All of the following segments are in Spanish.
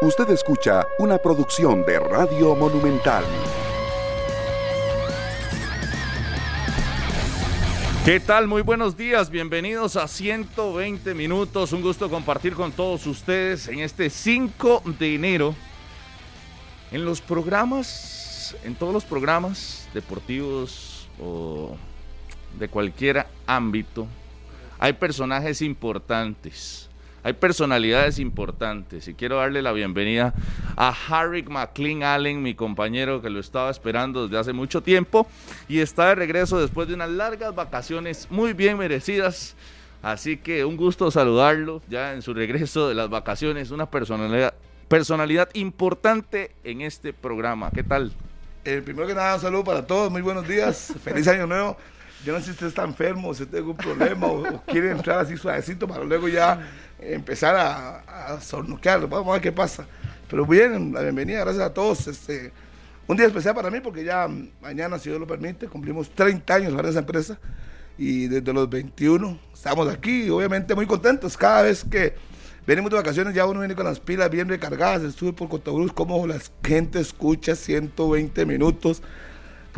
Usted escucha una producción de Radio Monumental. ¿Qué tal? Muy buenos días, bienvenidos a 120 minutos. Un gusto compartir con todos ustedes en este 5 de enero. En los programas, en todos los programas deportivos o de cualquier ámbito, hay personajes importantes hay personalidades importantes y quiero darle la bienvenida a Harry McLean Allen, mi compañero que lo estaba esperando desde hace mucho tiempo y está de regreso después de unas largas vacaciones muy bien merecidas. Así que un gusto saludarlo ya en su regreso de las vacaciones, una personalidad, personalidad importante en este programa. ¿Qué tal? Eh, primero que nada, un saludo para todos, muy buenos días, feliz año nuevo. Yo no sé si usted está enfermo, si tiene algún problema o, quiere entrar así suavecito para luego ya empezar a, a sornoquear. Vamos a ver qué pasa. Pero bien, la bienvenida, gracias a todos. Este, un día especial para mí porque ya mañana, si Dios lo permite, cumplimos 30 años para esa empresa y desde los 21 estamos aquí, obviamente muy contentos. Cada vez que venimos de vacaciones ya uno viene con las pilas bien recargadas. Estuve por Cotobruz, como la gente escucha 120 minutos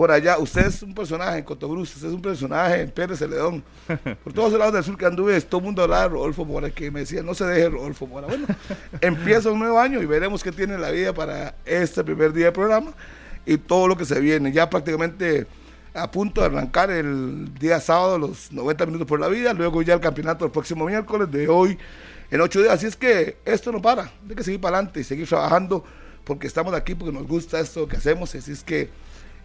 por allá. Usted es un personaje en Cotobruz, usted es un personaje en Pérez Celedón. Por todos lados del sur que anduve, todo el mundo hablaba de Rodolfo Mora, que me decía, no se deje Rodolfo Mora. Bueno, empieza un nuevo año y veremos qué tiene la vida para este primer día de programa y todo lo que se viene. Ya prácticamente a punto de arrancar el día sábado los 90 minutos por la vida, luego ya el campeonato el próximo miércoles de hoy en ocho días. Así es que esto no para, hay que seguir para adelante y seguir trabajando porque estamos aquí, porque nos gusta esto que hacemos. Así es que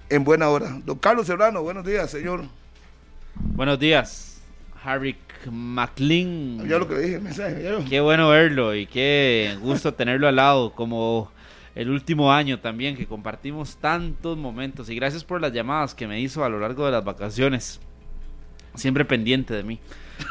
en buena hora. Don Carlos Serrano, buenos días, señor. Buenos días, Harry McLean. Ya lo que dije, mensaje. Qué bueno verlo y qué gusto tenerlo al lado, como el último año también, que compartimos tantos momentos. Y gracias por las llamadas que me hizo a lo largo de las vacaciones. Siempre pendiente de mí.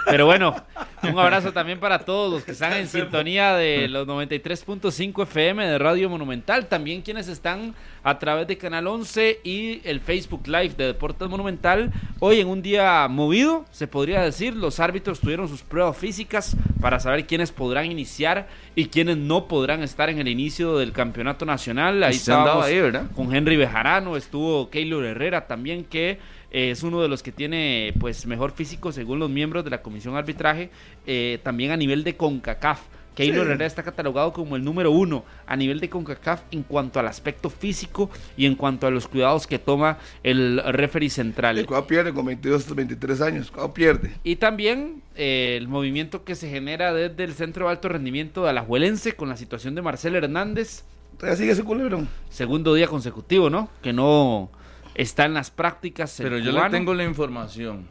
Pero bueno, un abrazo también para todos los que están en sintonía de los 93.5 FM de Radio Monumental. También quienes están a través de Canal 11 y el Facebook Live de Deportes Monumental. Hoy en un día movido, se podría decir, los árbitros tuvieron sus pruebas físicas para saber quiénes podrán iniciar y quiénes no podrán estar en el inicio del campeonato nacional. Ahí estábamos ahí, con Henry Bejarano, estuvo Keylor Herrera también que es uno de los que tiene pues mejor físico según los miembros de la comisión arbitraje, eh, también a nivel de CONCACAF. Keylor Herrera está catalogado como el número uno a nivel de CONCACAF en cuanto al aspecto físico y en cuanto a los cuidados que toma el referee central. El pierde con 22 23 años, cuál pierde. Y también eh, el movimiento que se genera desde el Centro de Alto Rendimiento de Alajuelense con la situación de Marcel Hernández. ¿Todavía sigue ese culebrón? Segundo día consecutivo, ¿no? Que no está en las prácticas. Pero yo le tengo la información.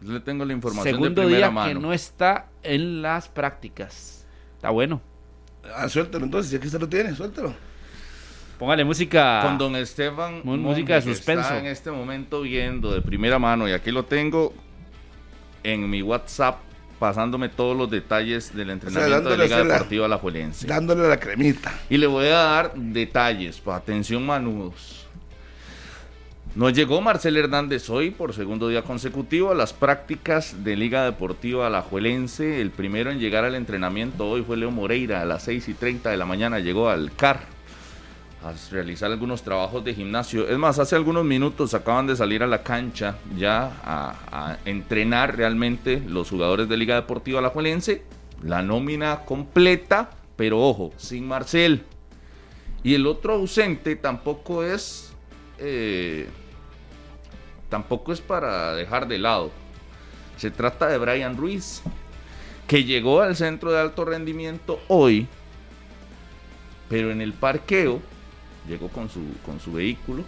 Yo le tengo la información Segundo día que no está en las prácticas. Está bueno. Ah, suéltelo entonces, si aquí se lo tiene, suéltelo. Póngale música. Con don Esteban. Música de suspenso. está en este momento viendo de primera mano y aquí lo tengo en mi WhatsApp pasándome todos los detalles del entrenamiento de la Liga Deportiva La Juelense. Dándole la cremita. Y le voy a dar detalles, para atención manudos. No llegó Marcel Hernández hoy por segundo día consecutivo a las prácticas de Liga Deportiva Alajuelense. El primero en llegar al entrenamiento hoy fue Leo Moreira a las 6 y 30 de la mañana. Llegó al CAR a realizar algunos trabajos de gimnasio. Es más, hace algunos minutos acaban de salir a la cancha ya a, a entrenar realmente los jugadores de Liga Deportiva Alajuelense. La nómina completa, pero ojo, sin Marcel. Y el otro ausente tampoco es... Eh, tampoco es para dejar de lado. Se trata de Brian Ruiz, que llegó al centro de alto rendimiento hoy, pero en el parqueo, llegó con su, con su vehículo,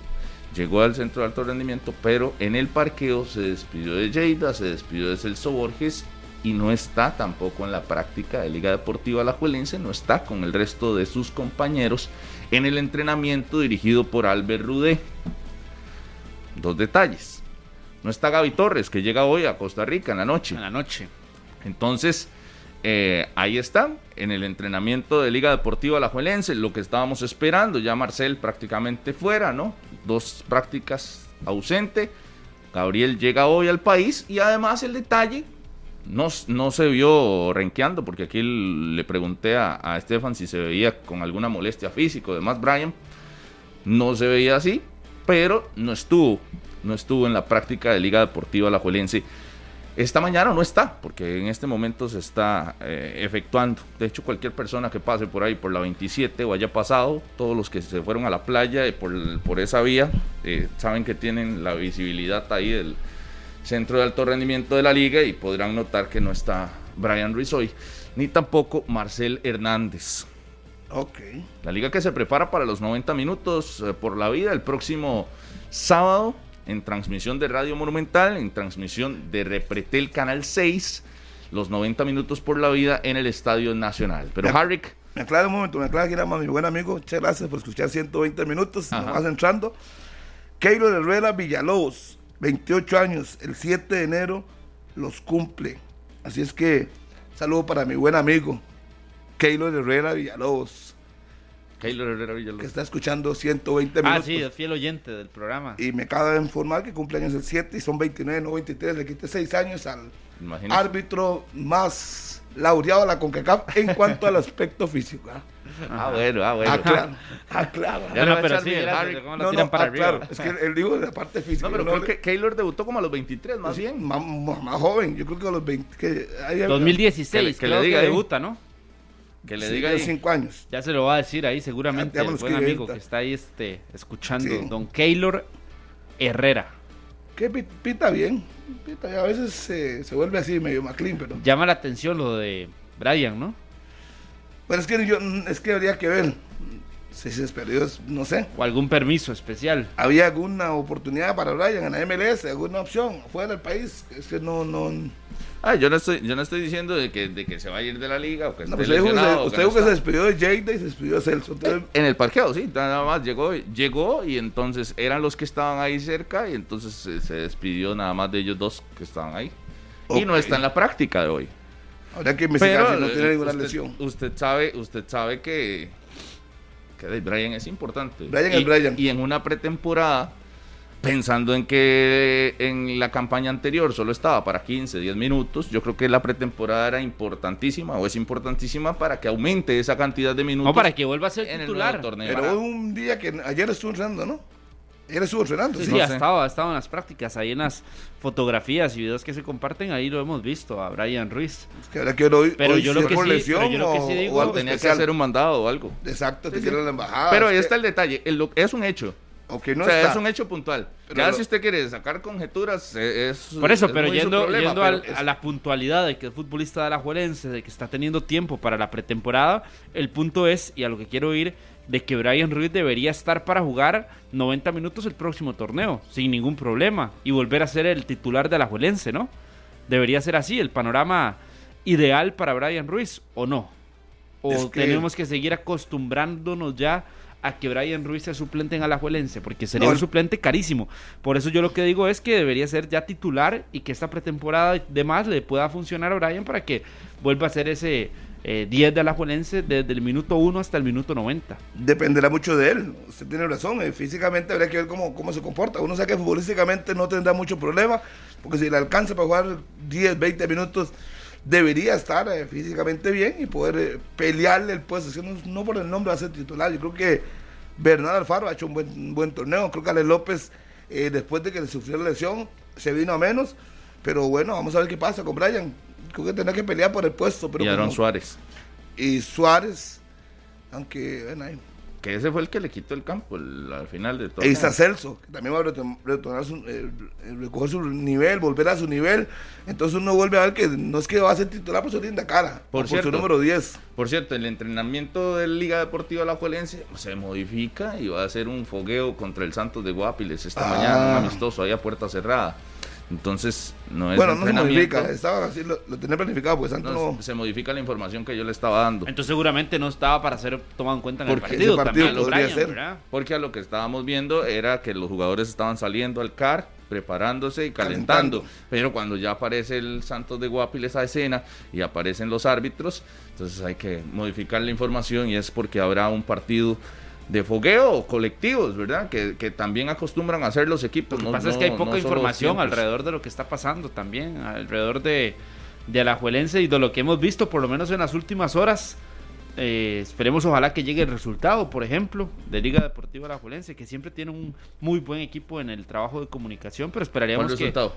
llegó al centro de alto rendimiento, pero en el parqueo se despidió de Lleida, se despidió de Celso Borges y no está tampoco en la práctica de Liga Deportiva Alajuelense, no está con el resto de sus compañeros en el entrenamiento dirigido por Albert Rudé. Dos detalles. No está Gaby Torres, que llega hoy a Costa Rica en la noche. En la noche. Entonces, eh, ahí están, en el entrenamiento de Liga Deportiva Alajuelense, lo que estábamos esperando. Ya Marcel prácticamente fuera, ¿no? Dos prácticas ausente. Gabriel llega hoy al país y además el detalle no, no se vio renqueando, porque aquí le pregunté a, a Estefan si se veía con alguna molestia física. Además, Brian no se veía así, pero no estuvo, no estuvo en la práctica de Liga Deportiva Alajuelense. Esta mañana no está, porque en este momento se está eh, efectuando. De hecho, cualquier persona que pase por ahí, por la 27 o haya pasado, todos los que se fueron a la playa y por, esa vía, eh, saben que tienen la visibilidad ahí del centro de alto rendimiento de la liga y podrán notar que no está Brian Ruiz hoy, ni tampoco Marcel Hernández. Ok. La liga que se prepara para los 90 minutos eh, por la vida el próximo sábado en transmisión de Radio Monumental, en transmisión de Repretel Canal 6, los 90 minutos por la vida en el Estadio Nacional. Pero Me- Harrick, Me aclara un momento, me aclara que era mi buen amigo. Muchas gracias por escuchar 120 minutos. Ajá. Nomás entrando. Keylor Herrera Villalobos, 28 años, el 7 de enero los cumple. Así es que, saludo para mi buen amigo, Keylor Herrera Villalobos, Keylor Herrera que Villalobos. está escuchando 120 Ah, minutos. sí, es fiel oyente del programa. Y me acaba de informar que cumpleaños el 7 y son 29, no 23. Le quité 6 años al Imagínese. árbitro más laureado de la CONCACAF en cuanto al aspecto físico. ¿ah? Ah, bueno, ah, bueno. Aclaro, aclaro. Ya no, pero sí, Harrick. ¿cómo lo tiran para arriba? aclaro. Es que él dijo de la parte física. No, pero creo que Keylor debutó como a los 23, más bien. Más, más- más joven, yo creo que a los 20. Que, ahí- 2016, Que le- que le diga ahí. debuta, ¿no? Que le sí, diga ahí. 5 años. Ya se lo va a decir ahí seguramente el buen amigo ahorita. que está ahí este, escuchando, Sí. don Keylor Herrera. Que pi- pita bien. Pita, a veces se, se vuelve así medio McLean, pero. Llama la atención lo de Brian, ¿no? Pero es que yo es que habría que ver. Si se perdió, es- no sé. O algún permiso especial. ¿Había alguna oportunidad para Brian en la MLS? ¿Alguna opción fuera del país? Es que no, no. No, Ah, yo no estoy, yo no estoy diciendo de que, de que se va a ir de la liga o que esté pues usted dijo que, lesionado no que se despidió de Jada y se despidió de Celso. Entonces, En el parqueo, sí, nada más llegó, llegó y entonces eran los que estaban ahí cerca y entonces se, se despidió nada más de ellos dos que estaban ahí. Y no está en la práctica de hoy. habría que investigar Pero si no tiene eh, ninguna usted, lesión. usted sabe, usted sabe que, que de Brian es importante. Brian y, es Brian. Y en una pretemporada, pensando en que en la campaña anterior solo estaba para 15, 10 minutos, yo creo que la pretemporada era importantísima o es importantísima para que aumente esa cantidad de minutos. No, para que vuelva a ser en el titular. nuevo torneo. Pero Para- un día que ayer estuvo entrenando, ¿no? Ayer estuvo entrenando, Sí, sí. sí, ha estado, ha estado en las prácticas, ahí en las fotografías y videos que se comparten, ahí lo hemos visto a Brian Ruiz. Es que habrá que hoy, Pero hoy yo lo que por sí- lesión pero yo lo que sí digo- o algo tenía que especial. hacer un mandado o algo. Exacto, te sí. la embajada. Pero ahí es está que- el detalle, el lo- es un hecho. Ok, no o sea, está. es un hecho puntual. Pero ya lo- si usted quiere sacar conjeturas, eh, es. Por eso, es pero yendo, problema, yendo pero al- es- a la puntualidad de que es futbolista de la Juelense, de que está teniendo tiempo para la pretemporada, el punto es, y a lo que quiero ir, de que Brian Ruiz debería estar para jugar 90 minutos el próximo torneo, sin ningún problema, y volver a ser el titular de la Juelense, ¿no? Debería ser así, el panorama ideal para Brian Ruiz, ¿o no? ¿O Es que- tenemos que seguir acostumbrándonos ya a que Brian Ruiz sea suplente en Alajuelense? Porque sería No, un suplente carísimo. Por eso yo lo que digo es que debería ser ya titular y que esta pretemporada de más le pueda funcionar a Brian para que vuelva a ser ese eh, 10 de Alajuelense desde el minuto 1 hasta el minuto 90. Dependerá mucho de él. Usted tiene razón. eh, Físicamente habría que ver cómo, cómo se comporta. Uno sabe que futbolísticamente no tendrá mucho problema, porque si le alcanza para jugar 10, 20 minutos, debería estar eh, físicamente bien y poder eh, pelearle el puesto. Si no, no por el nombre va a ser titular. Yo creo que Bernal Alfaro ha hecho un buen, un buen torneo. Creo que Ale López, después de que le sufrió la lesión, se vino a menos. Pero bueno, vamos a ver qué pasa con Brian. Creo que tendrá que pelear por el puesto. Pero y Aaron como- Suárez. Y Suárez, aunque bueno, ahí- Que ese fue el que le quitó el campo el- al final de todo. e está Celso, que también va a retornar su, eh, recoger su nivel, volver a su nivel. Entonces uno vuelve a ver que no es que va a ser titular por su linda cara, Por cierto. su número 10. Por cierto, el entrenamiento de Liga Deportiva Alajuelense se modifica y va a ser un fogueo contra el Santos de Guapiles esta Ah. mañana, un amistoso ahí a puerta cerrada. Entonces, no es Bueno, no se modifica, estaba así, lo, lo tenía planificado, pues Santos no, no. se modifica la información que yo le estaba dando. Entonces seguramente no estaba para ser tomado en cuenta en el partido. también lo podría Brian, ser. ¿verdad? Porque a lo que estábamos viendo era que los jugadores estaban saliendo al CAR, preparándose y calentando. Calentando. Pero cuando ya aparece el Santos de Guapiles a escena y aparecen los árbitros, entonces hay que modificar la información y es porque habrá un partido de fogueo colectivos, ¿verdad? Que, que también acostumbran a hacer los equipos. Lo que no- pasa es que hay poca información alrededor de lo que está pasando también, alrededor de de Alajuelense y de lo que hemos visto, por lo menos en las últimas horas. Eh, esperemos ojalá que llegue el resultado, por ejemplo, de Liga Deportiva Alajuelense, que siempre tiene un muy buen equipo en el trabajo de comunicación, pero esperaríamos ¿Cuál que resultado?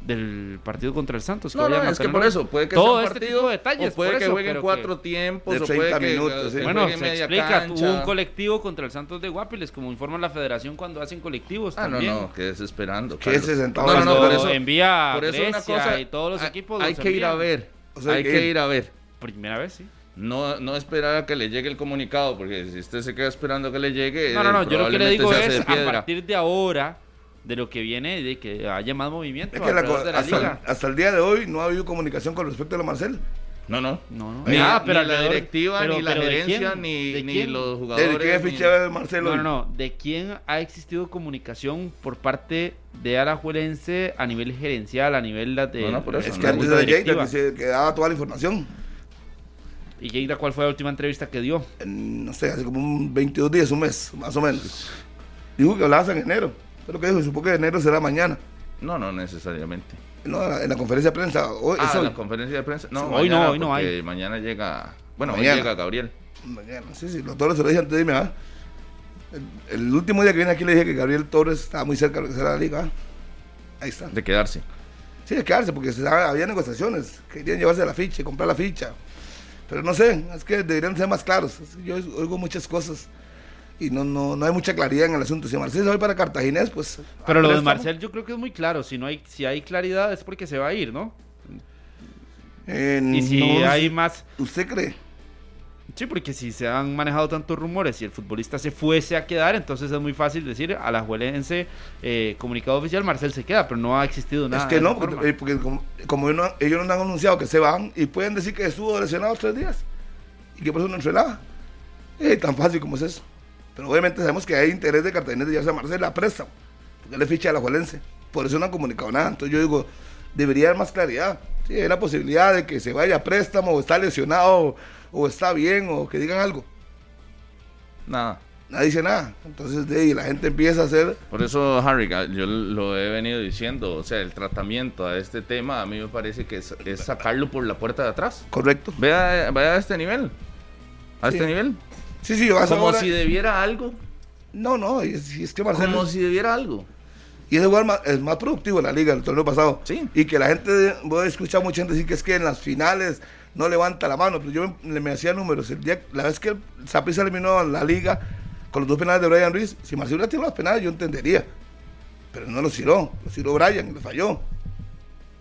Del partido contra el Santos. No, no, a es que por eso, puede que todo sea un este partido, tipo de detalles, o puede por que eso, jueguen cuatro que- tiempos, De o puede 30 que minutos, sí. se Bueno, se media explica, cancha. tuvo un colectivo contra el Santos de Guapiles, como informa la federación cuando hacen colectivos Ah, no, también. no, que desesperando. Que ese sentado No, no, no, por eso, envía a por eso una cosa, y todos los hay- equipos Hay los que ir a ver, O sea, hay que que ir. a ver. Primera vez, sí. No, no esperar a que le llegue el comunicado, porque si usted se queda esperando que le llegue, No, no, no, yo lo que le digo se es a partir de ahora, de lo que viene, de que haya más movimiento Es que la de la hasta, liga. hasta el día de hoy no ha habido comunicación con respecto a la Marcel. No, no. No, no. Ni, Ah, ni la directiva, pero- ni la ¿de gerencia, ni, ¿De ni los jugadores. ¿De qué de Marcelo? No, no, no. ¿De quién ha existido comunicación por parte de Alajuelense a nivel gerencial, a nivel de No, no, por eso, Es que antes no, directiva? Jada que, se- que daba toda la información. ¿Y Lleida cuál fue la última entrevista que dio? En, no sé, hace como un 22 días, un mes, más o menos. Dijo que hablabas en enero. Pero que dijo, supongo que enero será mañana. No, no necesariamente. No, en la, en conferencia de prensa. Hoy, Ah, es hoy. la conferencia de prensa. No, Sí, hoy no, hoy no hay. Mañana llega. Bueno, Mañana. hoy llega Gabriel. Mañana, sí, sí, los Torres se lo dije antes de irme, ¿ah? el, el último día que vine aquí le dije que Gabriel Torres estaba muy cerca de lo que será la liga. ¿ah? Ahí está. De quedarse. Sí, de quedarse, porque se, había negociaciones. Querían llevarse la ficha, y comprar la ficha. Pero no sé, es que deberían ser más claros. Yo oigo muchas cosas y no, no, no hay mucha claridad en el asunto. Si Marcelo se va para Cartaginés, pues. Pero lo de. Marcel yo creo que es muy claro. Si no hay, si hay claridad es porque se va a ir, ¿no? Eh, Y si no hay más... ¿Usted cree? Sí, porque si se han manejado tantos rumores y el futbolista se fuese a quedar, entonces es muy fácil decir a la Juelense eh, comunicado oficial, Marcel se queda, pero no ha existido nada. es que no, porque, eh, porque como, como ellos, no, ellos no han anunciado que se van y pueden decir que estuvo lesionado tres días y que por eso no entrenaba. Eh, tan fácil como es eso. Pero obviamente sabemos que hay interés de Cartaginés de llevarse a Marcelo a préstamo, porque él es ficha de la Juelense. Por eso no han comunicado nada. Entonces yo digo, debería haber más claridad. Sí, hay la posibilidad de que se vaya a préstamo o está lesionado o está bien o que digan algo. Nada. Nadie dice nada. Entonces de ahí la gente empieza a hacer Por eso, Harry, yo lo he venido diciendo, o sea, el tratamiento a este tema a mí me parece que es, es sacarlo por la puerta de atrás. correcto. Vea, vea a este nivel. A Sí. este nivel. Sí, sí, vas Como ahora- si debiera algo. No, no, es, es que Marcelo... Como si debiera algo. Y ese jugador es más productivo en la liga el torneo pasado. Sí. Y que la gente, voy a escuchar mucha gente decir que es que en las finales no levanta la mano. Pero yo me, me hacía números. El día, la vez que el Saprissa eliminó a la liga con los dos penales de Brian Ruiz, si Marcelo hubiera tirado los penales, yo entendería. Pero no los tiró. Los tiró Brian y le falló.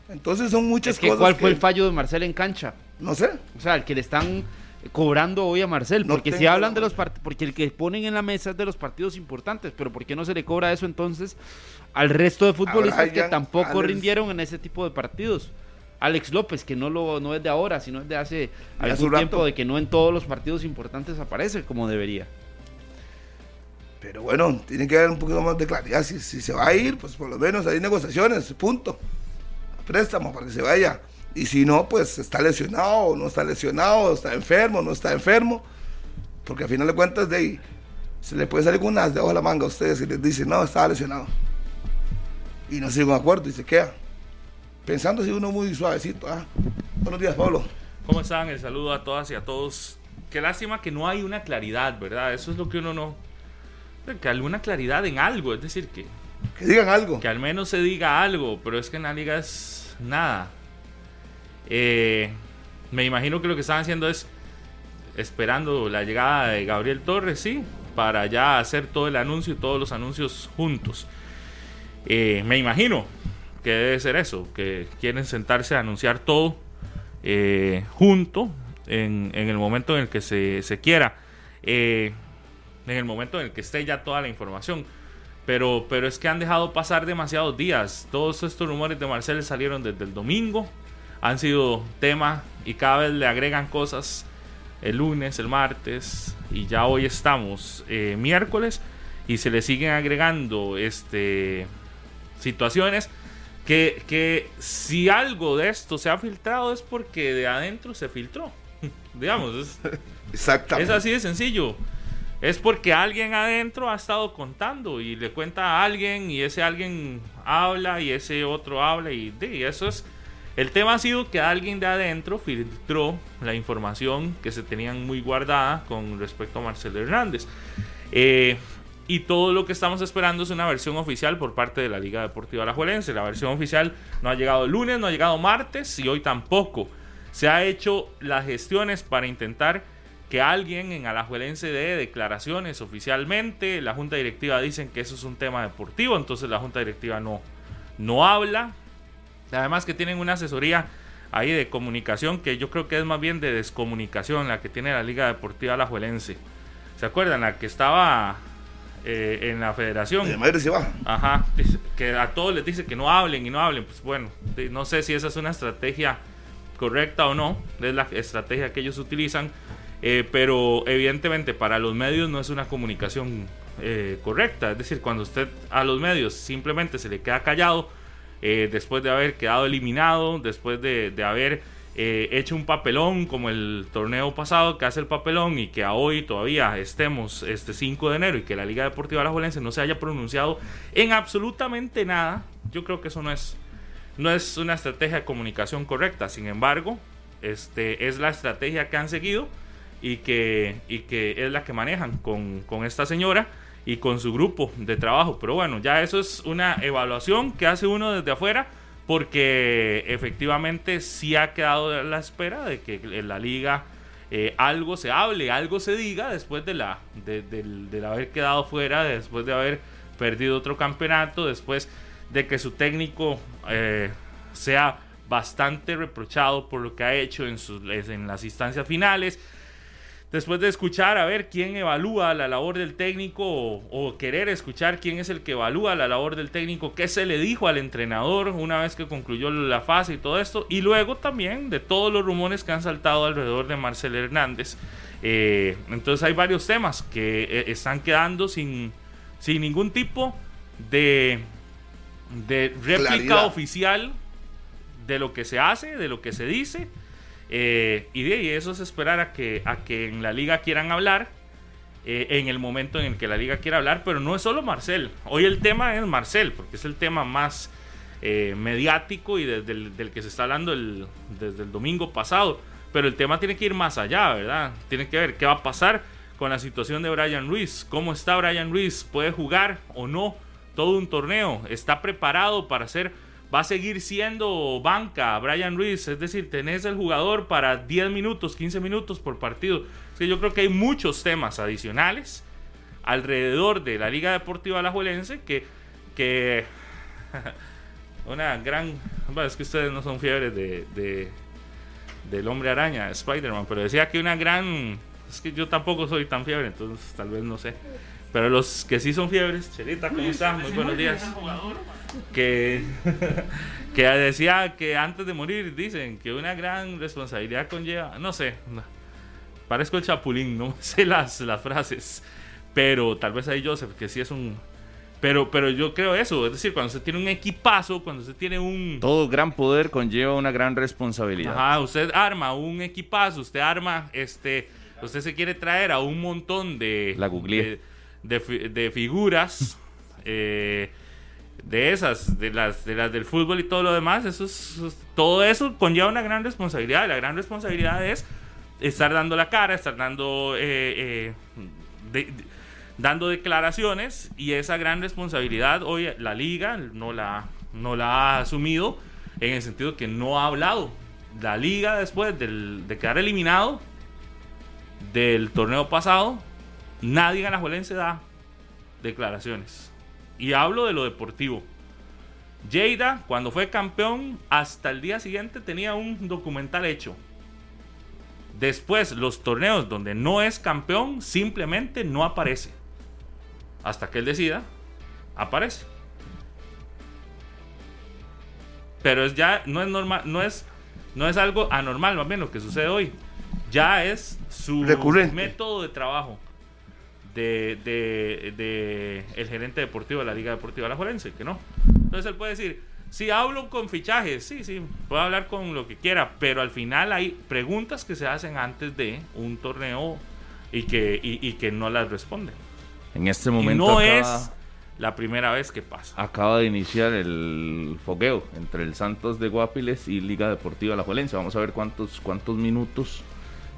Entonces son muchas Es que cosas. ¿cuál fue el fallo de Marcel en cancha? No sé. O sea, el que le están cobrando hoy a Marcel, No porque si hablan la de los partidos, porque el que ponen en la mesa es de los partidos importantes, pero ¿por qué no se le cobra eso entonces al resto de futbolistas que tampoco Alex. rindieron en ese tipo de partidos? Alex López, que no lo no es de ahora, sino es de hace algún tiempo de que no en todos los partidos importantes aparece como debería. Pero bueno, tiene que haber un poquito más de claridad. Si, si se va a ir, pues por lo menos hay negociaciones, punto. Préstamo para que se vaya. Y si no, pues está lesionado, o no está lesionado, está enfermo, no está enfermo. Porque al final de cuentas, de ahí, se le puede salir unas de la manga a ustedes y les dicen, no, estaba lesionado. Y no se llega a un acuerdo y se queda. Pensando así uno muy suavecito. ¿ah? Buenos días, Pablo. ¿Cómo están? El saludo a todas y a todos. Qué lástima que no hay una claridad, ¿verdad? Eso es lo que uno no... Que alguna claridad en algo, es decir, que, Que digan algo. que al menos se diga algo, pero es que en la liga es nada. Eh, me imagino que lo que están haciendo es esperando la llegada de Gabriel Torres, sí, para ya hacer todo el anuncio y todos los anuncios juntos. Eh, me imagino que debe ser eso, que quieren sentarse a anunciar todo eh, junto en, el momento en el que se, quiera, en el momento en el que esté ya toda la información. Pero, pero es que han dejado pasar demasiados días. Todos estos rumores de Marcel salieron desde el domingo, han sido tema y cada vez le agregan cosas el lunes, el martes y ya hoy estamos eh, miércoles y se le siguen agregando este situaciones que, que si algo de esto se ha filtrado es porque de adentro se filtró. Digamos, es, Exactamente. es así de sencillo. Es porque alguien adentro ha estado contando y le cuenta a alguien y ese alguien habla y ese otro habla y, y eso es El tema ha sido que alguien de adentro filtró la información que se tenían muy guardada con respecto a Marcelo Hernández. Eh, y todo lo que estamos esperando es una versión oficial por parte de la Liga Deportiva Alajuelense. La versión oficial no ha llegado el lunes, no ha llegado martes y hoy tampoco. Se ha hecho las gestiones para intentar que alguien en Alajuelense dé declaraciones oficialmente. La Junta Directiva dicen que eso es un tema deportivo, entonces la Junta Directiva no, no habla. Además que tienen una asesoría ahí de comunicación que yo creo que es más bien de descomunicación la que tiene la Liga Deportiva Alajuelense. ¿Se acuerdan? La que estaba eh, en la federación. De Madrid se va. Ajá, que a todos les dice que no hablen y no hablen. Pues bueno, no sé si esa es una estrategia correcta o no, es la estrategia que ellos utilizan, eh, pero evidentemente para los medios no es una comunicación eh, correcta. Es decir, cuando usted a los medios simplemente se le queda callado, eh, después de haber quedado eliminado, después de, haber eh, hecho un papelón como el torneo pasado que hace el papelón y que a hoy todavía estemos este 5 de enero y que la Liga Deportiva Alajuelense no se haya pronunciado en absolutamente nada, yo creo que eso no es, no es una estrategia de comunicación correcta. Sin embargo, este, es la estrategia que han seguido y que, y que es la que manejan con, con esta señora y con su grupo de trabajo. Pero bueno, ya eso es una evaluación que hace uno desde afuera porque efectivamente sí ha quedado a la espera de que en la liga eh, algo se hable, algo se diga después de la de, haber quedado fuera, después de haber perdido otro campeonato, después de que su técnico eh, sea bastante reprochado por lo que ha hecho en, sus, en las instancias finales después de escuchar a ver quién evalúa la labor del técnico o, querer escuchar quién es el que evalúa la labor del técnico, qué se le dijo al entrenador una vez que concluyó la fase y todo esto, y luego también de todos los rumores que han saltado alrededor de Marcel Hernández. Eh, entonces hay varios temas que eh, están quedando sin, sin ningún tipo de, de réplica oficial de lo que se hace, de lo que se dice. Eh, y de eso es esperar a que, a que en la liga quieran hablar, eh, en el momento en el que la liga quiera hablar, pero no es solo Marcel. Hoy el tema es Marcel, porque es el tema más eh, mediático y desde el, del que se está hablando desde el domingo pasado. Pero el tema tiene que ir más allá, ¿verdad? Tiene que ver qué va a pasar con la situación de Brian Ruiz. ¿Cómo está Brian Ruiz? ¿Puede jugar o no todo un torneo? ¿Está preparado para hacer va a seguir siendo banca Brian Ruiz, es decir, tenés el jugador para 10 minutos, 15 minutos por partido. Es que yo creo que hay muchos temas adicionales alrededor de la Liga Deportiva Alajuelense que, que una gran... Bueno, es que ustedes no son fiebres de, del hombre araña, Spider-Man, pero decía que una gran... Es que yo tampoco soy tan fiebre, entonces tal vez no sé. Pero los que sí son fiebres, Chelita, ¿cómo están? Muy buenos días que, que decía que antes de morir dicen que una gran responsabilidad conlleva, no sé, parezco el chapulín, no sé las, las frases, pero tal vez ahí Joseph, que sí es un... Pero, pero yo creo eso, es decir, cuando se tiene un equipazo, cuando se tiene un... Todo gran poder conlleva una gran responsabilidad. Ajá, usted arma un equipazo, usted arma, este, usted se quiere traer a un montón de... La de, de, de, figuras. Eh, de esas, de las, de las del fútbol y todo lo demás, eso todo eso conlleva una gran responsabilidad. La gran responsabilidad es estar dando la cara, estar dando, eh, eh, dando declaraciones y esa gran responsabilidad hoy la liga no la, no la ha asumido en el sentido que no ha hablado. La liga después de quedar eliminado del torneo pasado, nadie en da declaraciones. Y hablo de lo deportivo. Lleida, cuando fue campeón, hasta el día siguiente tenía un documental hecho. Después, los torneos donde no es campeón, simplemente no aparece. Hasta que él decida, aparece. Pero es ya, no es normal, no es, no es algo anormal, más bien lo que sucede hoy. Ya es su método de trabajo de, el gerente deportivo de la Liga Deportiva Alajuelense, que no. Entonces él puede decir, si hablo con fichajes, sí, sí, puedo hablar con lo que quiera, pero al final hay preguntas que se hacen antes de un torneo y que, y, que no las responden. En este momento no es la primera vez que pasa. Acaba de iniciar el fogueo entre el Santos de Guapiles y Liga Deportiva La. Vamos a ver cuántos, cuántos minutos,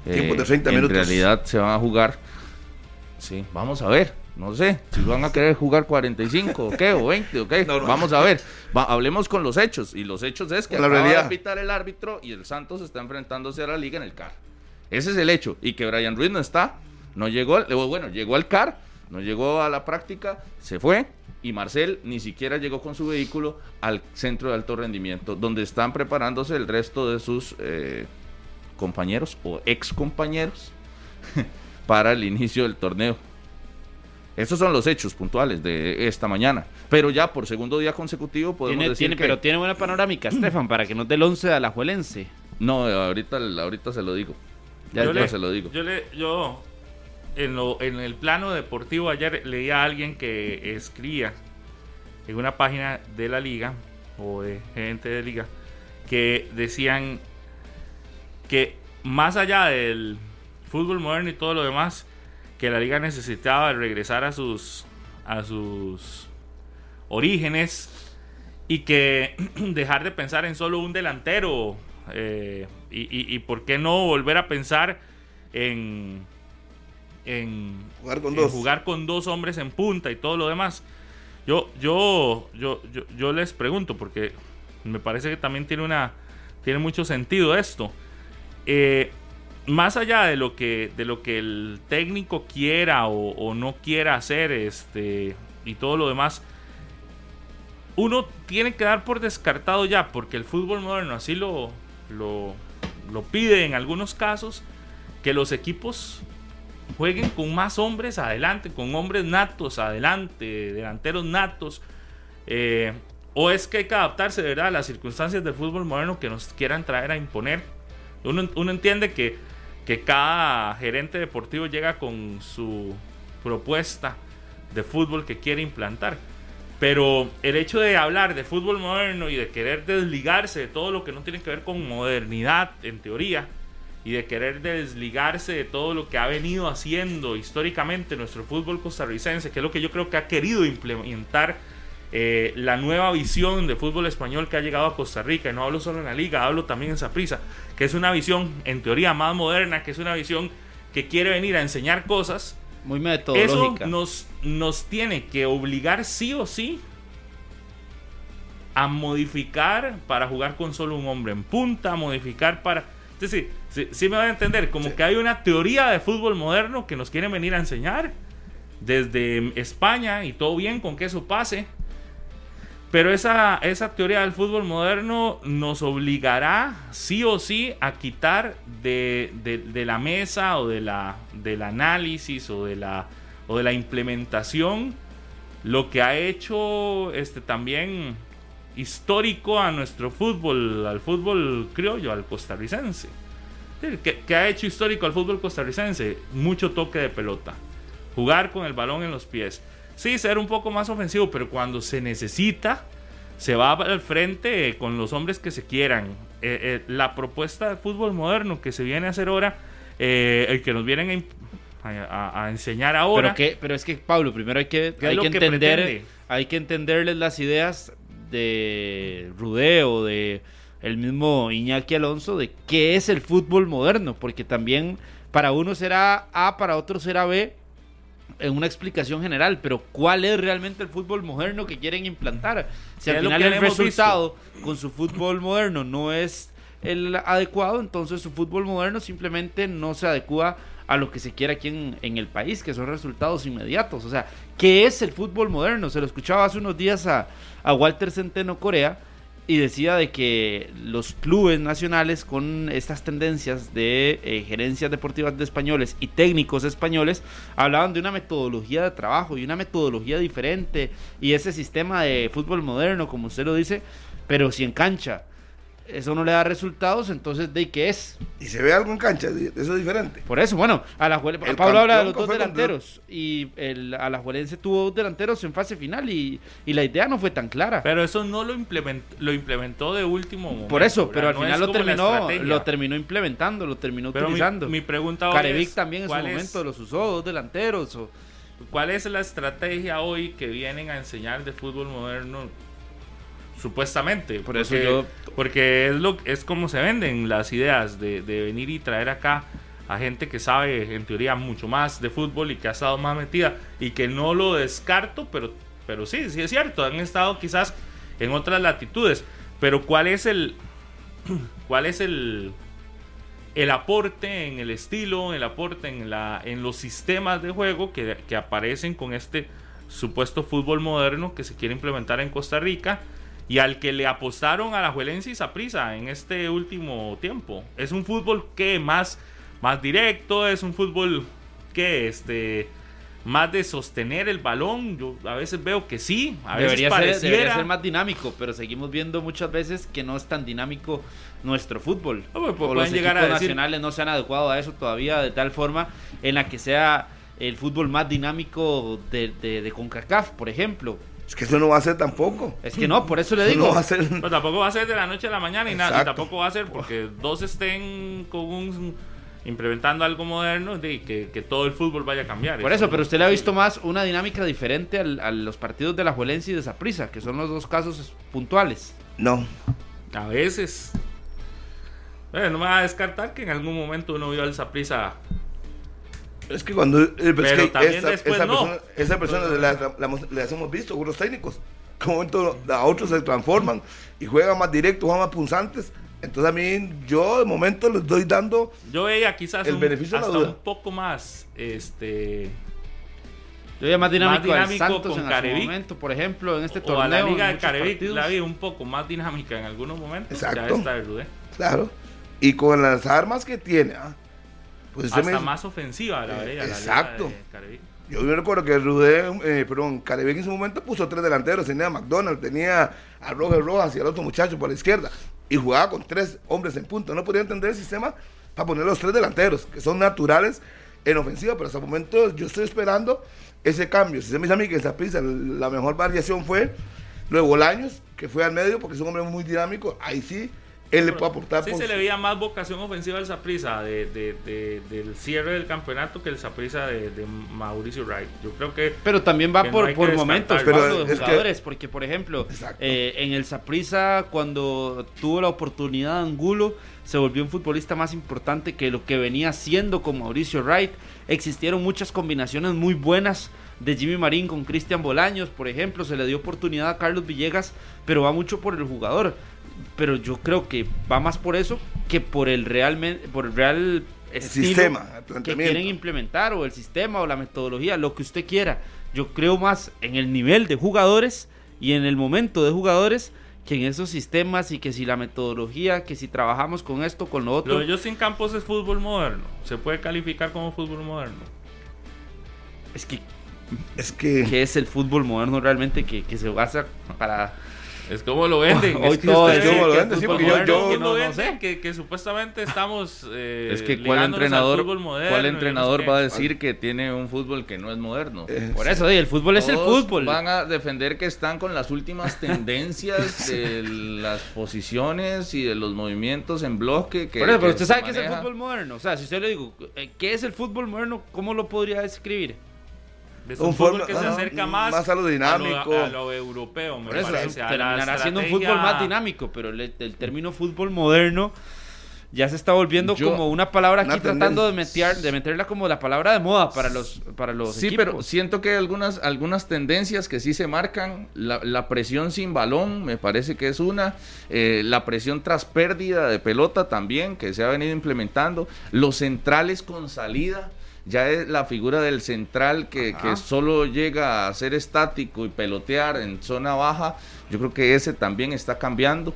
eh, Tiempo de 30 en minutos. realidad se van a jugar. Sí, vamos a ver. No sé, si van a querer jugar 45 o qué, o 20 o qué. No, no. Vamos a ver. Va- hablemos con los hechos. Y los hechos es que la acaba realidad. de pitar el árbitro y el Santos está enfrentándose a la Liga en el CAR. Ese es el hecho. Y que Brian Ruiz no está. No llegó, al- o bueno, llegó al CAR, no llegó a la práctica, se fue. Y Marcel ni siquiera llegó con su vehículo al centro de alto rendimiento, donde están preparándose el resto de sus eh, compañeros o ex compañeros para el inicio del torneo. Esos son los hechos puntuales de esta mañana. Pero ya por segundo día consecutivo podemos Tiene, decir tiene, que... Pero tiene buena panorámica, Estefan, para que nos dé el 11 de Alajuelense. No, ahorita, ahorita se lo digo. Ya, yo yo ya le, se lo digo. Yo, le, yo en, lo, en el plano deportivo ayer leía a alguien que escribía en una página de la liga o de gente de liga que decían que más allá del fútbol moderno y todo lo demás que la liga necesitaba regresar a sus a sus orígenes y que dejar de pensar en solo un delantero eh, y, y- y por qué no volver a pensar en, en Jugar con en dos. jugar con dos hombres en punta y todo lo demás. Yo, yo, yo, yo, yo les pregunto, porque me parece que también tiene una. tiene mucho sentido esto. Eh, más allá de lo que. de lo que el técnico quiera o, no quiera hacer, este. y todo lo demás. Uno tiene que dar por descartado ya, porque el fútbol moderno así lo, lo, lo pide en algunos casos, que los equipos jueguen con más hombres adelante, con hombres natos adelante, delanteros natos. eh, o es que hay que adaptarse de verdad a las circunstancias del fútbol moderno que nos quieran traer a imponer. Uno, uno entiende que, que cada gerente deportivo llega con su propuesta de fútbol que quiere implantar. Pero el hecho de hablar de fútbol moderno y de querer desligarse de todo lo que no tiene que ver con modernidad, en teoría, y de querer desligarse de todo lo que ha venido haciendo históricamente nuestro fútbol costarricense, que es lo que yo creo que ha querido implementar eh, la nueva visión de fútbol español que ha llegado a Costa Rica, y no hablo solo en la liga, hablo también en Saprissa, que es una visión en teoría más moderna, que es una visión que quiere venir a enseñar cosas Muy eso metodológica. nos, nos tiene que obligar sí o sí a modificar para jugar con solo un hombre en punta, a modificar para... Es decir, sí, sí me van a entender, como que hay una teoría de fútbol moderno que nos quieren venir a enseñar desde España y todo bien con que eso pase. Pero esa, esa teoría del fútbol moderno nos obligará sí o sí a quitar de, de- la mesa o de la, del análisis o de la, o de la implementación lo que ha hecho este también histórico a nuestro fútbol, al fútbol criollo, al costarricense. ¿Qué, qué ha hecho histórico al fútbol costarricense? Mucho toque de pelota. Jugar con el balón en los pies. Sí, ser un poco más ofensivo, pero cuando se necesita, se va al frente con los hombres que se quieran. Eh, eh, la propuesta de fútbol moderno que se viene a hacer ahora, eh, el que nos vienen a enseñar ahora. Pero, que, pero es que, Pablo, primero hay que, ¿Qué es hay que entender, hay que entenderles las ideas de Rudeo, de el mismo Iñaki Alonso, de qué es el fútbol moderno, porque también para uno será A, para otro será B, en una explicación general, pero ¿cuál es realmente el fútbol moderno que quieren implantar? Si ¿Qué al lo final que el resultado con su fútbol moderno no es el adecuado, entonces su fútbol moderno simplemente no se adecua a lo que se quiere aquí en, en el país, que son resultados inmediatos. O sea, ¿qué es el fútbol moderno? Se lo escuchaba hace unos días a, a Walter Centeno Corea y decía de que los clubes nacionales con estas tendencias de eh, gerencias deportivas de españoles y técnicos españoles hablaban de una metodología de trabajo y una metodología diferente y ese sistema de fútbol moderno, como usted lo dice, pero si en cancha eso no le da resultados, entonces ¿de qué es? Y se ve algo en cancha, eso es diferente. Por eso, bueno, Alajuel- El Pablo habla de los dos delanteros y el Alajuelense tuvo dos delanteros en fase final y, y la idea no fue tan clara. Pero eso no lo implementó, lo implementó de último momento. Por eso, pero al No final lo terminó, lo terminó implementando, lo terminó Pero mi, utilizando. mi pregunta hoy Carevic es, también en su ¿cuál es- momento los usó, dos delanteros. o- ¿cuál es la estrategia hoy que vienen a enseñar de fútbol moderno? Supuestamente. Por eso porque, yo- Porque es, lo, es como se venden las ideas de, de venir y traer acá a gente que sabe, en teoría, mucho más de fútbol y que ha estado más metida y que no lo descarto, pero, pero sí, sí es cierto, han estado quizás en otras latitudes. Pero ¿cuál es el, cuál es el, el aporte en el estilo, el aporte en, la, en los sistemas de juego que, que aparecen con este supuesto fútbol moderno que se quiere implementar en Costa Rica y al que le apostaron a la Juelense y Saprissa en este último tiempo. Es un fútbol que más, más directo, es un fútbol que este más de sostener el balón. Yo a veces veo que sí, a veces Debería ser, pareciera. debería ser más dinámico, pero seguimos viendo muchas veces que no es tan dinámico nuestro fútbol. Ah, pues, o pueden los llegar a equipos decir- nacionales no se han adecuado a eso todavía de tal forma en la que sea el fútbol más dinámico de, de, de CONCACAF, por ejemplo. Es que eso no va a ser tampoco. Es que no, por eso le Eso digo. no va a ser. Tampoco va a ser de la noche a la mañana y, nada, y tampoco va a ser porque dos estén con un implementando algo moderno de que, que todo el fútbol vaya a cambiar. Por eso, pero usted le ha visto más una dinámica diferente al- a los partidos de la Juelense y de Saprissa, que son los dos casos puntuales. No. A veces. Bueno, no me va a descartar que en algún momento uno vio al Saprissa. Es que cuando. eh, pero es Pero que también esa, después esa no. persona, esa persona la, la- la hemos- las hemos visto, algunos técnicos. Momento a otros se transforman y juegan más directos, juegan más punzantes. Entonces a mí, yo de momento les doy dando. Yo veía quizás El un, beneficio de la hasta duda. un poco más. Este. Yo veía más dinámico, Más al dinámico Santos con en Carevic. momento, por ejemplo, en este O torneo. a la Liga de Carevic partidos. la vi un poco más dinámica en algunos momentos Exacto. esta de Rudé. Claro. Y con las armas que tiene. ah, Pues me Hasta más ofensiva la Eh, la exacto. Liga de. Yo me recuerdo que Rudé, eh, perdón, Carevic en su momento puso tres delanteros. Tenía a McDonald, tenía a Roger Rojas y al otro muchacho por la izquierda. Y jugaba con tres hombres en punto. No podía entender el sistema para poner los tres delanteros, que son naturales en ofensiva. Pero hasta el momento yo estoy esperando ese cambio. Si se me dice a mí que en Saprissa la mejor variación fue lo de Bolaños, que fue al medio porque es un hombre muy dinámico. Ahí sí, él le puede aportar. Sí por se le veía más vocación ofensiva al Saprissa de, de- de- del cierre del campeonato que el Saprissa de, de Mauricio Wright. Yo creo que Pero también va Que no por, por momentos, Pero de que- jugadores, porque por ejemplo, eh, en el Saprissa cuando tuvo la oportunidad Angulo, se volvió un futbolista más importante que lo que venía siendo con Mauricio Wright. Existieron muchas combinaciones muy buenas de Jimmy Marín con Cristian Bolaños, por ejemplo, se le dio oportunidad a Carlos Villegas, pero va mucho por el jugador. Pero yo creo que va más por eso que por el realmente por el real estilo sistema, el que quieren implementar o el sistema o la metodología, lo que usted quiera. Yo creo más en el nivel de jugadores y en el momento de jugadores que en esos sistemas y que si la metodología, que si trabajamos con esto, con lo otro. lo de Justin Campos es fútbol moderno. Se puede calificar como fútbol moderno. Es que, Es que. que es el fútbol moderno realmente que, que se basa para... Es como lo venden. Hoy es que todo es como lo que venden, sí, porque yo- yo- ¿Quién no, lo no vende? sé. que, que supuestamente estamos. eh, Es que cuál entrenador, moderno cuál entrenador va a decir que tiene un fútbol que no es moderno. Eh, Por eso, sí, el fútbol es el fútbol. Van a defender que están con las últimas tendencias de las posiciones y de los movimientos en bloque. Que, Por eso, pero que usted se sabe qué es el maneja. fútbol moderno. O sea, si usted le digo, eh, ¿qué es el fútbol moderno? ¿Cómo lo podría describir? Es Un un fútbol que se ah, acerca más, más a lo dinámico. a lo, a lo europeo, me Por eso, parece. terminará siendo un fútbol más dinámico, pero el, el término fútbol moderno ya se está volviendo Yo- como una palabra aquí Una tratando de, meter, de meterla como la palabra de moda para los, para los Sí, equipos. pero siento que hay algunas, algunas tendencias que sí se marcan. La, la presión sin balón me parece que es una. Eh, la presión tras pérdida de pelota también, que se ha venido implementando. Los centrales con salida. Ya es la figura del central que, que solo llega a ser estático y pelotear en zona baja. Yo creo que ese también está cambiando.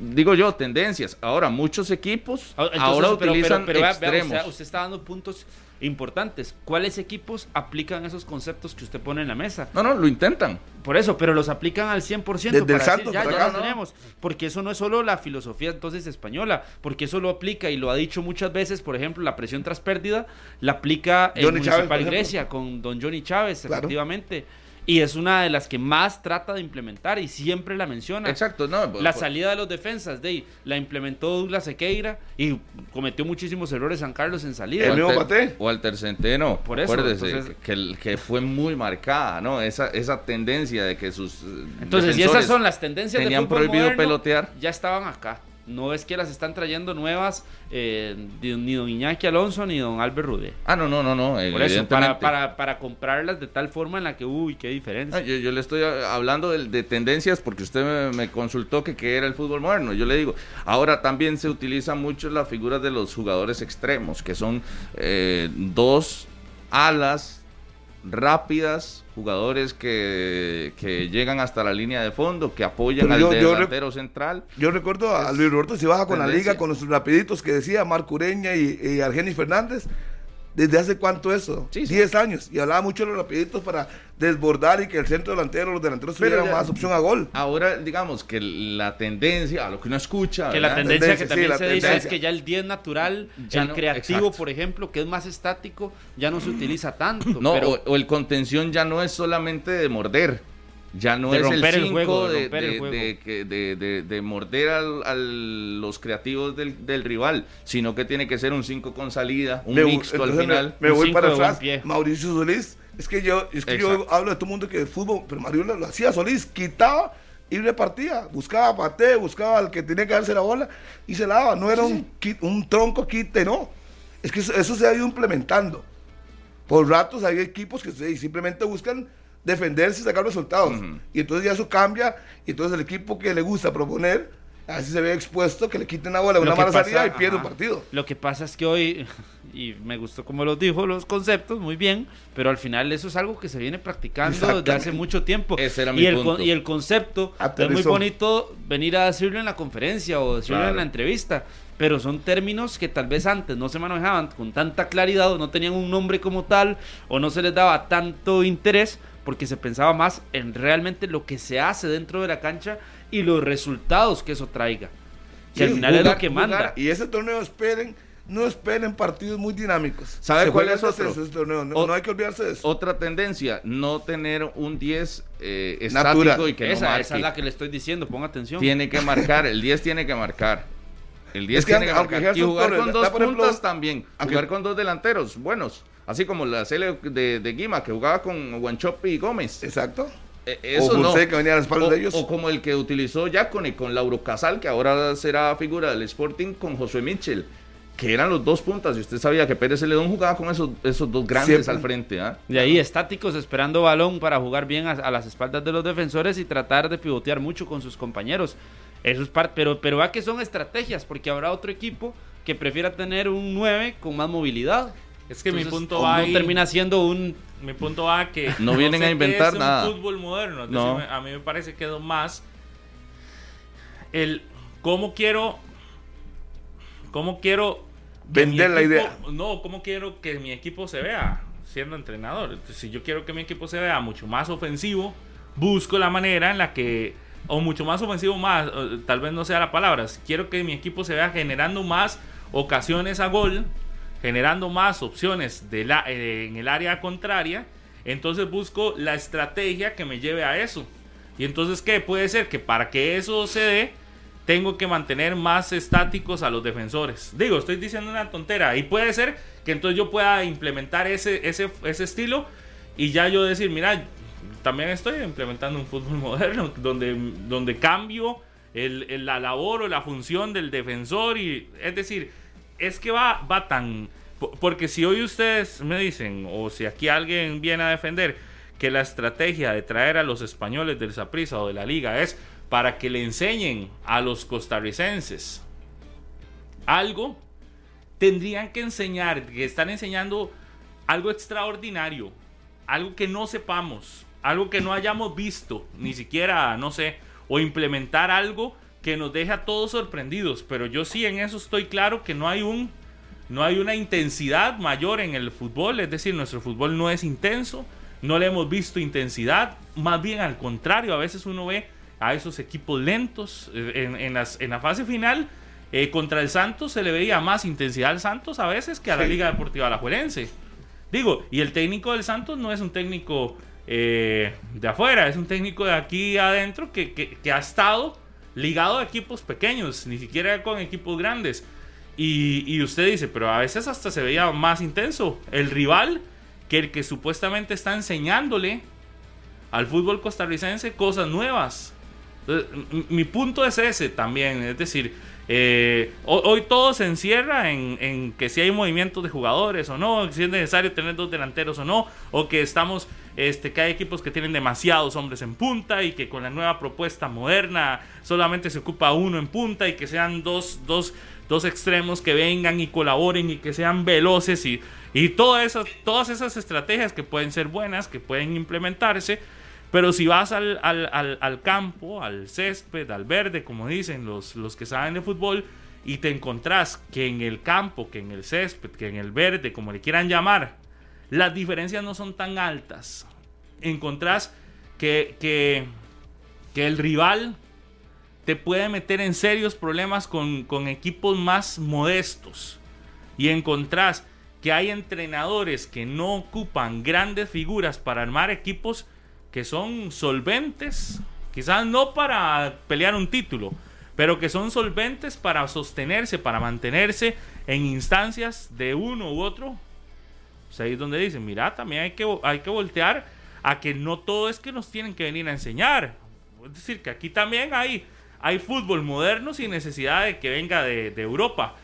Digo yo, tendencias. Ahora, muchos equipos Ah, entonces, ahora pero- pero- utilizan pero vea- vea, extremos. o sea, usted está dando puntos importantes. ¿Cuáles equipos aplican esos conceptos que usted pone en la mesa? No, no, lo intentan. Por eso, pero los aplican al 100% Desde el para decir, Santos ya, ya acá, lo ¿no? tenemos. Porque eso no es solo la filosofía entonces española, porque eso lo aplica y lo ha dicho muchas veces, por ejemplo, la presión tras pérdida, la aplica Johnny Chávez, Municipal ejemplo. Grecia con don Johnny Chávez, Claro. efectivamente. Y es una de las que más trata de implementar y siempre la menciona. Exacto, no. La por- salida de los defensas, de la implementó Douglas Sequeira y cometió muchísimos errores San Carlos en salida. El mismo Paté. Walter Centeno, Por eso, acuérdese entonces- que, que fue muy marcada, ¿no? Esa, esa tendencia de que sus Entonces, si esas son las tendencias tenían de fútbol prohibido moderno, pelotear. ya estaban acá. No es que las están trayendo nuevas eh, ni don Iñaki Alonso ni don Albert Rude. Ah, no, no, no, no, Por eso, para, para, para comprarlas de tal forma en la que, uy, qué diferencia. Ah, yo, yo le estoy a- hablando de, de tendencias porque usted me, me consultó que qué era el fútbol moderno. Yo le digo, ahora también se utiliza mucho la figura de los jugadores extremos, que son eh, dos alas rápidas, jugadores que, que llegan hasta la línea de fondo, que apoyan Pero al yo- yo delantero central. Yo recuerdo a Luis Roberto si baja con la liga, con los rapiditos que decía Marco Ureña y, y Argenis Fernández. ¿Desde hace cuánto eso? Sí, sí. 10 años. Y hablaba mucho de los rapiditos para desbordar y que el centro delantero, los delanteros Pero tuvieran ya- más opción a gol. Ahora, digamos que la tendencia, a lo que uno escucha, que la tendencia, Tendencia, que también sí, se dice es que ya el 10 natural, Ya el no, creativo, exacto. por ejemplo, que es más estático, ya no se utiliza tanto. No, pero o, o el contención ya no es solamente de morder. Ya no De es el romper el 5 juego, de de, de- de de- de- de morder al- a los creativos del, del rival, sino que tiene que ser un 5 con salida, un Me- mixto al me- final. Me, voy para de atrás. Mauricio Solís. Es que yo, es que yo hablo de todo el mundo que el fútbol, pero Mario lo, lo hacía Solís, quitaba y repartía. Buscaba paté, buscaba al que tenía que darse la bola y se la daba. No era un, un tronco quite, no. Es que eso, eso se ha ido implementando. Por ratos hay equipos que se- simplemente buscan defenderse y sacar resultados. Ujú. Y entonces ya eso cambia. Y entonces el equipo que le gusta proponer, así se ve expuesto, que le quiten la bola, una mala pasa- salida y pierde un partido. Lo que pasa es que hoy, y me gustó como lo dijo, los conceptos, muy bien, pero al final eso es algo que se viene practicando desde hace mucho tiempo. Ese era mi y, el, punto. y el concepto es muy bonito venir a decirlo en la conferencia o decirlo Claro. en la entrevista, pero son términos que tal vez antes no se manejaban con tanta claridad o no tenían un nombre como tal o no se les daba tanto interés porque se pensaba más en realmente lo que se hace dentro de la cancha y los resultados que eso traiga. Que al final es lo que jugar. manda. Y ese torneo esperen, no esperen partidos muy dinámicos. ¿Sabe Se cuál es otro? descenso ese torneo, No, O- no hay que olvidarse de eso. Otra tendencia, no tener un 10 eh, Natural. estático y que no esa, marque. esa es la que le estoy diciendo, ponga atención. Tiene que marcar, el 10 tiene que marcar. El 10 Es que tiene que marcar. Y jugar Torres con dos puntas también. aunque- Jugar con dos delanteros buenos. Así como la serie de, de Guima, que jugaba con Guanchope y Gómez. Exacto. Eh, Eso o no. José, que venía a las espaldas O, de ellos. o como el que utilizó Yacone con Lauro Casal, que ahora será figura del Sporting con Josué Mitchell, que eran los dos puntas. Y usted sabía que Pérez Celedón jugaba con esos, esos dos grandes Siempre. al frente. ¿ah? De ahí estáticos esperando balón para jugar bien a, a las espaldas de los defensores y tratar de pivotear mucho con sus compañeros. Eso es parte, pero pero va que son estrategias porque habrá otro equipo que prefiera tener un 9 con más movilidad. Es que mi punto va no ahí- termina siendo un Mi punto va a que No vienen sé a qué inventar es un nada. fútbol moderno. Es No. decir, a mí me parece que es más el cómo quiero cómo quiero Vender la equipo- idea. No, cómo quiero que mi equipo se vea siendo entrenador. Entonces, si yo quiero que mi equipo se vea mucho más ofensivo, busco la manera en la que o mucho más ofensivo más, o tal vez no sea la palabra, si quiero que mi equipo se vea generando más ocasiones a gol, generando más opciones eh, en el área contraria, entonces busco la estrategia que me lleve a eso. Y entonces, ¿qué? Puede ser que para que eso se dé, tengo que mantener más estáticos a los defensores. Digo, estoy diciendo una tontera. Y puede ser que entonces yo pueda implementar ese, ese, ese estilo y ya yo decir, mira, también estoy implementando un fútbol moderno donde, donde cambio la labor o la función del defensor. y Es decir, es que va, va tan... po- Porque si hoy ustedes me dicen, o si aquí alguien viene a defender que la estrategia de traer a los españoles del Saprissa o de la liga es para que le enseñen a los costarricenses algo, tendrían que enseñar, que están enseñando algo extraordinario, algo que no sepamos, algo que no hayamos visto, ni siquiera, no sé, o implementar algo que nos deje a todos sorprendidos, pero yo sí en eso estoy claro que no hay un no hay una intensidad mayor en el fútbol, es decir, nuestro fútbol no es intenso, no le hemos visto intensidad, más bien al contrario, a veces uno ve a esos equipos lentos eh, en, en las- en la fase final. eh, contra el Santos se le veía más intensidad al Santos a veces que a la Sí. Liga Deportiva Alajuelense. Digo, y el técnico del Santos no es un técnico eh, de afuera, es un técnico de aquí adentro que, que, que ha estado ligado a equipos pequeños, ni siquiera con equipos grandes. Y, usted dice, pero a veces hasta se veía más intenso. El rival que el que supuestamente está enseñándole al fútbol costarricense cosas nuevas. Mi punto es ese también, es decir, eh, hoy, hoy, todo se encierra en, en, que si hay movimientos de jugadores o no, si es necesario tener dos delanteros o no, o que estamos, este, que hay equipos que tienen demasiados hombres en punta y que con la nueva propuesta moderna solamente se ocupa uno en punta y que sean dos, dos, dos extremos que vengan y colaboren y que sean veloces y, y todas esas, todas esas estrategias que pueden ser buenas, que pueden implementarse, pero si vas al, al, al, campo, al césped, al verde, como dicen los, los que saben de fútbol, y te encontrás que en el campo, que en el césped, que en el verde, como le quieran llamar, las diferencias no son tan altas. Encontrás que, que, el rival te puede meter en serios problemas con, equipos más modestos. Y encontrás que hay entrenadores que no ocupan grandes figuras para armar equipos que son solventes, quizás no para pelear un título, pero que son solventes para sostenerse, para mantenerse en instancias de uno u otro. Pues ahí es donde dicen, mira, también hay que, hay que voltear a que no todo es que nos tienen que venir a enseñar. Es decir, que aquí también hay, hay fútbol moderno sin necesidad de que venga de, de Europa.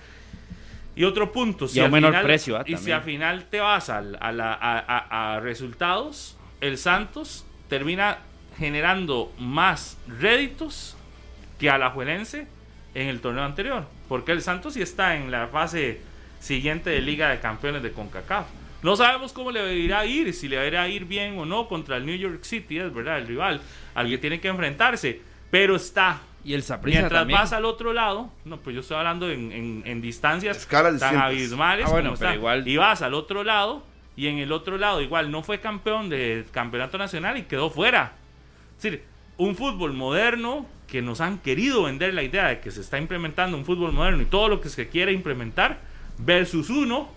Y otro punto, si y a menor final, precio. Y si al final te vas a, a, la, a, a resultados, el Santos termina generando más réditos que a la Juelense en el torneo anterior. Porque el Santos sí está en la fase siguiente de Liga de Campeones de CONCACAF. No sabemos cómo le irá a ir, si le irá a ir bien o no contra el New York City, es verdad, el rival al que tiene que enfrentarse. Pero está. Y el Mientras también. vas al otro lado, no, pues yo estoy hablando en, en, en distancias Escalas tan distintas. abismales Ah, bueno, como pero está. igual- Y vas al otro lado, y en el otro lado igual no fue campeón de campeonato nacional y quedó fuera. Es decir, un fútbol moderno que nos han querido vender la idea de que se está implementando un fútbol moderno y todo lo que se quiere implementar versus uno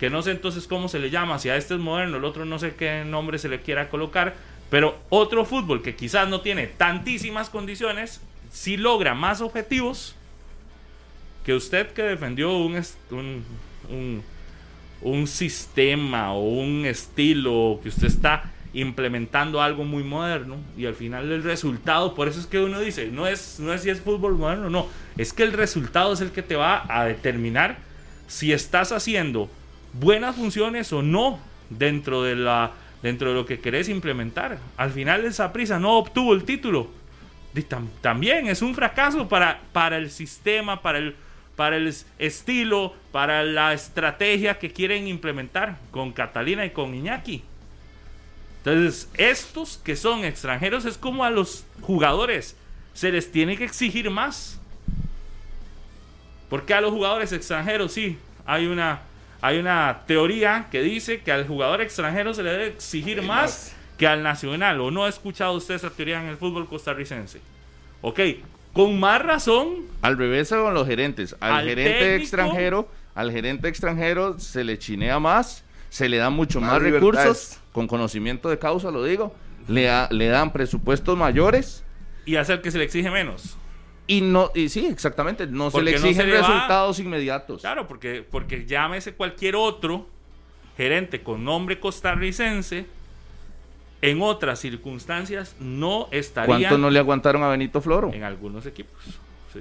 que no sé entonces cómo se le llama, si a este es moderno, el otro no sé qué nombre se le quiera colocar, pero otro fútbol que quizás no tiene tantísimas condiciones, sí logra más objetivos que usted que defendió un, un, un sistema o un estilo, que usted está implementando algo muy moderno y al final el resultado, por eso es que uno dice, no es, no es si es fútbol moderno, no, es que el resultado es el que te va a determinar si estás haciendo buenas funciones o no dentro de la dentro de lo que querés implementar. Al final el Saprissa no obtuvo el título. También es un fracaso para, para el sistema, para el, para el es- estilo, para la estrategia que quieren implementar con Catalina y con Iñaki. Entonces, estos que son extranjeros es como a los jugadores se les tiene que exigir más. Porque a los jugadores extranjeros sí, hay una, hay una teoría que dice que al jugador extranjero se le debe exigir más que al nacional. ¿O no ha escuchado usted esa teoría en el fútbol costarricense? Ok, con más razón, Al revés con los gerentes. Al, Al gerente técnico. extranjero, al gerente extranjero se le chinea más, se le dan mucho Más recursos, con conocimiento de causa, lo digo. Le, da- le dan presupuestos mayores y hacer que se le exige menos. Y no, y sí, exactamente, no se le no exigen se le va- resultados inmediatos. Claro, porque, porque llámese cualquier otro gerente con nombre costarricense, en otras circunstancias no estaría ¿Cuánto no le aguantaron a Benito Floro? en algunos equipos. ¿sí?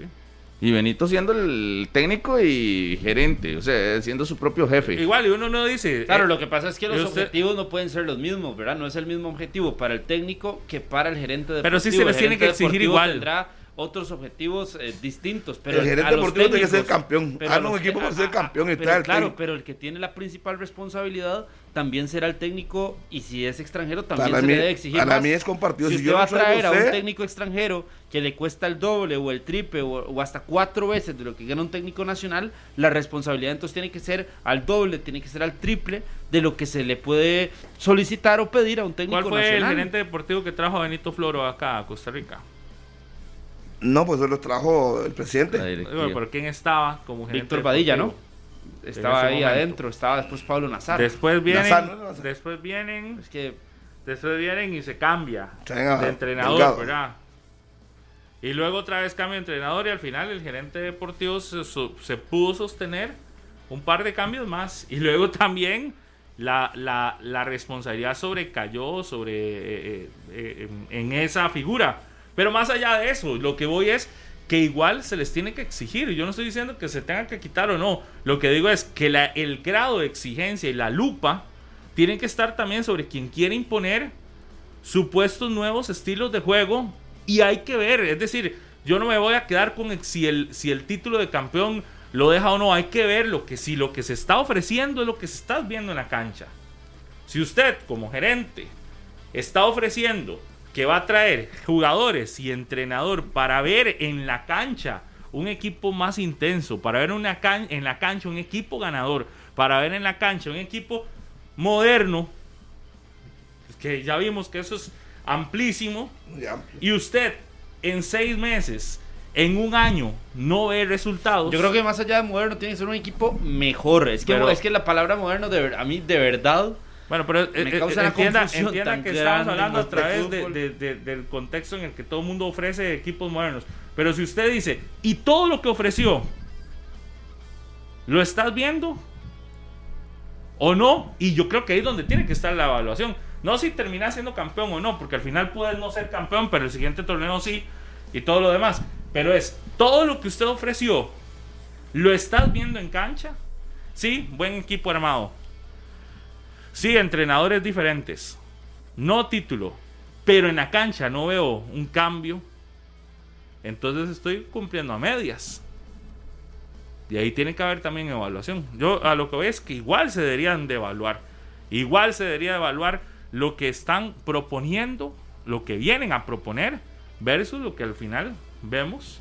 Y Benito siendo el técnico y gerente, o sea, siendo su propio jefe. Igual, y uno no dice. Claro, eh, lo que pasa es que los usted- objetivos no pueden ser los mismos, ¿verdad? No es el mismo objetivo para el técnico que para el gerente deportivo. Pero sí se les tiene que exigir igual. Tendrá otros objetivos eh, distintos, pero El gerente deportivo tiene que ser campeón. Ah, no, un equipo para ser campeón y pero el claro, pero el que tiene la principal responsabilidad también será el técnico y si es extranjero también Para se mí- le debe exigir para más. mí es compartido. Si Si usted yo va a no traer a un técnico extranjero que le cuesta el doble o el triple o, o hasta cuatro veces de lo que gana un técnico nacional, la responsabilidad entonces tiene que ser al doble, tiene que ser al triple de lo que se le puede solicitar o pedir a un técnico ¿Cuál fue nacional. el gerente deportivo que trajo a Benito Floro acá a Costa Rica? No, pues eso lo trajo el presidente. La directiva. Bueno, ¿Pero quién estaba como gerente Víctor Padilla, ¿no? Estaba ahí momento. adentro, estaba después Pablo Nazar. Después vienen, Nazar, ¿no? Nazar. después vienen, Es que después vienen y se cambia Traen a de entrenador, Delgado. ¿verdad? Y luego otra vez cambia de entrenador y al final el gerente deportivo se, pudo sostener un par de cambios más. Y luego también la, la, la responsabilidad sobrecayó sobre, eh, eh, eh, en, en esa figura. Pero más allá de eso, lo que voy es que igual se les tiene que exigir. Yo no estoy diciendo que se tengan que quitar o no. Lo que digo es que la- el grado de exigencia y la lupa tienen que estar también sobre quien quiere imponer supuestos nuevos estilos de juego y hay que ver, es decir, yo no me voy a quedar con si el, si el título de campeón lo deja o no, hay que ver lo que si lo que se está ofreciendo es lo que se está viendo en la cancha. Si usted como gerente está ofreciendo que va a traer jugadores y entrenador para ver en la cancha un equipo más intenso, para ver una can- en la cancha un equipo ganador, para ver en la cancha un equipo moderno, que ya vimos que eso es amplísimo, y usted en seis meses, en un año, no ve resultados. Yo creo que más allá de moderno tiene que ser un equipo mejor. Es que, Pero- es que la palabra moderno de ver- a mí de verdad Bueno, pero eh, Me eh, causa una entienda, entienda que estamos hablando a través de- fútbol. de- de- del contexto en el que todo el mundo ofrece equipos modernos. Pero si usted dice, y todo lo que ofreció, ¿lo estás viendo? ¿O no? Y yo creo que ahí es donde tiene que estar la evaluación. No si termina siendo campeón o no, porque al final puedes no ser campeón, pero el siguiente torneo sí, y todo lo demás. Pero es, todo lo que usted ofreció, ¿lo estás viendo en cancha? Sí, buen equipo armado. Sí, entrenadores diferentes. No título. Pero en la cancha no veo un cambio. Entonces estoy cumpliendo a medias. Y ahí tiene que haber también evaluación. Yo a lo que veo es que igual se deberían de evaluar. Igual se debería de evaluar lo que están proponiendo, lo que vienen a proponer, versus lo que al final vemos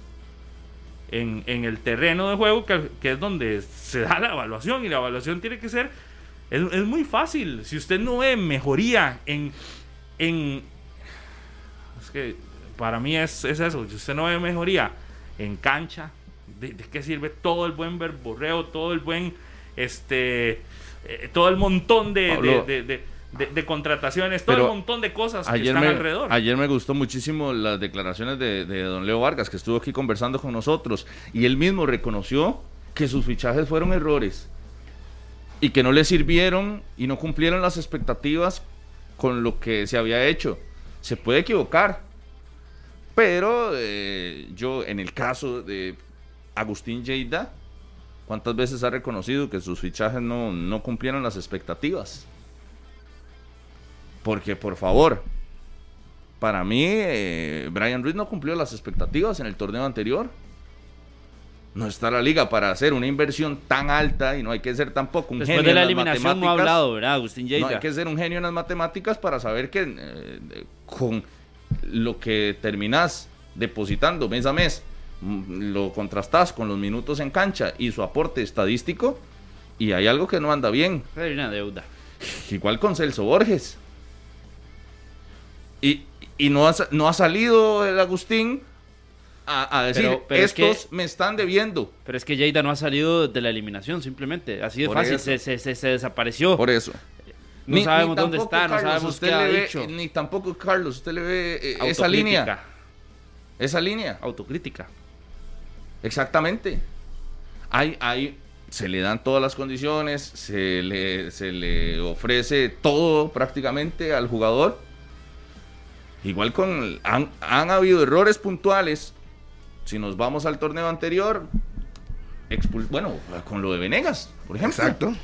en, en el terreno de juego, que, que es donde se da la evaluación. Y la evaluación tiene que ser es, es muy fácil. Si usted no ve mejoría en. en es que para mí es, es eso. Si usted no ve mejoría en cancha, ¿de, de qué sirve todo el buen verborreo, todo el buen. este eh, Todo el montón de, Pablo. de, de- contrataciones, todo el montón de cosas que están me, alrededor. ayer me gustó muchísimo las declaraciones de, de don Leo Vargas, que estuvo aquí conversando con nosotros, y él mismo reconoció que sus fichajes fueron errores y que no le sirvieron y no cumplieron las expectativas con lo que se había hecho. Se puede equivocar, pero eh, yo en el caso de Agustín Lleida, ¿cuántas veces ha reconocido que sus fichajes no, no cumplieron las expectativas? Porque, por favor, para mí, eh, Brian Ruiz no cumplió las expectativas en el torneo anterior. No está la liga para hacer una inversión tan alta y no hay que ser tampoco un después genio de la en las eliminación no ha hablado, ¿verdad? Agustín No Lleida. hay que ser un genio en las matemáticas para saber que eh, con lo que terminas depositando mes a mes, mm, lo contrastas con los minutos en cancha y su aporte estadístico, y hay algo que no anda bien. Hay una deuda. Igual con Celso Borges. Y, y no, ha, no ha salido el Agustín a, a decir, Pero- pero es que- estos me están debiendo. Pero es que Lleida no ha salido de la eliminación, simplemente. Así de Por fácil, se, se, se, se desapareció. Por eso. No sabemos dónde está, no sabemos usted qué ha ve- dicho. Ni tampoco, Carlos, usted le ve eh, esa Autocrítica, línea. Esa línea. Autocrítica. Exactamente. Hay, hay, se le dan todas las condiciones, se le, se le ofrece todo prácticamente al jugador. Igual con. Han, han habido errores puntuales. Si nos vamos al torneo anterior, bueno, con lo de Venegas, por ejemplo. Exacto.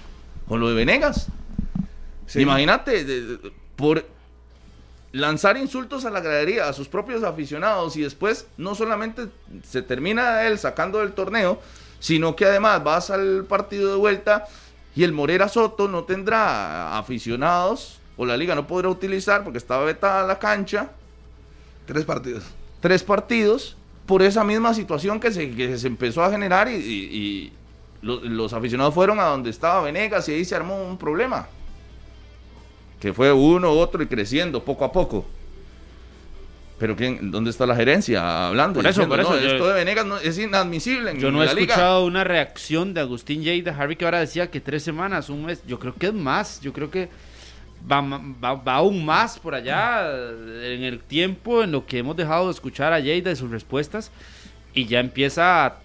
Con lo de Venegas. Sí. Imagínate, de- de- por lanzar insultos a la gradería, a sus propios aficionados, y después no solamente se termina él sacando del torneo, sino que además vas al partido de vuelta y el Morera Soto no tendrá aficionados, o la liga no podrá utilizar porque estaba vetada la cancha, Tres partidos. tres partidos, por esa misma situación que se, que se empezó a generar y, y- y lo- los aficionados fueron a donde estaba Venegas y ahí se armó un problema. Que fue uno, otro y creciendo poco a poco. Pero ¿quién, ¿dónde está la gerencia hablando? Por eso, Diciendo, por eso, "No, yo- esto de Venegas no- es inadmisible en Yo no he la liga". escuchado una reacción de Agustín Lleida. Harvey que ahora decía que tres semanas, un mes. Yo creo que es más. Yo creo que va, aún más por allá en el tiempo en lo que hemos dejado de escuchar a Lleida y sus respuestas y ya empieza a,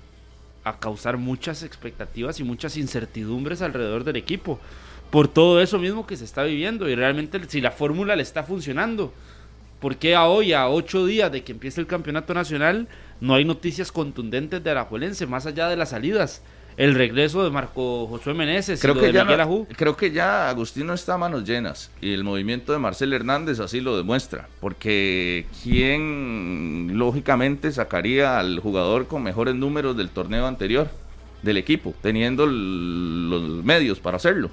causar muchas expectativas y muchas incertidumbres alrededor del equipo por todo eso mismo que se está viviendo y realmente si la fórmula le está funcionando. ¿Por qué a hoy, a ocho días de que empiece el campeonato nacional, no hay noticias contundentes de Alajuelense, más allá de las salidas? El regreso de Marco Josué Meneses creo y lo que de ya Miguel no- Ajú. creo que ya Agustino está a manos llenas y el movimiento de Marcel Hernández así lo demuestra porque quién lógicamente sacaría al jugador con mejores números del torneo anterior del equipo teniendo los medios para hacerlo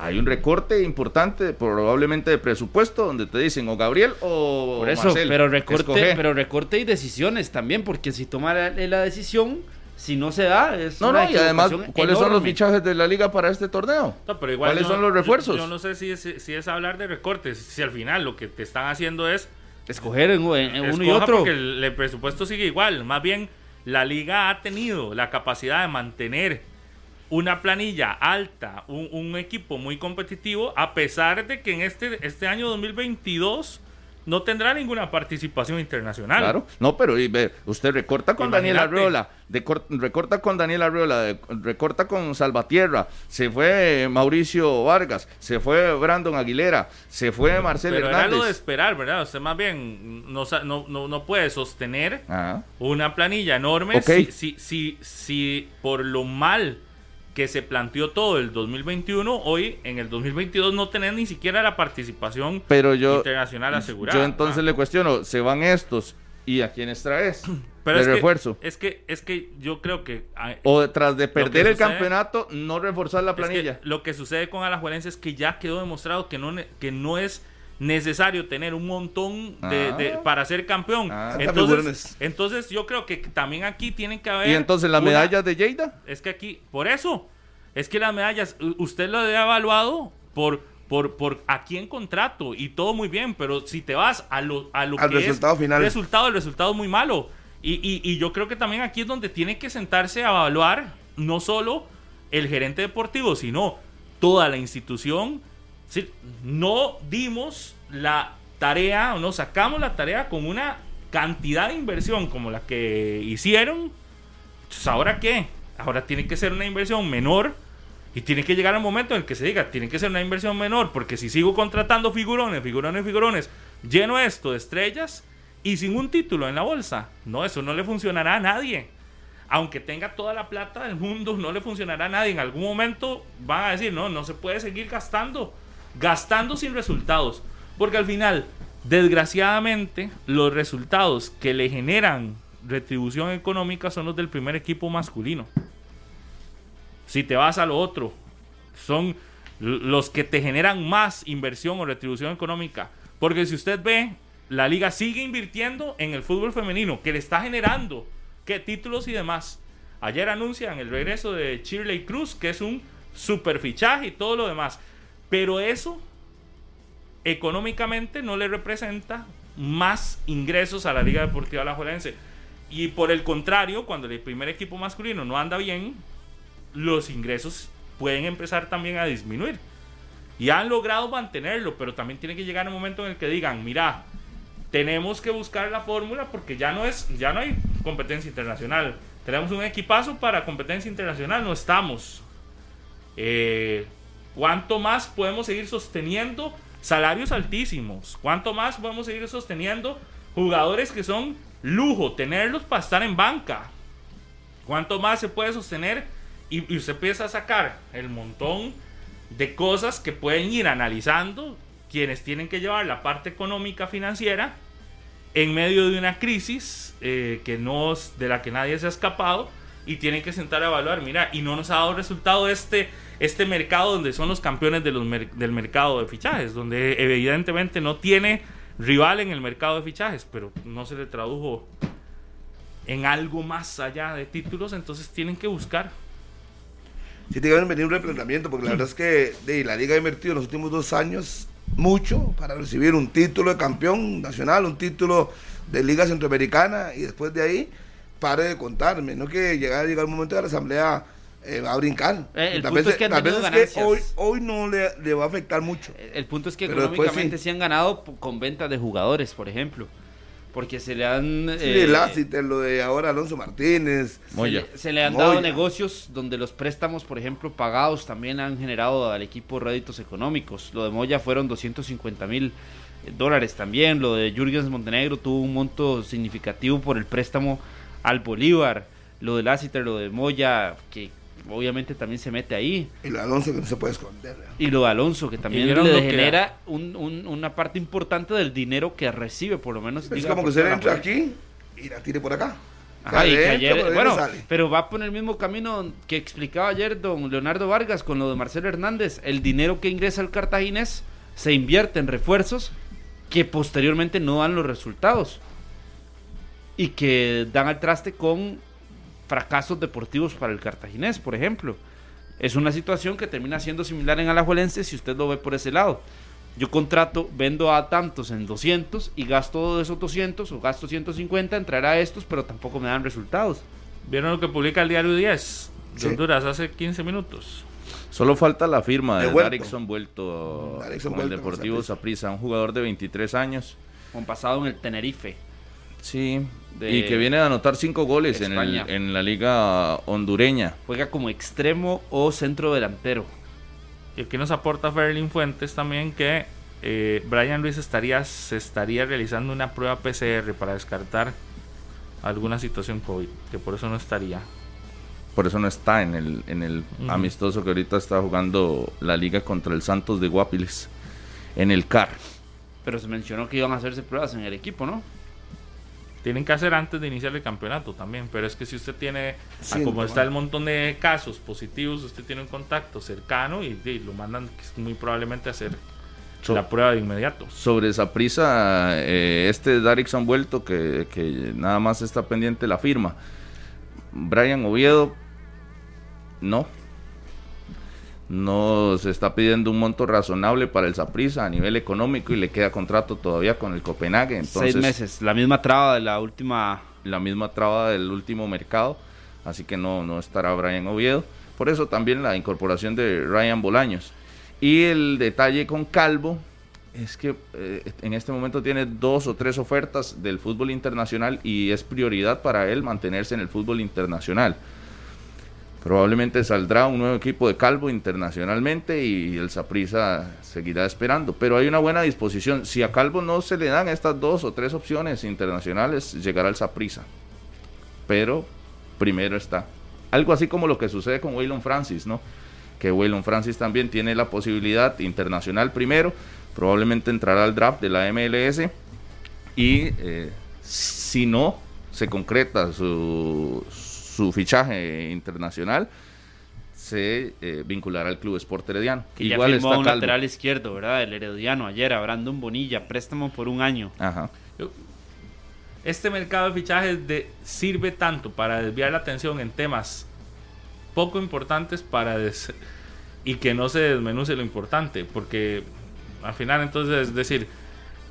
hay un recorte importante probablemente de presupuesto donde te dicen o Gabriel o Por eso, Marcel, pero recorte, escoge. pero recorte y decisiones también, porque si toma la, la decisión, si no se da, es no, una no, y además, ¿cuáles son los fichajes de la liga para este torneo? No, pero igual ¿Cuáles yo- son los refuerzos? Yo, no sé si es, si es hablar de recortes, si al final lo que te están haciendo es Escoger en, en uno y otro. porque el, el presupuesto sigue igual. Más bien, la liga ha tenido la capacidad de mantener una planilla alta, un, un equipo muy competitivo, a pesar de que en este, este año 2022 no tendrá ninguna participación internacional. Claro, no, pero usted recorta con Daniel. Arriola, decor- recorta con Daniel Arriola, de- recorta con Salvatierra, se fue Mauricio Vargas, se fue Brandon Aguilera, se fue Marcel Pero era lo de Hernández. esperar, ¿verdad? Usted más bien no, no, no, no puede sostener Ah, una planilla enorme Ok. si, si, si, si por lo mal que se planteó todo el 2021, hoy en el 2022 no tener ni siquiera la participación pero yo, internacional asegurada. yo entonces Ah. le cuestiono, se van estos y a quiénes traes Pero de es que- refuerzo. es que es que yo creo que ah, O detrás de perder el sucede- campeonato, no reforzar la es que planilla. lo que sucede con Alajuelense es que ya quedó demostrado que no que no es necesario tener un montón de, Ah. de- para ser campeón. Ah. Entonces, entonces yo creo que también aquí tienen que haber y entonces las medallas de Lleida. Es que aquí, por eso, es que las medallas, usted lo ha evaluado por, por, por a quién contrato y todo muy bien, pero si te vas a lo, a lo Al que resultado es final. resultado, el resultado es muy malo. Y, y- y yo creo que también aquí es donde tiene que sentarse a evaluar no solo el gerente deportivo, sino toda la institución. No dimos la tarea, o no sacamos la tarea con una cantidad de inversión como la que hicieron. Entonces, ¿ahora qué? Ahora tiene que ser una inversión menor y tiene que llegar el momento en el que se diga, tiene que ser una inversión menor, porque si sigo contratando figurones, figurones, figurones, lleno esto de estrellas y sin un título en la bolsa, no, eso no le funcionará a nadie. Aunque tenga toda la plata del mundo, no le funcionará a nadie. En algún momento van a decir, no, no se puede seguir gastando, gastando sin resultados. Porque al final, desgraciadamente, los resultados que le generan retribución económica son los del primer equipo masculino. Si te vas a lo otro, son los que te generan más inversión o retribución económica. Porque si usted ve, la liga sigue invirtiendo en el fútbol femenino, que le está generando ¿qué? títulos y demás. Ayer anuncian el regreso de Shirley Cruz, que es un super fichaje y todo lo demás. Pero eso económicamente no le representa más ingresos a la Liga Deportiva Alajuelense. Y por el contrario, cuando el primer equipo masculino no anda bien, los ingresos pueden empezar también a disminuir. Y han logrado mantenerlo, pero también tiene que llegar el momento en el que digan, mira, tenemos que buscar la fórmula porque ya no es, ya no hay competencia internacional. Tenemos un equipazo para competencia internacional, no estamos. Eh, ¿Cuánto más podemos seguir sosteniendo salarios altísimos? ¿Cuánto más podemos seguir sosteniendo jugadores que son lujo, tenerlos para estar en banca? ¿Cuánto más se puede sostener? Y, y usted empieza a sacar el montón de cosas que pueden ir analizando quienes tienen que llevar la parte económica financiera en medio de una crisis eh, que no de la que nadie se ha escapado y tienen que sentar a evaluar, mira, y no nos ha dado resultado este, este mercado donde son los campeones de los mer- del mercado de fichajes, donde evidentemente no tiene rival en el mercado de fichajes, pero no se le tradujo en algo más allá de títulos, entonces tienen que buscar. Sí, tiene que venir un replanteamiento, porque la verdad es que de, la Liga ha invertido en los últimos dos años mucho para recibir un título de campeón nacional, un título de Liga Centroamericana, y después de ahí, pare de contarme. No que llegar, llegar el momento de la Asamblea eh, va a brincar. Eh, el Tal punto vez- es que han tal vez tenido es que hoy, hoy no le, le va a afectar mucho. El punto es que Pero después económicamente sí. sí. han ganado con ventas de jugadores, por ejemplo. Porque se le han... Sí, eh, el Lassiter, lo de ahora Alonso Martínez. Moya. Se le, se le han Moya. dado negocios donde los préstamos, por ejemplo, pagados también han generado al equipo réditos económicos. Lo de Moya fueron 250 mil dólares también. Lo de Jürgens Montenegro tuvo un monto significativo por el préstamo al Bolívar. Lo de Lassiter, lo de Moya, que obviamente también se mete ahí. Y el Alonso que no se puede esconder. Y lo de Alonso, que también le lo genera un- un- una parte importante del dinero que recibe, por lo menos. Es como que usted entra aquí y la tire por acá. Ajá, y que ayer, no bueno, sale. pero va por el mismo camino que explicaba ayer don Leonardo Vargas con lo de Marcelo Hernández. El dinero que ingresa al cartaginés se invierte en refuerzos que posteriormente no dan los resultados y que dan al traste con fracasos deportivos para el cartaginés, por ejemplo. Es una situación que termina siendo similar en Alajuelense si usted lo ve por ese lado. Yo contrato, vendo a tantos en 200 y gasto de esos 200 o gasto 150 en traer a estos, pero tampoco me dan resultados. ¿Vieron lo que publica el diario 10 de Sí. Honduras hace 15 minutos? Solo falta la firma de, De vuelto. Darickson con el vuelto con Deportivo Saprissa, un jugador de 23 años. Con pasado en el Tenerife. Sí, De y que viene a anotar cinco goles en, el- en la liga hondureña. Juega como extremo o centro delantero. Y aquí nos aporta Ferlin Fuentes también que eh, Brian Ruiz estaría, se estaría realizando una prueba PCR para descartar alguna situación COVID, que por eso no estaría. Por eso no está en el, en el amistoso que ahorita está jugando la liga contra el Santos de Guapiles. En el CAR. Pero se mencionó que iban a hacerse pruebas en el equipo, ¿no? Tienen que hacer antes de iniciar el campeonato también, pero es que si usted tiene, ah, Sí, como está el montón de casos positivos, usted tiene un contacto cercano y, y lo mandan muy probablemente a hacer So- la prueba de inmediato. Sobre esa prisa, este Darickson vuelto que, que nada más está pendiente la firma. Brian Oviedo, no. No se está pidiendo un monto razonable para el Saprissa a nivel económico y le queda contrato todavía con el Copenhague. Entonces, Seis meses. La misma traba de la última. la misma traba del último mercado, así que no, no estará Brian Oviedo. Por eso también la incorporación de Ryan Bolaños. Y el detalle con Calvo es que eh, en este momento tiene dos o tres ofertas del fútbol internacional y es prioridad para él mantenerse en el fútbol internacional. Probablemente saldrá un nuevo equipo de Calvo internacionalmente y el Saprissa seguirá esperando. Pero hay una buena disposición. Si a Calvo no se le dan estas dos o tres opciones internacionales, llegará el Saprissa. Pero primero está. Algo así como lo que sucede con Waylon Francis, ¿no? Que Waylon Francis también tiene la posibilidad internacional primero. Probablemente entrará al draft de la MLS. Y eh, si no se concreta su fichaje internacional, se eh, vinculará al Club Sport Herediano. Que Igual ya firmó está un Calvo. lateral izquierdo, ¿verdad? El Herediano ayer, a Brandon Bonilla, préstamo por un año. Ajá. Este mercado de fichajes de, sirve tanto para desviar la atención en temas poco importantes para des- y que no se desmenuce lo importante, porque al final entonces es decir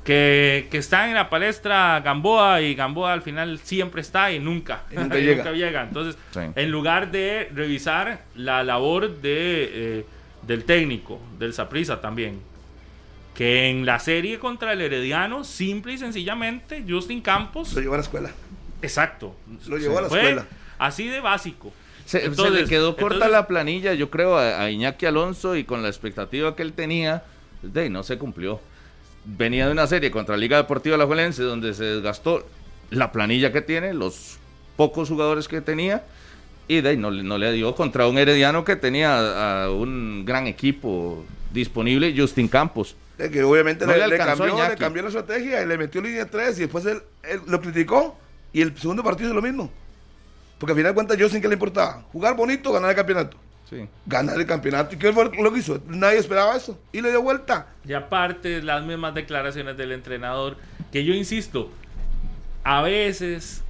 que, que está en la palestra Gamboa y Gamboa al final siempre está y nunca, Y nunca y llega. nunca llega. Entonces, Sí. en lugar de revisar la labor de, eh, del técnico, del Saprisa también, que en la serie contra el Herediano, simple y sencillamente, Justin Campos, Lo llevó a la escuela. exacto, Lo llevó a la escuela. así de básico. Se, se Entonces- le quedó corta entonces- la planilla, yo creo, a, a Iñaki Alonso y con la expectativa que él tenía, de no se cumplió. Venía de una serie contra Liga Deportiva Alajuelense donde se desgastó la planilla que tiene, los pocos jugadores que tenía, y de ahí no, le- no le dio contra un Herediano que tenía a un gran equipo disponible, Justin Campos. Que obviamente No le, cambió, le cambió la estrategia y le metió línea 3 y después él, él lo criticó y el segundo partido es lo mismo. Porque al final de cuentas yo sin que le importaba. Jugar bonito, ganar el campeonato. Sí. Ganar el campeonato. ¿Y qué fue lo que hizo? Nadie esperaba eso. Y le dio vuelta. Y aparte, las mismas declaraciones del entrenador, que yo insisto, a veces,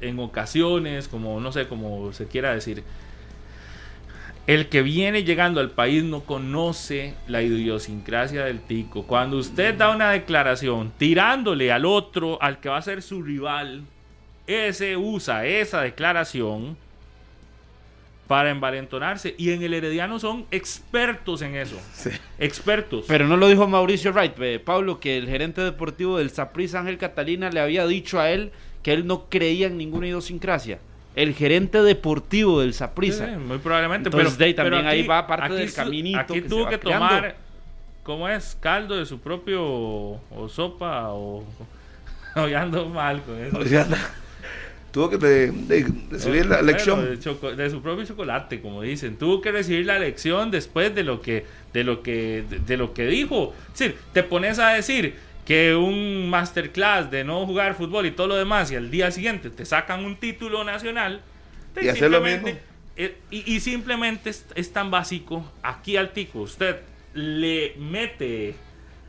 en ocasiones, como no sé, como se quiera decir, el que viene llegando al país no conoce la idiosincrasia del tico. Cuando usted da una declaración tirándole al otro, al que va a ser su rival, ese usa esa declaración para envalentonarse. Y en el Herediano son expertos en eso. Sí. Expertos. Pero no lo dijo Mauricio Wright, eh, Pablo, que el gerente deportivo del Saprissa Ángel Catalina le había dicho a él que él no creía en ninguna idiosincrasia. El gerente deportivo del Saprissa. Sí, muy probablemente. Entonces, pero, de ahí también pero ahí va parte del su- caminito Aquí que se tuvo va que creando. tomar, ¿cómo es? Caldo de su propio, o sopa, o... o ya ando mal con eso. O sea, tuvo que de- recibir la lección. de, su propio chocolate, como dicen. Tuvo que recibir la lección después de lo que, de lo que, de, de lo que dijo. Es decir, te pones a decir que un masterclass de no jugar fútbol y todo lo demás, y al día siguiente te sacan un título nacional. Y hacer lo simplemente- mismo. eh, y, y simplemente es, es tan básico. Aquí al tico, usted le mete,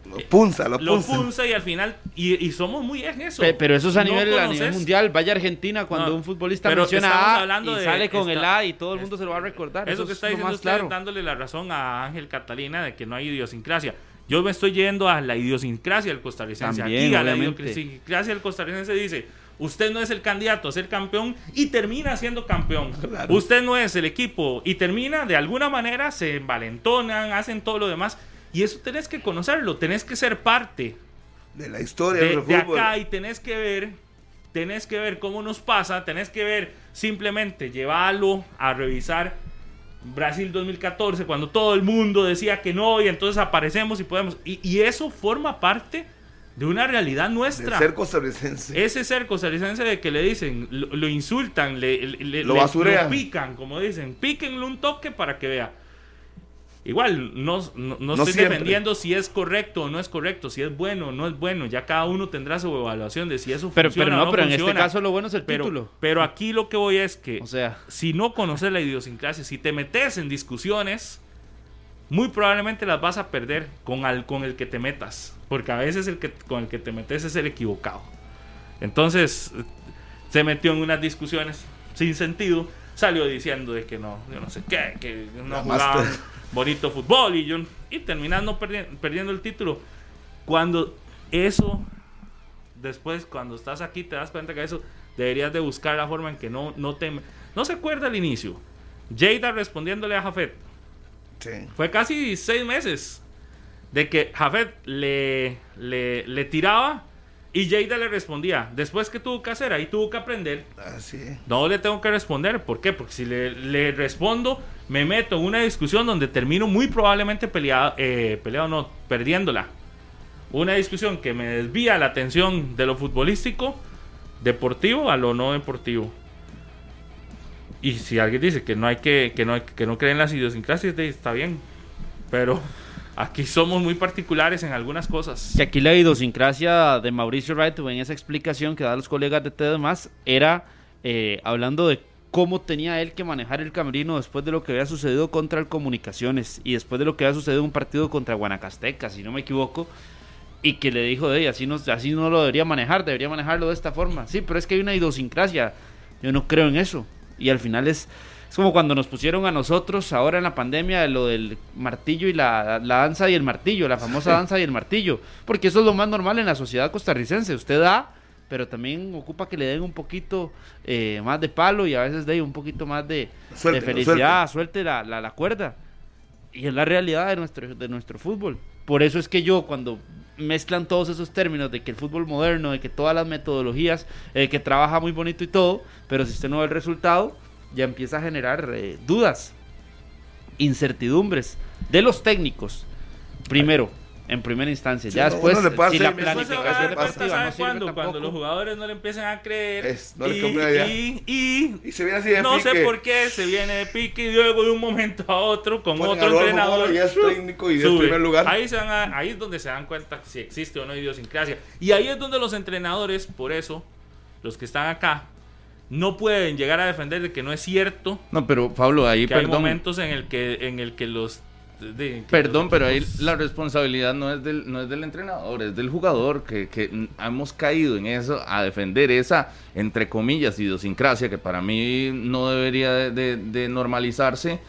Lo punza, lo lo punza. punza y al final, y, y somos muy en eso. Pe- Pero eso es a No nivel, a nivel mundial. Vaya Argentina cuando No, un futbolista pero menciona A hablando y de- sale con el A y todo el mundo se lo va a recordar. Eso, Eso, que es está lo diciendo más usted, claro. dándole la razón a Ángel Catalina de que no hay idiosincrasia. Yo me estoy yendo a la idiosincrasia del costarricense. También, Aquí a la idiosincrasia del costarricense dice, usted no es el candidato a ser campeón y termina siendo campeón. Claro. Usted no es el equipo y termina, de alguna manera, se envalentonan, hacen todo lo demás. Y eso tenés que conocerlo, tenés que ser parte De la historia de, del de fútbol. acá y tenés que ver, tenés que ver cómo nos pasa, tenés que ver simplemente llevarlo a revisar Brasil 2014, cuando todo el mundo decía que no y entonces aparecemos y podemos. Y, y eso forma parte de una realidad de nuestra. ser costarricense. Ese ser costarricense de que le dicen, lo, lo insultan, le, le- Lo le- lo pican, como dicen, píquenle un toque para que vea. Igual, no, no, no No estoy siempre. defendiendo si es correcto o no es correcto, si es bueno o no es bueno. Ya cada uno tendrá su evaluación de si eso Pero, funciona pero o no, no pero en este funciona. caso lo bueno es el pero, título. pero aquí lo que voy es que O sea, si no conoces la idiosincrasia, si te metes en discusiones, muy probablemente las vas a perder con, al, con el que te metas. Porque a veces el que, con el que te metes es el equivocado. Entonces, se metió en unas discusiones sin sentido. Salió diciendo de que no, yo no sé qué, que no jugaban bonito fútbol y, yo, y terminando perdi- perdiendo el título. Cuando eso, después cuando estás aquí te das cuenta que eso deberías de buscar la forma en que no, no te... No se acuerda al inicio. Jada respondiéndole a Jafet. Sí. Fue casi seis meses de que Jafet le, le, le tiraba y Jada le respondía. Después, ¿qué tuvo que hacer? Ahí tuvo que aprender. Así. No le tengo que responder. ¿Por qué? Porque si le, le respondo, me meto en una discusión donde termino muy probablemente peleado, eh, peleado no, perdiéndola. Una discusión que me desvía la atención de lo futbolístico, deportivo a lo no deportivo. Y si alguien dice que no hay que, que no, hay- que no creen las idiosincrasias, está bien. Pero aquí somos muy particulares en algunas cosas. que aquí la idiosincrasia de Mauricio Wright en esa explicación que da los colegas de TED más era eh, hablando de cómo tenía él que manejar el camerino después de lo que había sucedido contra el Comunicaciones y después de lo que había sucedido en un partido contra Guanacasteca, si no me equivoco, y que le dijo de así no, así no lo debería manejar, debería manejarlo de esta forma. Sí, pero es que hay una idiosincrasia, yo no creo en eso. Y al final es, es como cuando nos pusieron a nosotros ahora en la pandemia lo del martillo y la, la danza y el martillo, la famosa danza y el martillo, porque eso es lo más normal en la sociedad costarricense. Usted da, pero también ocupa que le den un poquito eh, más de palo y a veces de un poquito más de, Suéltelo, de felicidad, suelte la, la, la cuerda. Y es la realidad de nuestro, de nuestro fútbol. Por eso es que yo cuando mezclan todos esos términos de que el fútbol moderno, de que todas las metodologías, eh, que trabaja muy bonito y todo, pero si usted no ve el resultado, ya empieza a generar eh, dudas, incertidumbres de los técnicos. Primero, en primera instancia. Sí, ya después, le puede si la planificación deportiva ¿sabe no sirve cuándo? Cuando tampoco. los jugadores no le empiezan a creer. Es, no le y, y, y Y se viene así de no pique. sé por qué se viene de pique y luego de un momento a otro con Ponen otro entrenador. Y es técnico y es sube. primer lugar. Ahí, se van a- ahí es donde se dan cuenta si existe o no idiosincrasia. Y ahí es donde los entrenadores, por eso, los que están acá, no pueden llegar a defender de que no es cierto No, pero Pablo, ahí que hay perdón. momentos en el que en el que los de- Perdón, pero ahí la responsabilidad no es del, no es del entrenador, es del jugador, que, que hemos caído en eso, a defender esa, entre comillas, idiosincrasia, que para mí no debería de, de- de normalizarse,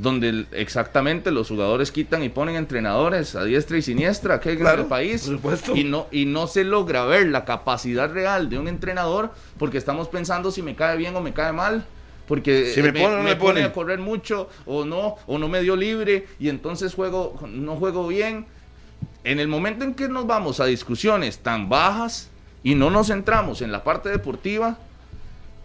donde exactamente los jugadores quitan y ponen entrenadores a diestra y siniestra que hay en Claro, el país, y no, y no se logra ver la capacidad real de un entrenador, porque estamos pensando si me cae bien o me cae mal, porque Si me pone o no me pone. a correr mucho o no, o no me dio libre y entonces juego, no juego bien. En el momento en que nos vamos a discusiones tan bajas y no nos centramos en la parte deportiva,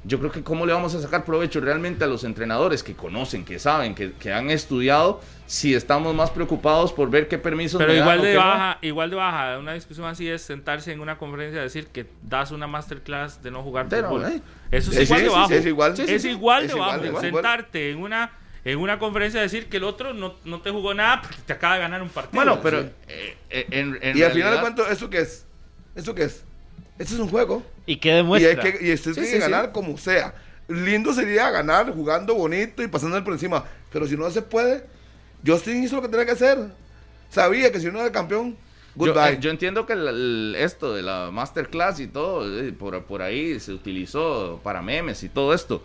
yo creo que cómo le vamos a sacar provecho realmente a los entrenadores que conocen, que saben, que, que han estudiado, si estamos más preocupados por ver qué permisos Pero me dan igual o de no. baja, igual de baja, una discusión así es sentarse en una conferencia y decir que das una masterclass de no jugar Pero, fútbol. eh, Eso es Sí, igual sí, de bajo. sí, es igual. Sí, sí, es sí. igual Es de igual, bajo. igual, igual. Sentarte en una en una conferencia y decir que el otro no, no te jugó nada porque te acaba de ganar un partido. Bueno, pero Sí. eh, eh, en, en Y al final de ¿eso qué es? ¿Eso qué es? Este es un juego. ¿Y qué Y, demuestra? hay que, y usted Sí, sí, que sí. ganar como sea. Lindo sería ganar jugando bonito y pasándole por encima. Pero si no se puede, Justin hizo lo que tenía que hacer. Sabía que si no era campeón, Yo, goodbye. eh, yo entiendo que el- el- esto de la masterclass y todo, eh, por, por ahí se utilizó para memes y todo esto.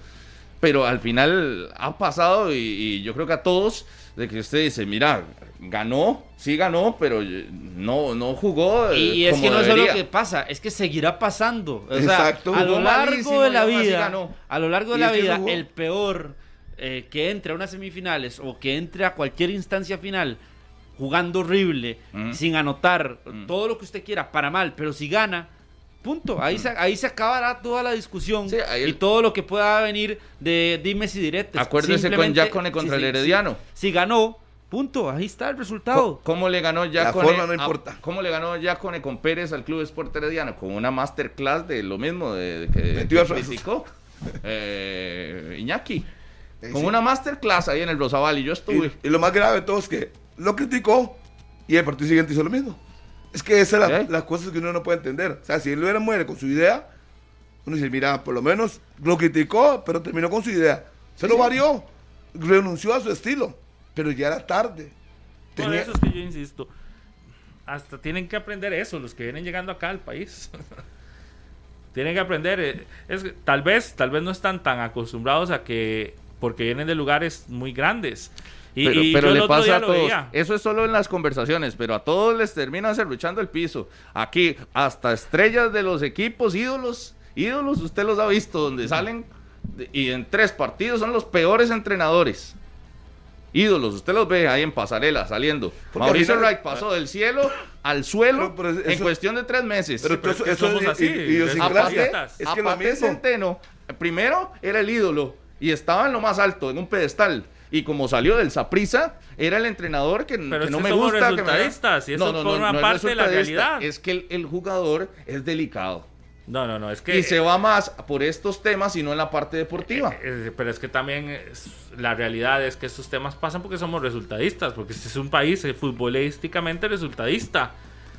Pero al final ha pasado y, y yo creo que a todos, de que usted dice, mira, ganó, sí ganó, pero eh, no, no jugó. eh, Y es como que no es solo que pasa, es que seguirá pasando. O sea, Exacto. a lo largo de la vida, a lo largo de la vida, jugó. el peor eh, que entre a unas semifinales o que entre a cualquier instancia final jugando horrible, Mm. sin anotar, Mm. todo lo que usted quiera, para mal, pero si gana, punto. Ahí, se, ahí se acabará toda la discusión Sí, ahí el- y todo lo que pueda venir de dimes y diretes. Acuérdese con Yacone contra el Herediano. Si, ganó, punto. Ahí está el resultado. ¿Cómo le ganó La Yacone? forma no a- importa. ¿Cómo le ganó Yacone con Pérez al Club Sport Herediano? Con una masterclass de lo mismo de, de que, que criticó eh, Iñaki. Eh, Con sí. una masterclass ahí en el Rosabal y yo estuve. Y, y lo más grave de todo es que lo criticó y el partido siguiente hizo lo mismo. Es que esa es la- ¿Eh? las cosas que uno no puede entender. O sea, si él hubiera muere con su idea, uno dice, mira, por lo menos lo criticó, pero terminó con su idea. Se lo varió, renunció a su estilo, pero ya era tarde. Por Tenía- eso es que yo insisto. Hasta tienen que aprender eso, los que vienen llegando acá al país. tienen que aprender. eh, Es, que tal vez, tal vez no están tan acostumbrados a que, porque vienen de lugares muy grandes. Y, pero y pero yo el le otro pasa día a lo todos. veía. Eso es solo en las conversaciones, pero a todos les terminan serruchando el piso. Aquí, hasta estrellas de los equipos, ídolos, ídolos, usted los ha visto, donde salen de- y en tres partidos son los peores entrenadores. Ídolos, usted los ve ahí en pasarela saliendo. Porque Mauricio al final- Wright pasó del cielo al suelo Pero- pero en cuestión de tres meses. Pero pero eso, es que eso somos y- así, y- y. Es que lo Aparte mismo. Centeno, primero era el ídolo y estaba en lo más alto, en un pedestal. Y como salió del Saprisa, era el entrenador que, Pero que es no me gusta. que me- y eso forma es parte de la realidad. Es que el, el jugador es delicado. No, no, no, es que... y se va más por estos temas y no en la parte deportiva. Eh, eh, pero es que también es- la realidad es que estos temas pasan porque somos resultadistas, porque este es un país eh, futbolísticamente resultadista.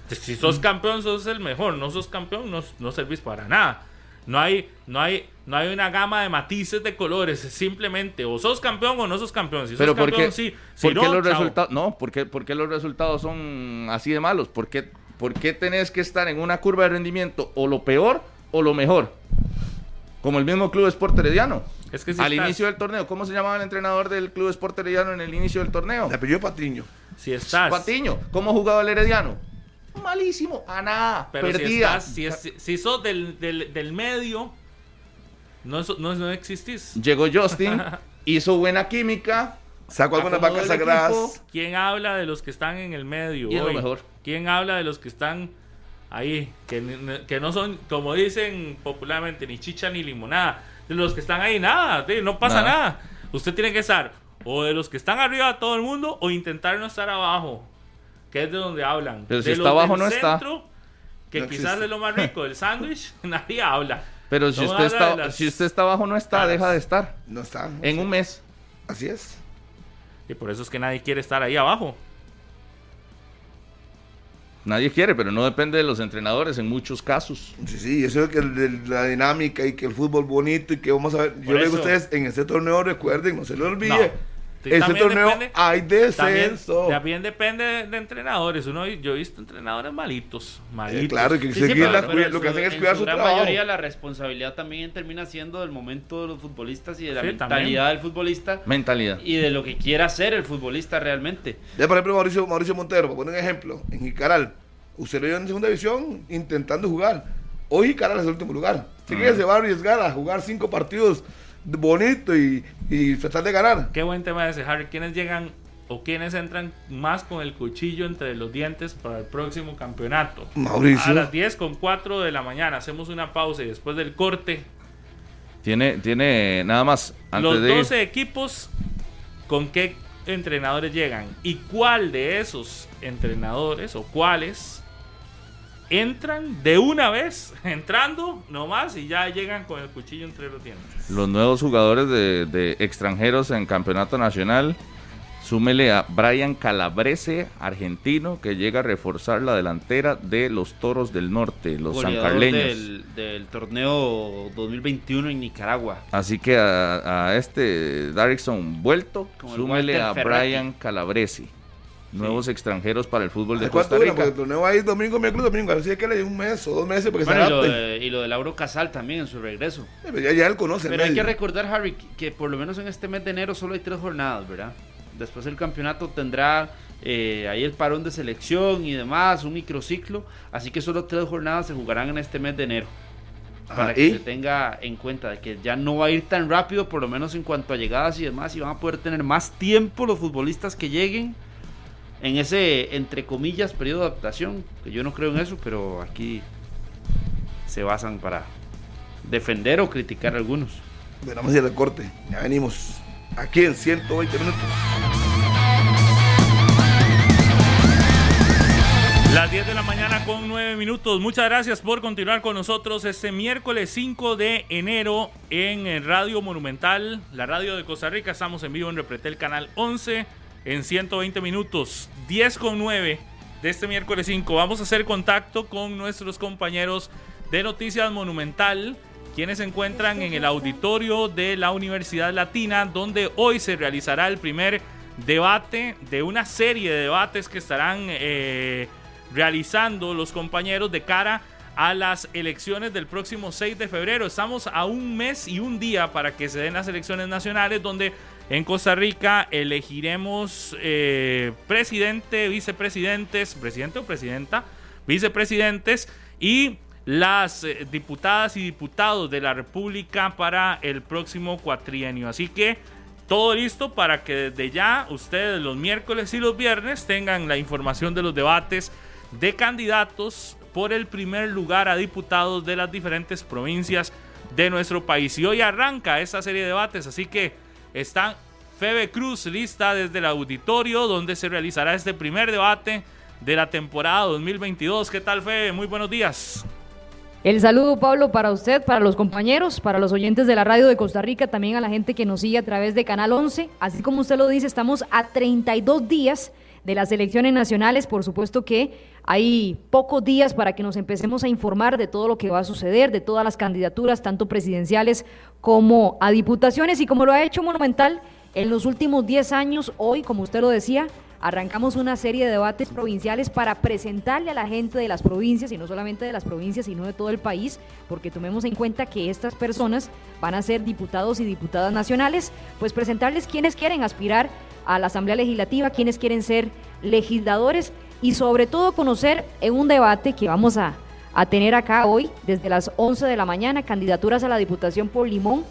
Si sos Mm. campeón, sos el mejor. No sos campeón, no, no servís para nada. No hay, no, hay, no hay una gama de matices de colores. Es simplemente o sos campeón o no sos campeón. Si sos Pero ¿por campeón, qué, sí. Si por qué no, los chao. resultados no? ¿por qué, por qué los resultados son así de malos? ¿Por qué, por qué tenés que estar en una curva de rendimiento o lo peor o lo mejor? Como el mismo Club Sport Herediano. Es que si Al estás- inicio del torneo, ¿cómo se llamaba el entrenador del Club Sport Herediano en el inicio del torneo? Le apellido Patiño. Si estás... Patiño, ¿cómo jugaba el Herediano? Malísimo, a nada, Pero si, estás, si, es- si- si sos del, del, del medio, no, no, no existís. Llegó Justin, hizo buena química. Sacó algunas vacas sagradas. ¿Quién habla de los que están en el medio? Y es lo hoy? mejor. ¿Quién habla de los que están ahí? Que, que no son, como dicen popularmente, ni chicha ni limonada. De los que están ahí, nada, no pasa Nada. nada. Usted tiene que estar o de los que están arriba de todo el mundo o intentar no estar abajo, que es de donde hablan. Pero si de está los abajo, del no está. centro, Que No quizás existe. es lo más rico, el sándwich, nadie habla. Pero si No usted, está, las si usted está abajo, no está, deja de estar. No está. En un mes. Así es. Y por eso es que nadie quiere estar ahí abajo. Nadie quiere, pero no depende de los entrenadores en muchos casos. Sí, sí, eso es que el- el- la dinámica y que el fútbol bonito y que vamos a ver. Yo le digo a ustedes, en este torneo recuerden, no se lo olvide. No. Este también torneo depende- hay descenso. también depende de, de entrenadores. Uno, yo he visto entrenadores malitos. malitos. Eh, claro, y que Sí, sí, lo que hacen es cuidar su su gran trabajo. mayoría la responsabilidad también termina siendo del momento de los futbolistas y de la Sí, mentalidad también. del futbolista Mentalidad. y de lo que quiera hacer el futbolista realmente. Ya, por ejemplo, Mauricio, Mauricio Montero, para poner un ejemplo, en Jicaral, usted lo vio en segunda división intentando jugar. Hoy Jicaral es el último lugar. Si quiere, se va a arriesgar a jugar cinco partidos bonito y, y tratar de ganar. Qué buen tema ese, Harry. ¿Quiénes llegan o quiénes entran más con el cuchillo entre los dientes para el próximo campeonato? Mauricio. A las 10 con 4 de la mañana hacemos una pausa y después del corte, Tiene, tiene nada más. Antes los de ir- 12 equipos, ¿con qué entrenadores llegan? ¿Y cuál de esos entrenadores o cuáles entran de una vez, entrando nomás y ya llegan con el cuchillo entre los dientes? los nuevos jugadores de, de extranjeros en campeonato nacional. Súmele a Brian Calabrese, argentino, que llega a reforzar la delantera de los Toros del Norte, los sancarleños. del, del torneo 2021 en Nicaragua. Así que a, a este Darrickson vuelto, súmele a Ferrati. Brian Calabrese. Nuevos extranjeros para el fútbol de ¿Hace cuánto Costa? Rica. Porque el torneo va a ir domingo, miércoles, domingo. Así que le dio un mes o dos meses porque Bueno, y se lo, adapten. de, y lo de Lauro Casal también en su regreso. Ya, ya él conoce Pero hay que recordar, Harry, que- por lo menos en este mes de enero solo hay tres jornadas, ¿verdad? Después el campeonato tendrá eh, ahí el parón de selección y demás, un microciclo. Así que solo tres jornadas se jugarán en este mes de enero. Para Ajá, que ¿y? se tenga en cuenta de que ya no va a ir tan rápido, por lo menos en cuanto a llegadas y demás, y van a poder tener más tiempo los futbolistas que lleguen en ese, entre comillas, periodo de adaptación. Que yo no creo en eso, pero aquí se basan para defender o criticar a algunos. Bueno, vamos a ir al corte. Ya venimos. Aquí en 120 minutos. Las 10 de la mañana con 9 minutos. Muchas gracias por continuar con nosotros este miércoles 5 de enero en Radio Monumental, la radio de Costa Rica. Estamos en vivo en Repretel Canal 11 en 120 minutos, 10 con 9 de este miércoles 5. Vamos a hacer contacto con nuestros compañeros de Noticias Monumental, quienes se encuentran en el auditorio de la Universidad Latina, donde hoy se realizará el primer debate de una serie de debates que estarán eh, realizando los compañeros de cara a las elecciones del próximo 6 de febrero. Estamos a un mes y un día para que se den las elecciones nacionales donde en Costa Rica elegiremos eh, presidente, vicepresidentes, presidente o presidenta, vicepresidentes y las eh, diputadas y diputados de la República para el próximo cuatrienio. Así que todo listo para que desde ya ustedes los miércoles y los viernes tengan la información de los debates de candidatos por el primer lugar a diputados de las diferentes provincias de nuestro país. Y hoy arranca esta serie de debates, así que está Febe Cruz lista desde el auditorio donde se realizará este primer debate de la temporada 2022. ¿Qué tal, Febe? Muy buenos días. El saludo, Pablo, para usted, para los compañeros, para los oyentes de la radio de Costa Rica, también a la gente que nos sigue a través de Canal 11. Así como usted lo dice, estamos a 32 días de las elecciones nacionales. Por supuesto que hay pocos días para que nos empecemos a informar de todo lo que va a suceder, de todas las candidaturas, tanto presidenciales como a diputaciones. Y como lo ha hecho Monumental en los últimos 10 años, hoy, como usted lo decía, arrancamos una serie de debates provinciales para presentarle a la gente de las provincias, y no solamente de las provincias, sino de todo el país, porque tomemos en cuenta que estas personas van a ser diputados y diputadas nacionales, pues presentarles quienes quieren aspirar a la Asamblea Legislativa, quienes quieren ser legisladores y sobre todo conocer en un debate que vamos a, a tener acá hoy, desde las 11 de la mañana, candidaturas a la Diputación por Limón,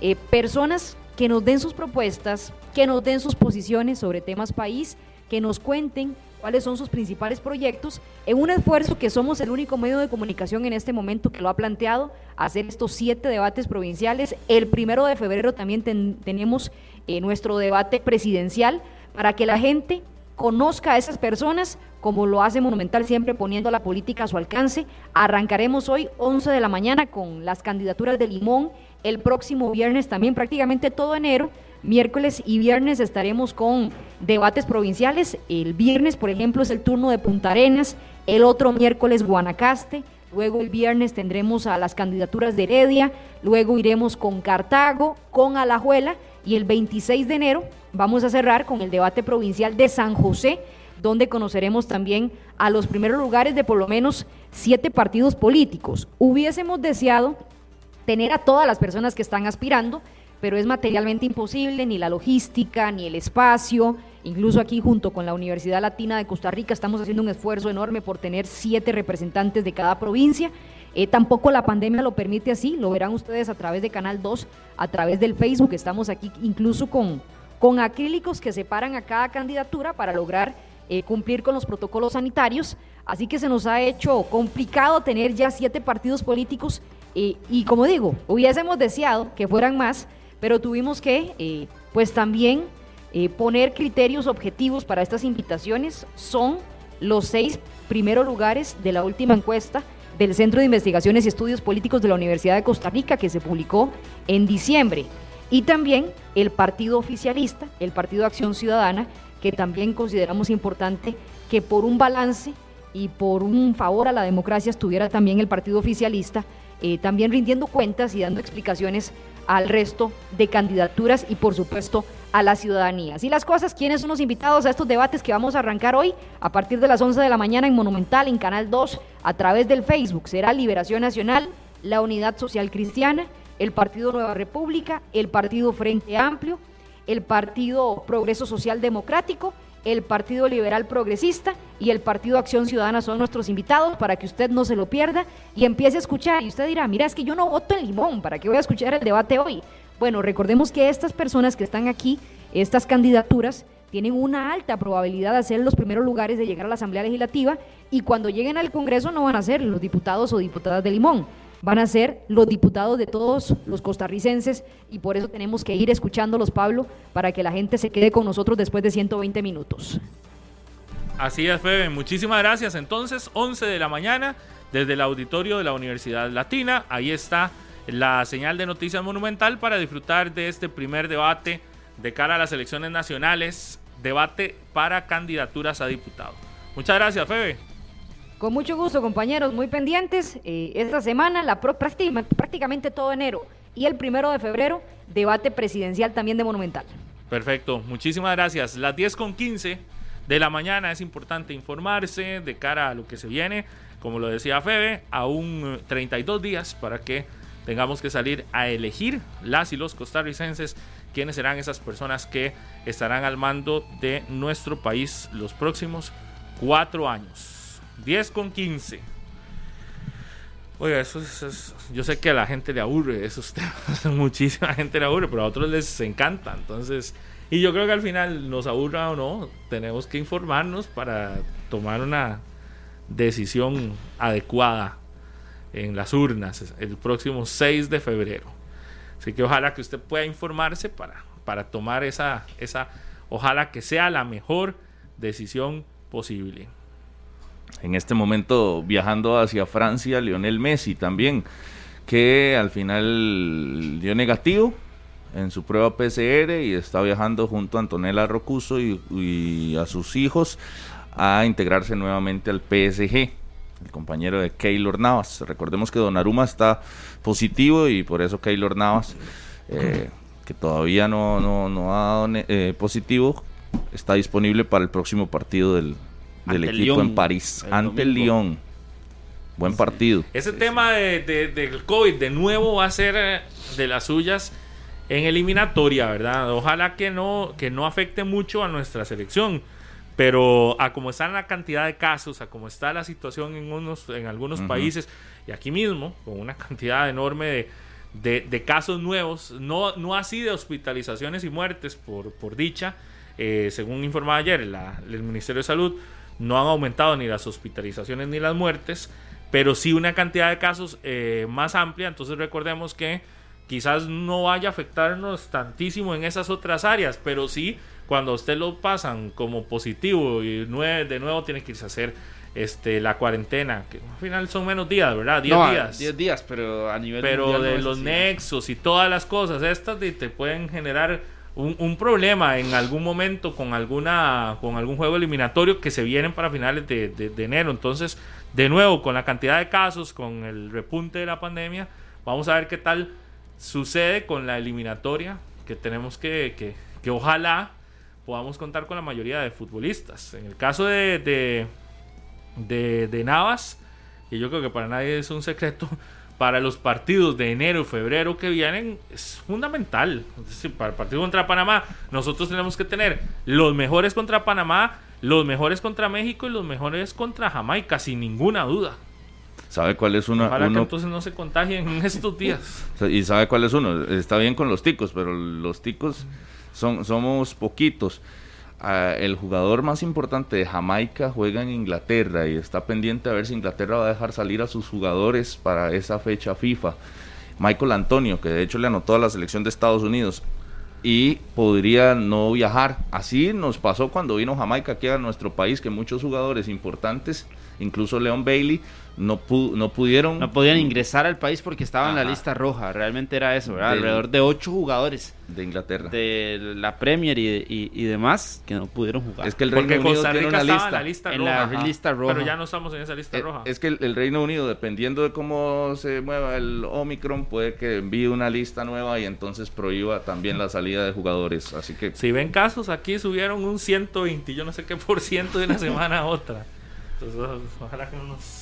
eh, personas que nos den sus propuestas, que nos den sus posiciones sobre temas país, que nos cuenten cuáles son sus principales proyectos, en un esfuerzo que somos el único medio de comunicación en este momento que lo ha planteado, hacer estos siete debates provinciales. El primero de febrero también ten- tenemos eh, nuestro debate presidencial para que la gente conozca a esas personas, como lo hace Monumental siempre poniendo la política a su alcance. Arrancaremos hoy 11 de la mañana con las candidaturas de Limón, el próximo viernes también prácticamente todo enero, miércoles y viernes estaremos con debates provinciales. El viernes, por ejemplo, es el turno de Punta Arenas, el otro miércoles Guanacaste, luego el viernes tendremos a las candidaturas de Heredia, luego iremos con Cartago, con Alajuela. Y el 26 de enero vamos a cerrar con el debate provincial de San José, donde conoceremos también a los primeros lugares de por lo menos siete partidos políticos. Hubiésemos deseado tener a todas las personas que están aspirando, pero es materialmente imposible, ni la logística, ni el espacio, Incluso aquí junto con la Universidad Latina de Costa Rica estamos haciendo un esfuerzo enorme por tener siete representantes de cada provincia. Eh, tampoco la pandemia lo permite así, lo verán ustedes a través de Canal 2, a través del Facebook. Estamos aquí incluso con, con acrílicos que separan a cada candidatura para lograr eh, cumplir con los protocolos sanitarios. Así que se nos ha hecho complicado tener ya siete partidos políticos eh, y como digo, hubiésemos deseado que fueran más, pero tuvimos que pues también poner criterios objetivos para estas invitaciones. Son los seis primeros lugares de la última encuesta del Centro de Investigaciones y Estudios Políticos de la Universidad de Costa Rica que se publicó en diciembre. Y también el partido oficialista, el Partido Acción Ciudadana, que también consideramos importante que por un balance y por un favor a la democracia estuviera también el partido oficialista, eh, también rindiendo cuentas y dando explicaciones al resto de candidaturas y por supuesto a la ciudadanía. Así las cosas, ¿quiénes son los invitados a estos debates que vamos a arrancar hoy a partir de las 11 de la mañana en Monumental, en Canal 2, a través del Facebook? Será Liberación Nacional, la Unidad Social Cristiana, el Partido Nueva República, el Partido Frente Amplio, el Partido Progreso Social Democrático, el Partido Liberal Progresista y el Partido Acción Ciudadana son nuestros invitados para que usted no se lo pierda y empiece a escuchar. Y usted dirá, mira, es que yo no voto en Limón, ¿para qué voy a escuchar el debate hoy? Bueno, recordemos que estas personas que están aquí, estas candidaturas, tienen una alta probabilidad de ser los primeros lugares de llegar a la Asamblea Legislativa y cuando lleguen al Congreso no van a ser los diputados o diputadas de Limón, van a ser los diputados de todos los costarricenses y por eso tenemos que ir escuchándolos, Pablo, para que la gente se quede con nosotros después de 120 minutos. Así es, Febe. Muchísimas gracias. Entonces, 11 de la mañana, desde el auditorio de la Universidad Latina, ahí está la señal de noticias monumental para disfrutar de este primer debate de cara a las elecciones nacionales, debate para candidaturas a diputado. Muchas gracias, Febe. Con mucho gusto, compañeros, muy pendientes. Eh, esta semana, la prácticamente todo enero y el primero de febrero, debate presidencial también de Monumental. Perfecto, muchísimas gracias. Las 10 con 15 de la mañana es importante informarse de cara a lo que se viene, como lo decía Febe, aún 32 días para que tengamos que salir a elegir las y los costarricenses quiénes serán esas personas que estarán al mando de nuestro país los próximos cuatro años. 10 con 15. Oiga, eso es, yo sé que a la gente le aburre esos temas, muchísima gente le aburre, pero a otros les encanta. Entonces, y yo creo que al final, nos aburra o no, tenemos que informarnos para tomar una decisión adecuada en las urnas el próximo 6 de febrero. Así que ojalá que usted pueda informarse para, para tomar esa, esa, ojalá que sea la mejor decisión posible. En este momento viajando hacia Francia, Lionel Messi también, que al final dio negativo en su prueba PCR y está viajando junto a Antonella Rocuso y, a sus hijos a integrarse nuevamente al PSG el compañero de Keylor Navas. Recordemos que Donnarumma está positivo y por eso Keylor Navas, eh, que todavía no, no, ha dado eh, positivo, está disponible para el próximo partido del, equipo en París, ante el Lyon. Buen partido. Ese tema de, del COVID de nuevo va a ser eh, de las suyas en eliminatoria, ¿verdad? Ojalá que no, que no afecte mucho a nuestra selección pero a como está la cantidad de casos, a como está la situación en, unos, en algunos países y aquí mismo, con una cantidad enorme de, casos nuevos, no, no así de hospitalizaciones y muertes por, por dicha, eh, según informaba ayer el Ministerio de Salud, no han aumentado ni las hospitalizaciones ni las muertes, pero sí una cantidad de casos eh, más amplia, entonces recordemos que quizás no vaya a afectarnos tantísimo en esas otras áreas, pero sí cuando usted lo pasan como positivo y de nuevo tiene que irse a hacer este, la cuarentena, que al final son menos días, ¿verdad? 10 días. 10 días, pero a nivel Pero de los nexos y todas las cosas estas te pueden generar un, problema en algún momento con alguna con algún juego eliminatorio que se vienen para finales de, de, enero. Entonces, de nuevo, con la cantidad de casos, con el repunte de la pandemia, vamos a ver qué tal sucede con la eliminatoria, que tenemos que, que, que ojalá podamos contar con la mayoría de futbolistas. En el caso de, de, de, Navas, y yo creo que para nadie es un secreto, para los partidos de enero y febrero que vienen es fundamental. Es decir, para el partido contra Panamá, nosotros tenemos que tener los mejores contra Panamá, los mejores contra México y los mejores contra Jamaica, sin ninguna duda. ¿Sabe cuál es una, Ojalá que entonces no se contagien en estos días. Y sabe cuál es uno. Está bien con los ticos, pero los ticos son, somos poquitos. El jugador más importante de Jamaica juega en Inglaterra y está pendiente a ver si Inglaterra va a dejar salir a sus jugadores para esa fecha FIFA. Michael Antonio, que de hecho le anotó a la selección de Estados Unidos y podría no viajar. Así nos pasó cuando vino Jamaica aquí a nuestro país, que muchos jugadores importantes, incluso Leon Bailey, no, pu- no pudieron No podían ingresar al país porque estaban en la lista roja. Realmente era eso, ¿verdad? Alrededor de ocho jugadores de Inglaterra. de la Premier y, y- y demás que no pudieron jugar. Es que el Porque Reino Unido Costa tiene una en la lista En roja. la ajá, lista roja. Pero ya no estamos en esa lista Eh, roja. Es que el, el Reino Unido, dependiendo de cómo se mueva el Omicron, puede que envíe una lista nueva y entonces prohíba también la salida de jugadores. Así que Si ven casos, aquí subieron un 120, yo no sé qué por ciento de una semana a otra. Entonces, ojalá Que no nos-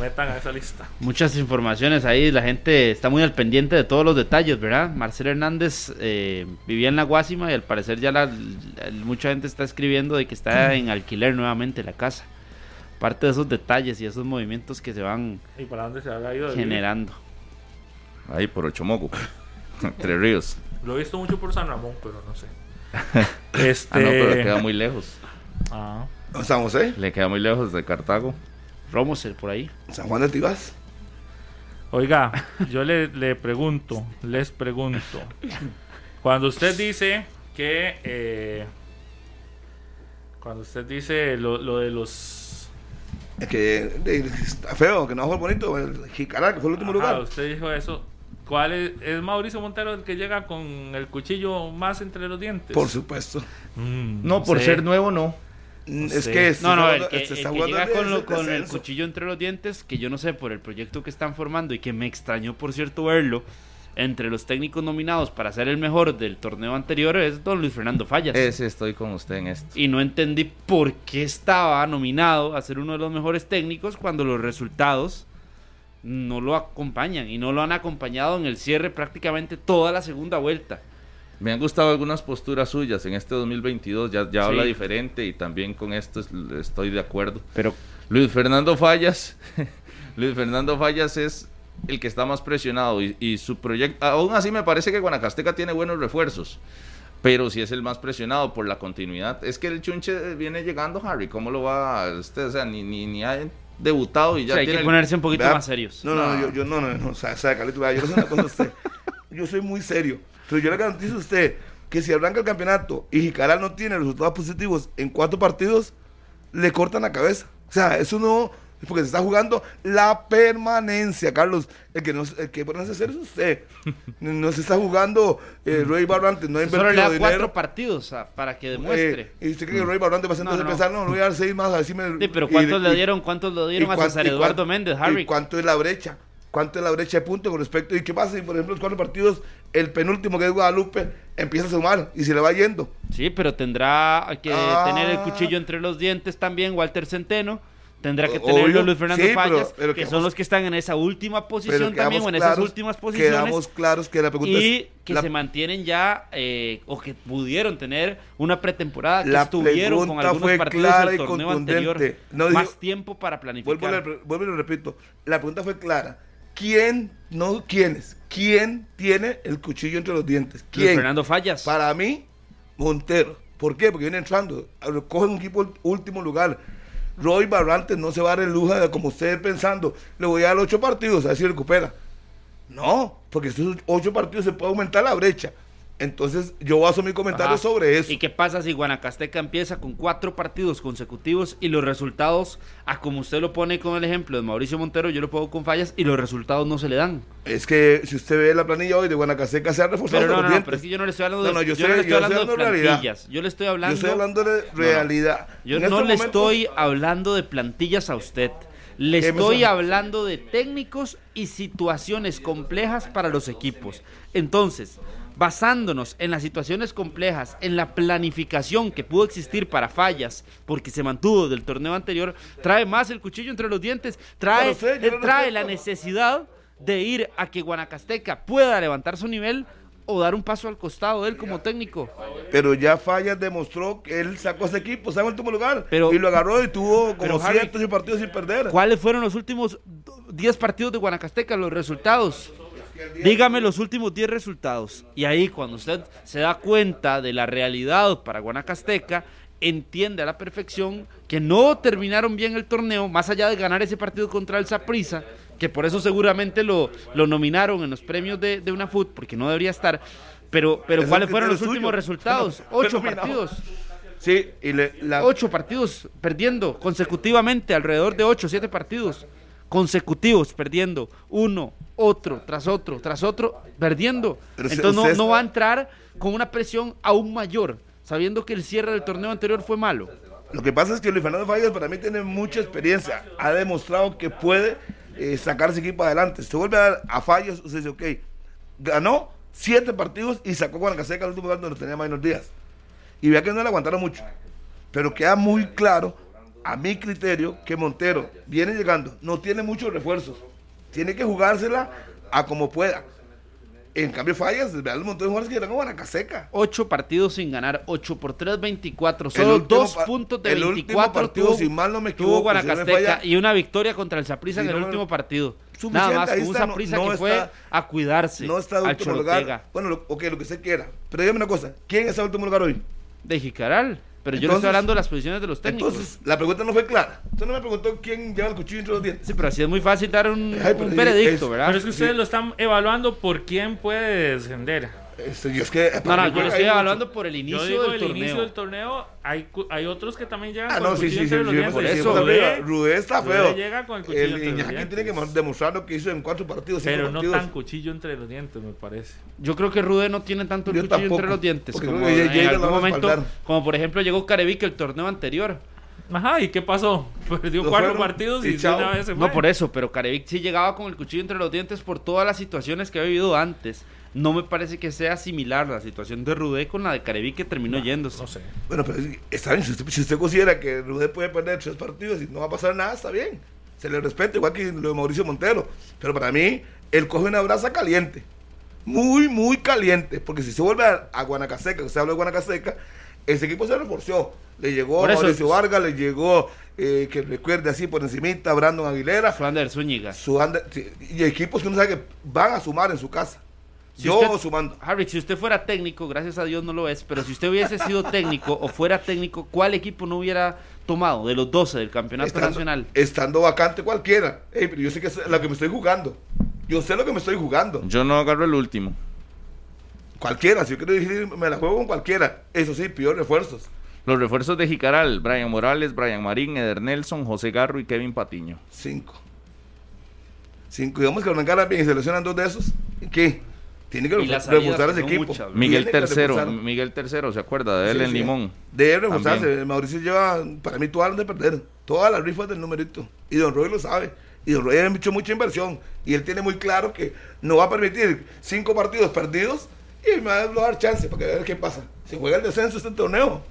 metan a esa lista. Muchas informaciones ahí, la gente está muy al pendiente de todos los detalles, ¿verdad? Marcelo Hernández eh, vivía en la Guásima y al parecer ya la, la- mucha gente está escribiendo de que está en alquiler nuevamente la casa. Parte de esos detalles y esos movimientos que se van ¿Y para dónde se habrá ido? de vivir? generando. ahí por Ochomoco, Tres Ríos. Lo he visto mucho por San Ramón, pero no sé. este... Ah, no, pero le queda muy lejos. Ah. ¿Dónde estamos, eh? Le queda muy lejos de Cartago. Romosel por ahí. San Juan del Tibás. Oiga, yo le, le pregunto, les pregunto. Cuando usted dice que... eh, cuando usted dice lo, lo de los... Es que de- está feo, que no fue bonito. El Jicaral, que fue el último Ajá, lugar. usted dijo eso. ¿Cuál es, es Mauricio Montero el que llega con el cuchillo más entre los dientes? Por supuesto. Mm, No, por sé. ser nuevo, no. Sé. Es que se No, no, el que, se el está que jugando llega con, lo- el con el cuchillo entre los dientes, que yo no sé por el proyecto que están formando y que me extrañó, por cierto, verlo entre los técnicos nominados para ser el mejor del torneo anterior es don Luis Fernando Fallas. Ese estoy con usted en esto. Y no entendí por qué estaba nominado a ser uno de los mejores técnicos cuando los resultados no lo acompañan y no lo han acompañado en el cierre prácticamente toda la segunda vuelta. Me han gustado algunas posturas suyas en este 2022. Ya, ya Sí. habla diferente y también con esto es- estoy de acuerdo. Pero Luis Fernando Fallas. Luis Fernando Fallas es el que está más presionado y, y su proyecto. Aún así, me parece que Guanacasteca tiene buenos refuerzos. Pero si es el más presionado por la continuidad. Es que el Chunche viene llegando, Harry. ¿Cómo lo va usted? O sea, ni, ni, ni ha debutado y o ya sea, hay tiene. que el- ponerse un poquito más serios. No, no, No. yo, yo no, no, no, o sea, o sea, yo le voy a decir una cosa a usted. Yo soy muy serio, pero yo le garantizo a usted que si arranca el campeonato y Jicaral no tiene resultados positivos en cuatro partidos, le cortan la cabeza. O sea, eso no, porque se está jugando la permanencia, Carlos. El que no, el que a hacer es usted. No se está jugando eh, Roy Barrantes, no ha Solo le invertido da cuatro dinero. partidos ah, para que demuestre. Eh, y usted cree que Roy Barrantes va a No, entonces no. empezar, no, le voy a dar seis más a decirme. Sí, pero ¿cuántos y- le dieron? ¿Cuántos le dieron ¿Y a César Eduardo Méndez, ¿Y Harry? cuánto es la brecha? ¿Cuánto es la brecha de puntos con respecto? ¿Y qué pasa si, por ejemplo, los cuatro partidos, el penúltimo que es Guadalupe, empieza a sumar y se le va yendo? Sí, pero tendrá que Ah. tener el cuchillo entre los dientes también Walter Centeno. Tendrá que tenerlo. Luis Fernando Sí, Fallas, pero que quedamos- son los que están en esa última posición también, o en esas últimas posiciones. Quedamos claros que la pregunta y es... que la, se mantienen ya, eh, o que pudieron tener una pretemporada, que La estuvieron con algunos fue partidos clara del y torneo contundente. anterior. No más tiempo para vuelvo, planificar. le- vuelvo y lo repito. La pregunta fue clara. ¿Quién, no quiénes? ¿Quién tiene el cuchillo entre los dientes? Luis ¿Quién? Fernando Fallas. Para mí, Montero. ¿Por qué? Porque viene entrando. Coge un equipo último lugar. Roy Barrantes no se va a dar el lujo de, como ustedes pensando, le voy a dar ocho partidos, a ver si recupera. No, porque esos ocho partidos se puede aumentar la brecha. Entonces, yo hacer mi comentario Ajá. sobre eso. ¿Y qué pasa si Guanacasteca empieza con cuatro partidos consecutivos y los resultados, a como usted lo pone con el ejemplo de Mauricio Montero, yo lo pongo con fallas y los resultados no se le dan? Es que si usted ve la planilla hoy de Guanacasteca, se ha reforzado Pero no, los no, no, pero es que yo no le estoy hablando de, no, yo yo sé- no le estoy yo hablando de estoy hablando de realidad. plantillas. Yo le estoy hablando. Yo estoy hablando de realidad. Yo En no le estoy hablando de plantillas a usted. Le ¿Qué me estoy hablando de técnicos y situaciones complejas para los equipos. Entonces, basándonos en las situaciones complejas, en la planificación que pudo existir para fallas, porque se mantuvo del torneo anterior, trae más el cuchillo entre los dientes, trae, No sé, no trae la necesidad de ir a que Guanacasteca pueda levantar su nivel o dar un paso al costado de él como técnico. Pero ya Fallas demostró que él sacó ese equipo, está en último lugar. Pero- y lo agarró y tuvo como cientos de partidos sin perder. ¿Cuáles fueron los últimos 10 partidos de Guanacasteca, los resultados? Dígame los últimos 10 resultados. Y ahí cuando usted se da cuenta de la realidad para Guanacasteca, entiende a la perfección que no terminaron bien el torneo, más allá de ganar ese partido contra el Saprissa, que por eso seguramente lo, lo nominaron en los premios de, de una FUT, porque no debería estar. Pero, pero Es ¿cuáles fueron los últimos resultados? Ocho partidos. Sí, y le, la, Ocho partidos perdiendo consecutivamente, alrededor de ocho, siete partidos consecutivos perdiendo, uno, otro, tras otro, tras otro, perdiendo. Entonces no, no va a entrar con una presión aún mayor, sabiendo que el cierre del torneo anterior fue malo. Lo que pasa es que Luis Fernando Fallas para mí tiene mucha experiencia. Ha demostrado que puede eh, sacar ese equipo adelante. Se vuelve a dar a Fallas, usted dice, ok, ganó siete partidos y sacó Guanacasteca al último lugar donde tenía menos días. Y vea que no le aguantaron mucho. Pero queda muy claro, a mi criterio, que Montero viene llegando, no tiene muchos refuerzos. Tiene que jugársela a como pueda. En cambio, Fallas, vean el montón de jugadores que llegan a Guanacasteca. Ocho partidos sin ganar, ocho por tres, 24. El Solo dos puntos de el último 24 partido, tuvo, si mal no me equivoco, si Guanacasteca y una victoria contra el Saprissa Sí, en el último partido. Suficiente, Nada más, con un está, no- Saprissa no que fue está- a cuidarse No está de al último lugar. Bueno, lo, ok, lo que usted quiera. Pero dígame una cosa, ¿quién está en último lugar hoy? De Jicaral. Pero yo le Entonces- estoy hablando de las posiciones de los técnicos. Entonces, la pregunta no fue clara. Usted no me preguntó quién lleva el cuchillo entre los dientes. Sí, pero así es muy fácil dar un, Ay, un sí, veredicto, es- ¿verdad? Pero es que ustedes lo están evaluando por quién puede descender. Este, yo es que, No, no, yo estoy mucho- evaluando por el Yo inicio digo del el torneo. inicio del torneo, hay, cu- hay otros que también llegan Ah, con no, el sí, cuchillo sí, sí, entre los sí, dientes. por Eso, Rudé, Rudé está Rudé feo. llega con el cuchillo El entre los Iñaki dientes. tiene que demostrar lo que hizo en cuatro partidos. cinco Pero no partidos. tan cuchillo entre los dientes, me parece. Yo creo que Rude no tiene tanto el Yo cuchillo tampoco, entre los dientes. porque Como en algún momento, como por ejemplo llegó Carevic el torneo anterior. Ajá, ¿y qué pasó? Perdió Lo cuatro fueron partidos y y, de chao. una vez se fue. No por eso, pero Carevic sí llegaba con el cuchillo entre los dientes por todas las situaciones que ha vivido antes. No me parece que sea similar la situación de Rudé con la de Carevic que terminó yéndose. No sé. Bueno, pero es- está bien. Si usted, si usted considera que Rudé puede perder tres partidos y no va a pasar nada, está bien. Se le respeta, igual que lo de Mauricio Montero. Pero para mí, él coge una brasa caliente. Muy, muy caliente. Porque si se vuelve a, a Guanacaseca, que usted habla de Guanacaseca, ese equipo se reforció. Le llegó Mauricio Vargas, le llegó, eh, que recuerde así por encimita, Brandon Aguilera. Flander Zúñiga. Y equipos que uno sabe que van a sumar en su casa. Si Yo usted- sumando. Harry, si usted fuera técnico, gracias a Dios no lo es, pero si usted hubiese sido técnico o fuera técnico, ¿cuál equipo no hubiera tomado de los 12 del campeonato estando, nacional? estando vacante cualquiera. Ey, pero yo sé que es lo que me estoy jugando. Yo sé lo que me estoy jugando. Yo no agarro el último. Cualquiera, si yo quiero decir, me la juego con cualquiera. Eso sí, pido refuerzos. Los refuerzos de Jicaral, Brian Morales, Brian Marín, Eder Nelson, José Garro y Kevin Patiño. Cinco. Cinco. Digamos que Hernán bien y seleccionan dos de esos. ¿Y ¿Qué? Tiene que reforzar ese equipo. Miguel Tercero. Miguel Tercero, ¿se acuerda de él Sí, en sí. Limón? Debe reforzarse. Mauricio lleva, para mí, todas las de perder. Todas las rifas del numerito. Y Don Roy lo sabe. Y Don Roy ha hecho mucha inversión. Y él tiene muy claro que no va a permitir cinco partidos perdidos y me va a dar chance para que ver qué pasa. Si juega el descenso este torneo.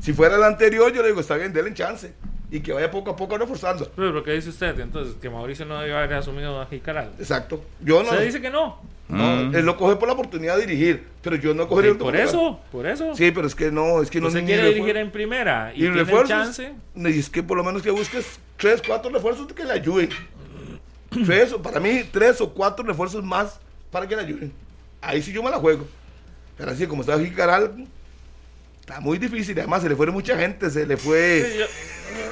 Si fuera el anterior, yo le digo, está bien, denle chance. Y que vaya poco a poco reforzando. Pero, ¿pero ¿qué dice usted? Entonces, que Mauricio no debe haber asumido a Jicaral. Exacto. Yo no. Usted dice que no. No, Mm. Él lo coge por la oportunidad de dirigir. Pero yo no cogería el por eso, por eso. Sí, pero es que no, es que no Usted ni quiere dirigir en primera y, y tiene refuerzos. chance. Es que por lo menos que busques tres, cuatro refuerzos que le ayuden. tres, para mí, tres o cuatro refuerzos más para que le ayuden. Ahí sí yo me la juego. Pero así como está Jicaral, está muy difícil. Además, se le fue mucha gente, se le Sí, fue yo,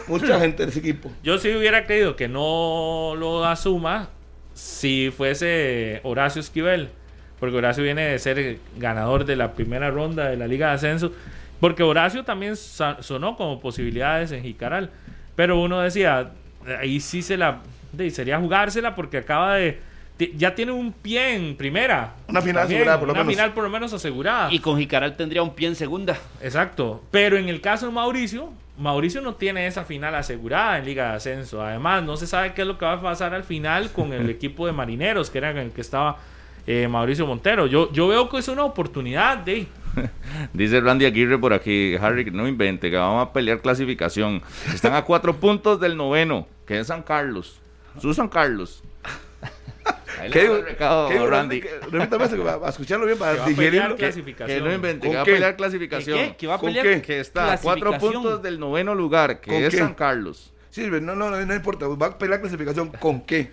mucha gente de ese equipo. yo sí hubiera creído que no lo asuma si fuese Horacio Esquivel. Porque Horacio viene de ser ganador de la primera ronda de la Liga de Ascenso. Porque Horacio también sonó como posibilidades en Jicaral. Pero uno decía, ahí sí se la. sería jugársela porque acaba de. Ya tiene un pie en primera. Una final También, asegurada, por lo Una menos. final por lo menos asegurada. Y con Jicaral tendría un pie en segunda. Exacto. Pero en el caso de Mauricio, Mauricio no tiene esa final asegurada en Liga de Ascenso. Además, no se sabe qué es lo que va a pasar al final con el equipo de marineros, que era en el que estaba eh, Mauricio Montero. Yo, yo veo que es una oportunidad de. Dice Randy Aguirre por aquí, Harry, no invente, que vamos a pelear clasificación. Están a cuatro puntos del noveno, que es San Carlos. Su San Carlos. ¿Qué mando digo? el recado, ¿Qué digo, Randy. Repítame eso, que va- va a escucharlo bien para digerirlo. Que no invente, ¿Con que va a pelear ¿Qué, clasificación. qué? ¿Que va a ¿Con pelear? qué? Que está a cuatro puntos del noveno lugar, ¿Con que es qué? San Carlos. Sí, no, no, no, no importa. Va a pelear clasificación con qué.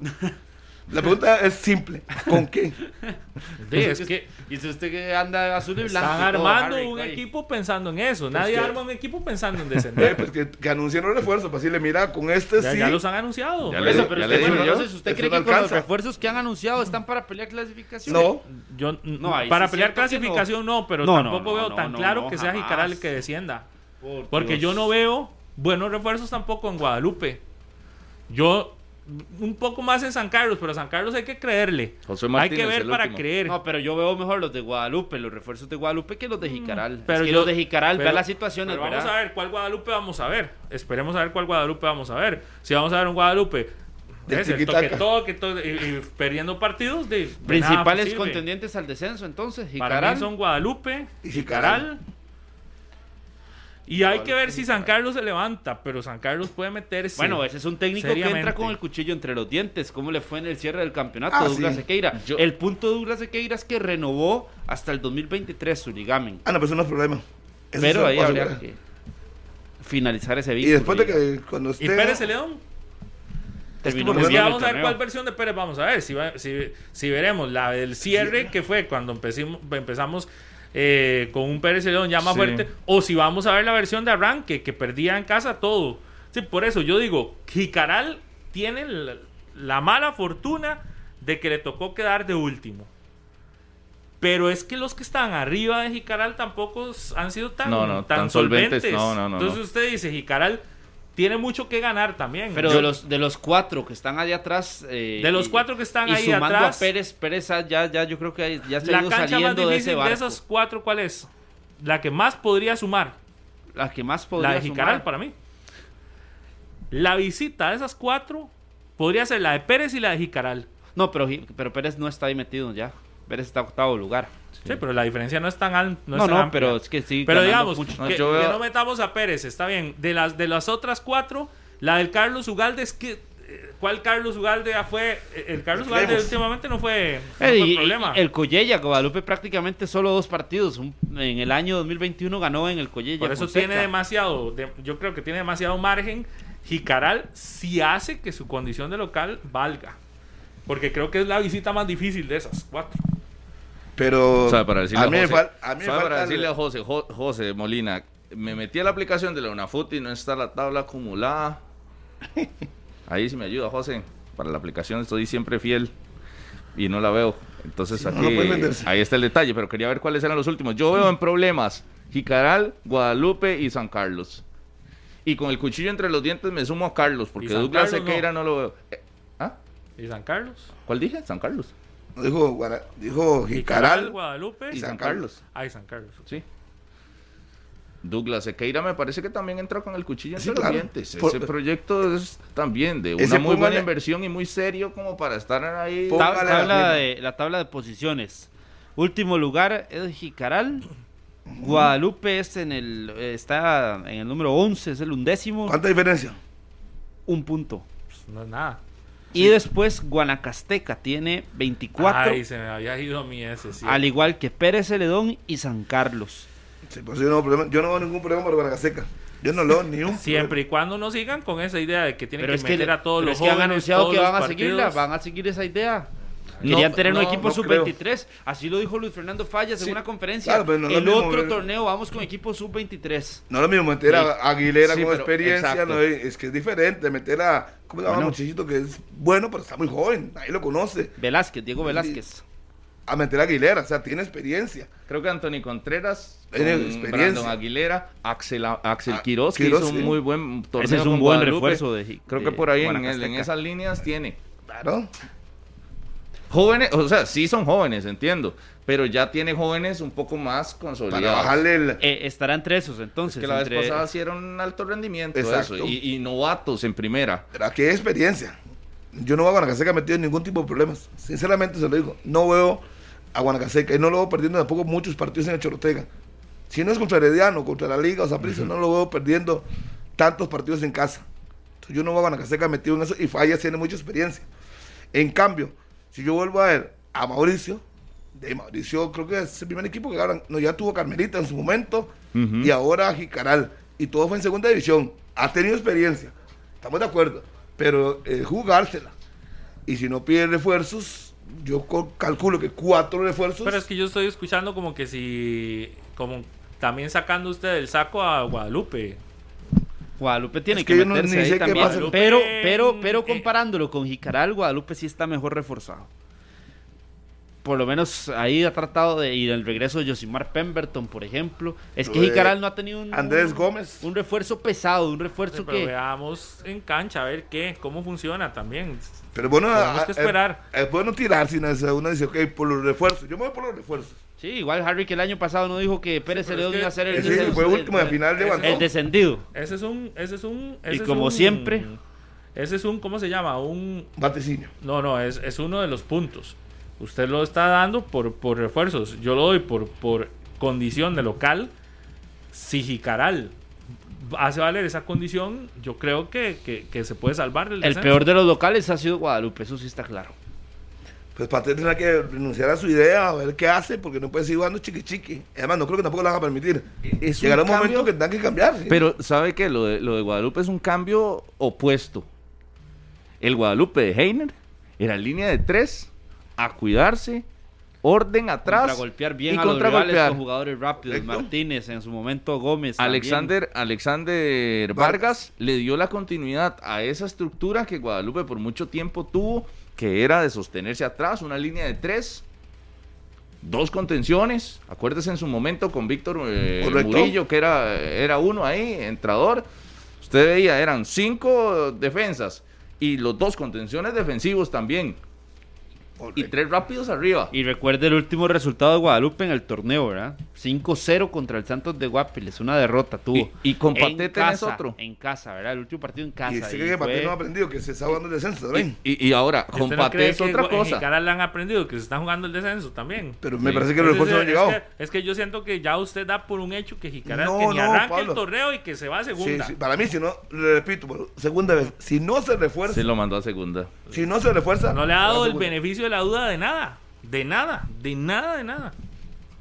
La pregunta es simple. ¿Con qué? Sí, es que Dice usted que anda azul y blanco. están y armando Harry, un ahí. equipo pensando en eso. Nadie que- arma un equipo pensando en Eh, descender. pues que, que anuncien los refuerzos. Para decirle, mira, con este ya, sí. ya los han anunciado. Ya eso, pero ya usted, le bueno, entonces, ¿usted cree no que con los refuerzos que han anunciado están para pelear clasificación? No. Yo No, para sí pelear clasificación no, pero No, tampoco no, veo no, tan no, claro no, que sea. Jicaral el que descienda. Por Porque Dios. yo no veo buenos refuerzos tampoco en Guadalupe. Yo un poco más en San Carlos, pero a San Carlos hay que creerle. José hay que ver para último. creer. No, pero yo veo mejor los de Guadalupe, los refuerzos de Guadalupe que los de Jicaral. pero es que yo- los de Jicaral, pero- vean las situaciones, pero vamos ¿verdad? a ver cuál Guadalupe vamos a ver. Esperemos a ver cuál Guadalupe vamos a ver. Si vamos a ver un Guadalupe es el toque toque y, y perdiendo partidos de Principales contendientes al descenso, entonces, Para Jicaral. mí son Guadalupe Jicaral. Y hay que ver si San Carlos se levanta, pero San Carlos puede meterse. Bueno, ese es un técnico que entra con el cuchillo entre los dientes. ¿Cómo le fue en el cierre del campeonato Ah, Douglas sí. Sequeira? Yo- El punto de Douglas Sequeira es que renovó hasta el 2023 su ligamen. Ah, no, pero eso no es problema. Eso Pero ahí habría que finalizar ese Y vínculo. después de que cuando ¿Y usted. Pérez León? ya el vamos a ver cuál versión de Pérez vamos a ver. Si, va- si, si veremos la del cierre que fue cuando empecimos, empezamos eh, con un Pérez León ya más Sí. fuerte, o si vamos a ver la versión de arranque que perdía en casa todo. Sí, por eso yo digo, Jicaral tiene la, la mala fortuna de que le tocó quedar de último. Pero es que los que están arriba de Jicaral tampoco han sido tan, No, no, tan, tan solventes. solventes. No, no, no, Entonces usted dice, Jicaral tiene mucho que ganar también. Pero Yo- de los, de los cuatro que están allá atrás. eh, De los cuatro que están y ahí sumando atrás. a Pérez, Pérez ya, ya yo creo que ya se ha ido cancha más saliendo de ese de, esas cuatro, ¿cuál es? La que más podría sumar. La que más podría la de Jicaral sumar. para mí. La visita de esas cuatro podría ser la de Pérez y la de Jicaral. No, pero, pero Pérez no está ahí metido ya. Pérez está octavo lugar. Sí, pero la diferencia no es tan alta. No, No, es no, tan amplia. pero es que sí. Pero digamos, mucho. No, que, yo veo- que no metamos a Pérez, está bien. De las, de las otras cuatro, la del Carlos Ugalde es que. eh, ¿Cuál Carlos Ugalde ya fue? eh, El Carlos Ugalde últimamente no fue, no Eh, fue y- problema. el Collella, Guadalupe prácticamente solo dos partidos. Un- en el año 2021 ganó en el Collella. Por eso Fonseca. tiene demasiado, de- yo creo que tiene demasiado margen. Jicaral si hace que su condición de local valga. Porque creo que es la visita más difícil de esas cuatro. Pero. O sea, para decirle a mí a me José, fal- a mí me ¿sabe para decirle a José, Jo- José Molina, me metí a la aplicación de la UNAFUT y no está la tabla acumulada. Ahí sí me ayuda, José. Para la aplicación estoy siempre fiel y no la veo. Entonces no, aquí, no ahí está el detalle, pero quería ver cuáles eran los últimos. Yo veo en problemas Jicaral, Guadalupe y San Carlos. Y con el cuchillo entre los dientes me sumo a Carlos, porque ¿Y San Douglas Carlos no? Sequeira no lo veo. ¿Y San Carlos? ¿Cuál dije? San Carlos. Dijo, Guara- dijo Jicaral. Guadalupe y San San Carlos. Carlos. Ay, San Carlos. Sí. Douglas Sequeira me parece que también entra con el cuchillo entre Sí, los claro. dientes. Por- Ese proyecto es también de una muy buena inversión y muy serio como para estar ahí. Tabla de, la tabla de posiciones. Último lugar es Jicaral. Guadalupe es en el, está en el número 11, es el undécimo. ¿Cuánta diferencia? Un punto. Pues no es nada. Y después Guanacasteca tiene 24, Ay, se me había ido mí ese, sí. al igual que Pérez Celedón y San Carlos. Sí, pues yo, no, yo no veo ningún problema por Guanacaseca. Yo no lo veo ni un. Siempre y cuando no sigan con esa idea de que tienen Pero que es que, meter a todos pero los es que han jóvenes, anunciado que van a seguirla, partidos. van a seguir esa idea. No, Querían tener un no, equipo no sub-23, así lo dijo Luis Fernando Fallas en Sí, una conferencia. claro, no el mismo, otro torneo vamos con equipo sub-23. No es lo mismo meter a Aguilera Sí, con pero- experiencia, no es, que es diferente. Meter a. ¿Cómo se llama? Bueno. Muchachito que es bueno, pero está muy joven. Nadie lo conoce. Velázquez, Diego Velázquez. A meter a Aguilera, o sea, tiene experiencia. Creo que Anthony Contreras, Tiene con experiencia. Brandon Aguilera, Axel, Axel Ah, Quiroz, que Quiroz, hizo un sí. muy buen torneo. Ese es un con buen Guadalupe. refuerzo de Creo de que por ahí en, en esas líneas tiene. Claro. Jóvenes, o sea, sí son jóvenes, entiendo, pero ya tiene jóvenes un poco más Para consolidados. bajarle el. Eh, estará entre esos entonces. que la entre- vez pasada sí era un alto rendimiento Exacto. eso, y, y novatos en primera. Pero aquí hay experiencia. Yo no veo a Guanacaseca metido en ningún tipo de problemas. Sinceramente se lo digo. No veo a Guanacaseca y no lo veo perdiendo tampoco muchos partidos en el Chorotega. Si no es contra Herediano, contra la Liga o Saprissa, no lo veo perdiendo tantos partidos en casa. Entonces, yo no veo a Guanacaseca metido en eso y Fallas tiene mucha experiencia. En cambio, Si yo vuelvo a ver a Mauricio, de Mauricio creo que es el primer equipo que ahora, no, ya tuvo Carmelita en su momento y ahora Jicaral. Y todo fue en segunda división. Ha tenido experiencia, estamos de acuerdo, pero eh, jugársela. Y si no pide refuerzos, yo co- calculo que cuatro refuerzos. Pero es que yo estoy escuchando como que si. Como también sacando usted del saco a Guadalupe. Guadalupe tiene Es que, que no- meterse ni ahí sé qué también. pasa. Pero, pero, pero eh, comparándolo con Jicaral, Guadalupe sí está mejor reforzado. Por lo menos ahí ha tratado de ir el regreso de Josimar Pemberton, por ejemplo. Es que Jicaral no ha tenido un, Andrés Gómez. un refuerzo pesado, un refuerzo Pero que... veamos en cancha a ver qué, cómo funciona también. Pero bueno, Tenemos que esperar. Es, bueno tirar si no- uno dice, ok, por los refuerzos. Yo me voy por los refuerzos. Sí, igual Harry que el año pasado no dijo que Pérez Celedón es que iba a ser el, Ese fue el- último de el- final de ese- Bandón. el descendido. Ese es un. Ese es un. ese Y es como un- siempre. Ese es un. ¿Cómo se llama? Un. Vaticinio. No, no, es, es uno de los puntos. Usted lo está dando por, por refuerzos. Yo lo doy por, por condición de local. Si Jicaral hace valer esa condición, yo creo que, que- que se puede salvar del El descenso. peor de los locales ha sido Guadalupe, eso sí está claro. Pues Pate tendrá que renunciar a su idea, a ver qué hace, porque no puede seguir jugando chiqui chiqui. Además, no creo que tampoco lo van a permitir. Es un Llegará un cambio- momento que tendrán que cambiar. ¿sí? Pero, ¿sabe qué? Lo de, lo de Guadalupe es un cambio opuesto. El Guadalupe de Heiner era línea de tres, a cuidarse, orden atrás. Contragolpear bien y a los rivales con jugadores rápidos. Correcto. Martínez, en su momento Gómez. también. Alexander, Alexander Vargas. Vargas le dio la continuidad a esa estructura que Guadalupe por mucho tiempo tuvo, que era de sostenerse atrás, una línea de tres, dos contenciones. Acuérdese en su momento con Víctor eh. Murillo, que era, era uno ahí, entrador. Usted veía, eran cinco defensas y los dos contenciones defensivos también. Y tres rápidos arriba. Y recuerde el último resultado de Guadalupe en el torneo, ¿verdad? 5-0 contra el Santos de Guapiles, una derrota tuvo. Y- y con En Paté tenés otro. En casa, ¿verdad? El último partido en casa. Y y sigue que fue- no ha aprendido, que se está jugando el descenso también. Y, y ahora, ¿Y con no Paté es otra cosa. Jicaral le han aprendido que se están jugando el descenso también? Pero me Sí. parece que los refuerzos no han llegado. que, es que yo siento que ya usted da por un hecho que Jicaral No, que ni no, arranque Pablo. el torneo y que se va a segunda. sí, para mí, si no, le repito, segunda vez, si no se refuerza, Se lo mandó a segunda. si no se refuerza, No le ha dado el segunda. Beneficio de la duda de nada. De nada, de nada, de nada.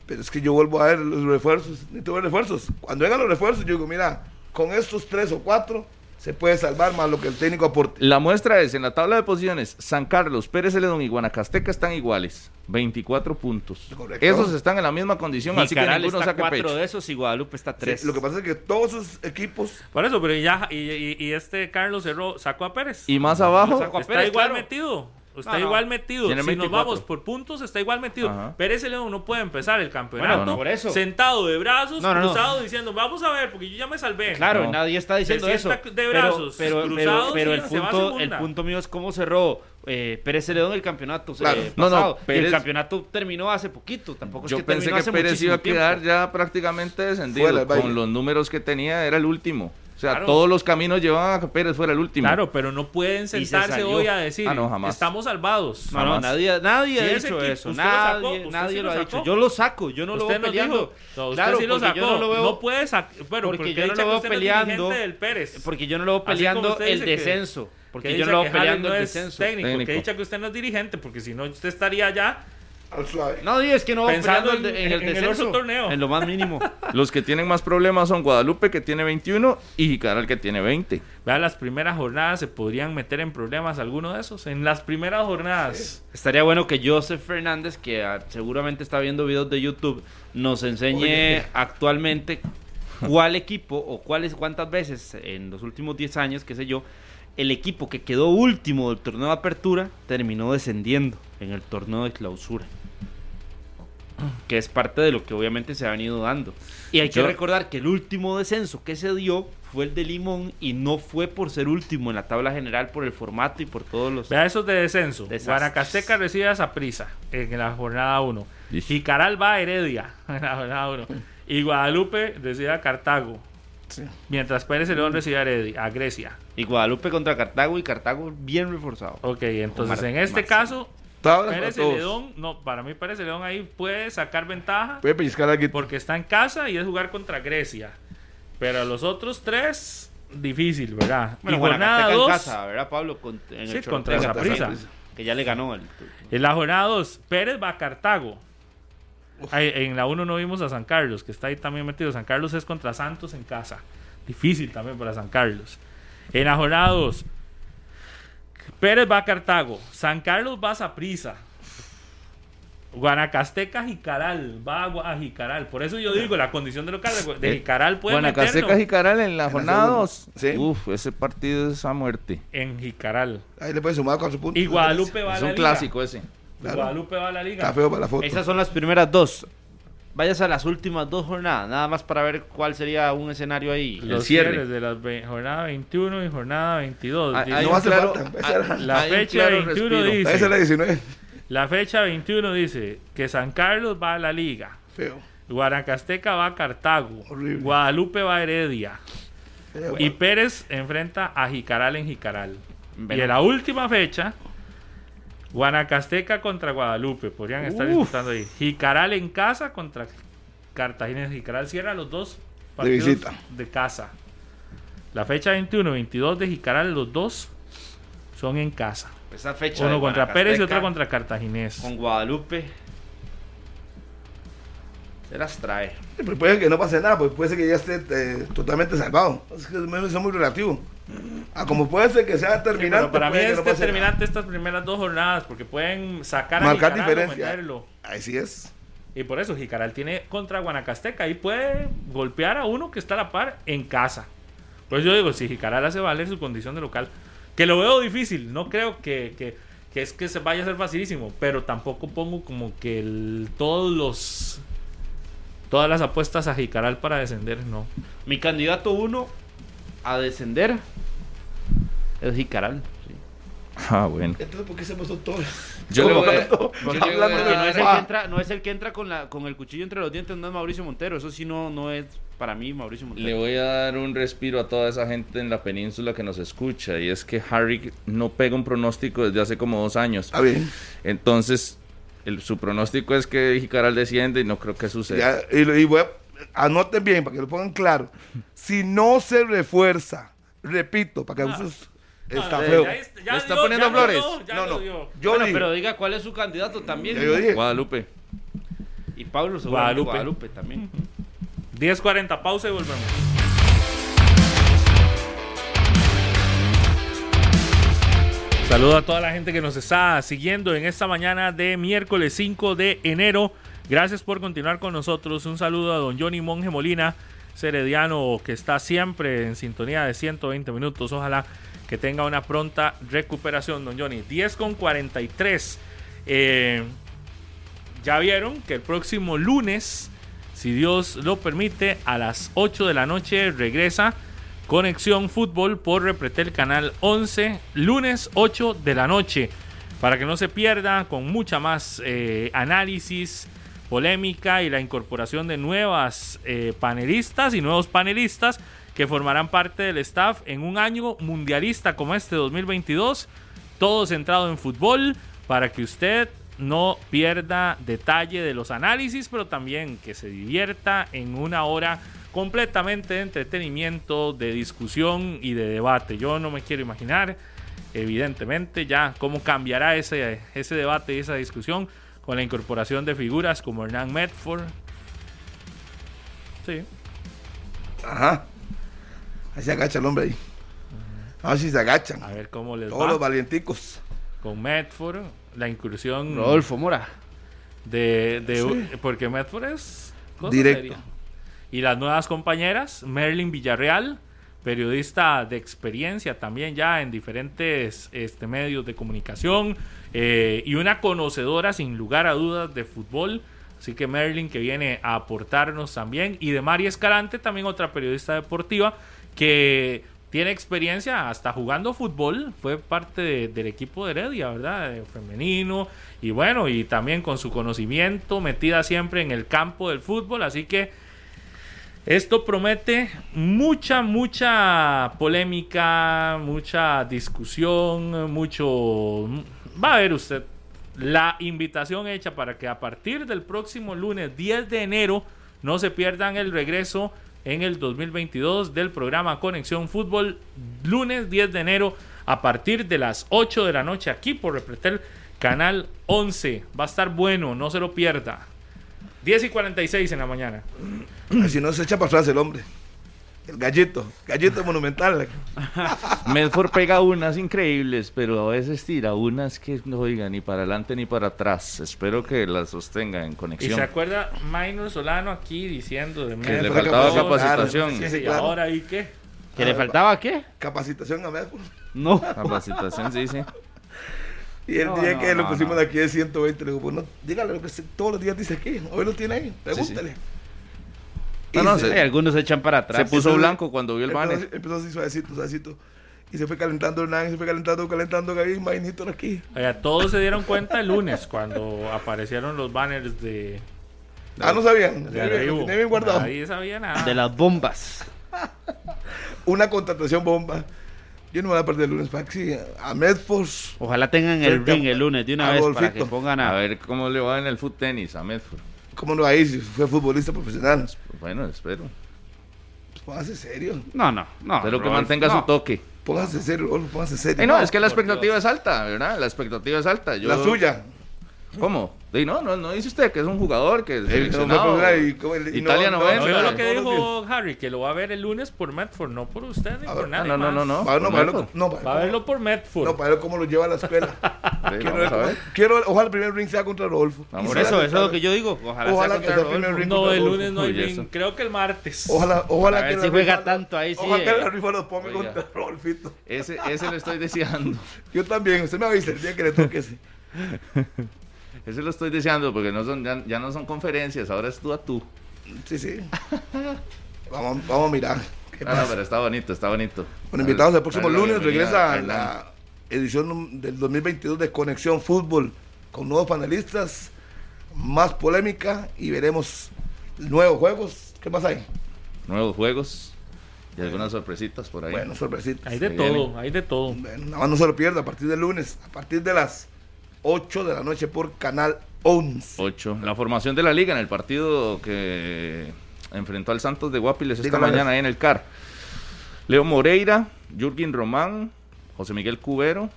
Pero es que yo vuelvo a ver los refuerzos, necesito ver refuerzos. Cuando vengan los refuerzos, yo digo, mira, con estos tres o cuatro se puede salvar más lo que el técnico aporte. La muestra es, en la tabla de posiciones, San Carlos, Pérez Celedón y Guanacasteca están iguales, 24 puntos. Correcto. Esos están en la misma condición, así que Jicaral ninguno está saque 4 pecho. de esos y Guadalupe está Sí, 3. lo que pasa es que todos sus equipos, Por eso, pero ya, y, y- y este Carlos cerró, sacó a Pérez. Y más abajo, Sacó a está igual claro. metido. Está No, igual metido. Tiene Si nos 24. vamos por puntos, está igual metido. Ajá. Pérez León no puede empezar el campeonato Bueno, no, por eso. sentado de brazos, No, no, no. cruzado, diciendo, vamos a ver, porque yo ya me salvé. Claro, No. nadie está diciendo Se eso. de brazos pero, pero, cruzados pero y el, se va a punto, el segunda. punto mío es cómo cerró eh, Pérez Celedón el campeonato Claro. eh, No, no, el campeonato terminó hace poquito. Tampoco es yo que pensé que Pérez iba a quedar tiempo. ya prácticamente descendido. Fuera. Con los números que tenía, era el último. O sea, Claro. todos los caminos llevaban a que Pérez fuera el último. Claro, pero no pueden se sentarse hoy a decir, Ah, no, jamás. estamos salvados. No, no, nadie, nadie ha dicho eso. usted lo Nadie, sacó, nadie lo lo ha dicho. Yo lo saco, yo no lo usted veo nos peleando. dijo, no, usted claro, sí lo sacó. yo no lo veo, puede sacar, bueno, porque porque, yo no lo veo no peleando. dirigente del Pérez. porque yo no lo veo peleando el descenso. Porque que yo no lo veo peleando no el es descenso. Técnico, que dicha que usted no es dirigente, porque si no usted estaría ya al suave. No, y es que no va Pensando en, en- el en el otro torneo. En lo más mínimo. Los que tienen más problemas son Guadalupe, que tiene 21, y Jicaral, que tiene 20. Vea, las primeras jornadas se podrían meter en problemas alguno de esos. En las primeras jornadas. Estaría bueno que Joseph Fernández, que ah, seguramente está viendo videos de YouTube, nos enseñe Oye. actualmente cuál equipo o cuáles cuántas veces en los últimos 10 años, qué sé yo, el equipo que quedó último del torneo de apertura terminó descendiendo en el torneo de clausura. Que es parte de lo que obviamente se ha venido dando. Y hay que recordar que el último descenso que se dio fue el de Limón y no fue por ser último en la tabla general por el formato y por todos los... Vea esos de descenso. Desastres. Guanacasteca recibe a Saprissa en la jornada 1. Ish. Jicaral va a Heredia en la jornada 1. Y Guadalupe recibe a Cartago. Sí. Mientras Pérez León recibe a, Heredia, a Grecia. Y Guadalupe contra Cartago y Cartago bien reforzado. Ok, entonces Mar- en este Marcelo. caso, Pérez. León, no, para mí Pérez León ahí puede sacar ventaja Puede pellizcar aquí. porque está en casa y es jugar contra Grecia. Pero los otros tres, difícil, ¿verdad? Bueno, y jornada Guanacasteca en 2, casa, ¿verdad, Pablo? Con- en Sí, el contra Chorotega. Saprissa. que ya le ganó el. En la jornada 2, Pérez va a Cartago. En la 1 no vimos a San Carlos, que está ahí también metido. San Carlos es contra Santos en casa. Difícil también para San Carlos. En la jornada 2, Pérez va a Cartago. San Carlos va a Prisa. Guanacasteca Jicaral va a, Jicaral. Por eso yo digo, la condición de local de, de Jicaral puede Guanacasteca meterlo Jicaral en la jornada segunda. 2. Sí. Uf, ese partido es a muerte. en Jicaral. Ahí le pueden sumar cuatro puntos. Y Guadalupe va a Es la un liga. clásico ese. Claro. Guadalupe va a la liga. Está feo para la foto. Esas son las primeras dos. Vayas a las últimas dos jornadas, nada más para ver cuál sería un escenario ahí. Los cierre. cierres de la jornada 21 y jornada 22. Hay- Dice- hay no hace claro- falta, la fecha claro 21 respiro. dice- la 19. La fecha 21 dice que San Carlos va a la liga. Feo. Guanacasteca va a Cartago. Horrible. Guadalupe va a Heredia. Feo. Y Pérez enfrenta a Jicaral en Jicaral. Bueno. Y en la última fecha, Guanacasteca contra Guadalupe. Podrían estar Uf. disputando ahí. Jicaral en casa contra Cartagena. Jicaral cierra los dos partidos visita. de casa. La fecha 21 22 de Jicaral, los dos son en casa. Esa fecha. Uno de contra Pérez y otro contra Cartaginés. Con Guadalupe. Se las trae. Pero puede que no pase nada, pues puede ser que ya esté eh, totalmente salvado. Es que es muy relativo. Ah, como puede ser que sea Sí, determinante. pero para mí es no determinante estas primeras dos jornadas porque pueden sacar a Marcar Jicaral o diferencia. meterlo. Así es. Y por eso Jicaral tiene contra Guanacasteca y puede golpear a uno que está a la par en casa. Pues yo digo, si Jicaral hace valer su condición de local, que lo veo difícil, no creo que, que- que es que se vaya a ser facilísimo, pero tampoco pongo como que el- todos los todas las apuestas a Jicaral para descender, no. Mi candidato uno a descender es Jicaral. sí. Ah, bueno. Entonces, ¿por qué se puesto todo? Yo le voy a- no es, el Ah, que entra, no es el que entra con, la, con el cuchillo entre los dientes, no es Mauricio Montero. Eso sí no, no es para mí Mauricio Montero. Le voy a dar un respiro a toda esa gente en la península que nos escucha. Y es que Harry no pega un pronóstico desde hace como dos años. Está bien. Entonces, el- su pronóstico es que Jicaral desciende y no creo que suceda. Ya, y, y voy a- anoten bien para que lo pongan claro. Si no se refuerza, repito, para que está Ah, feo. ya es- ya ¿Le está dio, poniendo flores? dio, No, no. Yo Bueno, digo, pero diga cuál es su candidato también. ya yo dije, Guadalupe. Y Pablo seguramente Guadalupe. Guadalupe, también. 10.40, pausa y volvemos. Saludo a toda la gente que nos está siguiendo en esta mañana de miércoles 5 de enero. Gracias por continuar con nosotros. Un saludo a don Johnny Monge Molina, serediano que está siempre en sintonía de 120 minutos. Ojalá que tenga una pronta recuperación, don Johnny. 10 con 43. Eh, ya vieron que el próximo lunes, si Dios lo permite, a las 8 de la noche regresa Conexión Fútbol por Repretel Canal 11, lunes 8 de la noche. Para que no se pierda, con mucha más eh, análisis, polémica y la incorporación de nuevas eh, panelistas y nuevos panelistas que formarán parte del staff en un año mundialista como este 2022. Todo centrado en fútbol para que usted no pierda detalle de los análisis, pero también que se divierta en una hora completamente de entretenimiento, de discusión y de debate. Yo no me quiero imaginar, evidentemente, ya cómo cambiará ese, ese debate y esa discusión con la incorporación de figuras como Hernán Medford. Sí. Ajá. Ahí se agacha el hombre ahí. A ver si se agachan. A ver cómo les Todos los va valienticos. con Medford, la incursión Rodolfo Mora. de, de Sí. porque Medford es cosa Directo. seria. Y las nuevas compañeras, Merlin Villarreal, periodista de experiencia también ya en diferentes este, medios de comunicación eh, y una conocedora sin lugar a dudas de fútbol. Así que Merlin que viene a aportarnos también. Y de Mari Escalante, también otra periodista deportiva que tiene experiencia hasta jugando fútbol. Fue parte de- del equipo de Heredia, ¿verdad? De femenino. Y bueno, y también con su conocimiento metida siempre en el campo del fútbol. Así que esto promete mucha, mucha polémica, mucha discusión, mucho... Va a ver usted la invitación hecha para que a partir del próximo lunes 10 de enero no se pierdan el regreso en el 2022 del programa Conexión Fútbol, lunes 10 de enero a partir de las 8 de la noche aquí por Repretel Canal 11. Va a estar bueno, no se lo pierda. 10 y 46 en la mañana. Si no se echa para atrás el hombre. El gallito, gallito monumental. Medford pega unas increíbles, pero a veces tira unas que no oiga ni para adelante ni para atrás. Espero que las sostenga en Y conexión. se acuerda Minor Solano aquí diciendo de Que le Medford, faltaba claro, capacitación. sí, sí, ¿Y claro. ahora y qué? ¿Que le faltaba qué? Capacitación a Medford. No. Capacitación, sí, sí. Y el No, día no, que lo no, pusimos no. aquí de 120, le digo, pues no, dígale lo que se- todos los días dice aquí. Hoy lo tiene ahí, pregúntale. No, se- se- algunos se echan para Se atrás. puso Entonces, blanco cuando vio el banner. empezó así suavecito, suavecito. Y se fue calentando Hernán, se fue calentando, calentando ahí, Mainito aquí. Oiga, todos se dieron cuenta el lunes cuando aparecieron los banners de, Ah, no sabían. de guardado. Nadie sabía nada. De las bombas. Una contratación bomba. Yo no me voy a perder el lunes, Paxi. A Medford. Ojalá tengan el a- ring el lunes de una a vez para Rodolfito. que pongan A a... ver cómo le va en el foot tenis a Medford. ¿Cómo no ahí? Si fue futbolista profesional. Bueno, espero. Pues póngase serio. No, no, no. Espero que mantenga no. su toque. Póngase serio, póngase serio. Eh, no, es que la expectativa Dios. es alta, ¿verdad? La expectativa es alta. Yo- La suya. ¿Cómo? Sí, no, no, no dice usted que es un jugador que es Eh, seleccionado. no, pero, y Italia no- 90. ¿No vio lo que dijo Harry? Que lo va a ver el lunes por Medford, no por usted ni por nadie no, no, no, no. Va, a verlo por Medford. No, para ver cómo lo lleva a la escuela. Sí, quiero, vamos a ver, ver. quiero, ojalá el primer ring sea contra Rodolfo. Por eso, eso es lo que yo digo. Ojalá, Ojalá sea que contra sea el primer Rodolfo. no, el lunes no hay ring. Creo que el martes. Ojalá, ojalá que si juega tanto ahí, sí, Ojalá que la rifa lo ponga contra Rodolfito. Ese, ese le estoy deseando. Yo también, usted me avisa el día que le toque ese. Ese lo estoy deseando porque no son, ya, ya no son conferencias, ahora es tú a tú. Sí, sí. Vamos, vamos a mirar. ¿Qué Ah, no, pero está bonito, está bonito. Bueno, invitados el próximo Dale lunes regresa a la edición del 2022 de Conexión Fútbol con nuevos panelistas, más polémica y veremos nuevos juegos. ¿Qué más hay? Nuevos juegos y algunas sorpresitas por ahí. Bueno, sorpresitas. Hay de todo, hay de todo. Bueno, nada más no se lo pierda a partir del lunes, a partir de las 8 de la noche por Canal 11. 8. La formación de la liga en el partido que enfrentó al Santos de Guapiles esta Dígame. mañana ahí en el CAR. Leo Moreira, Jürgen Román, José Miguel Cubero,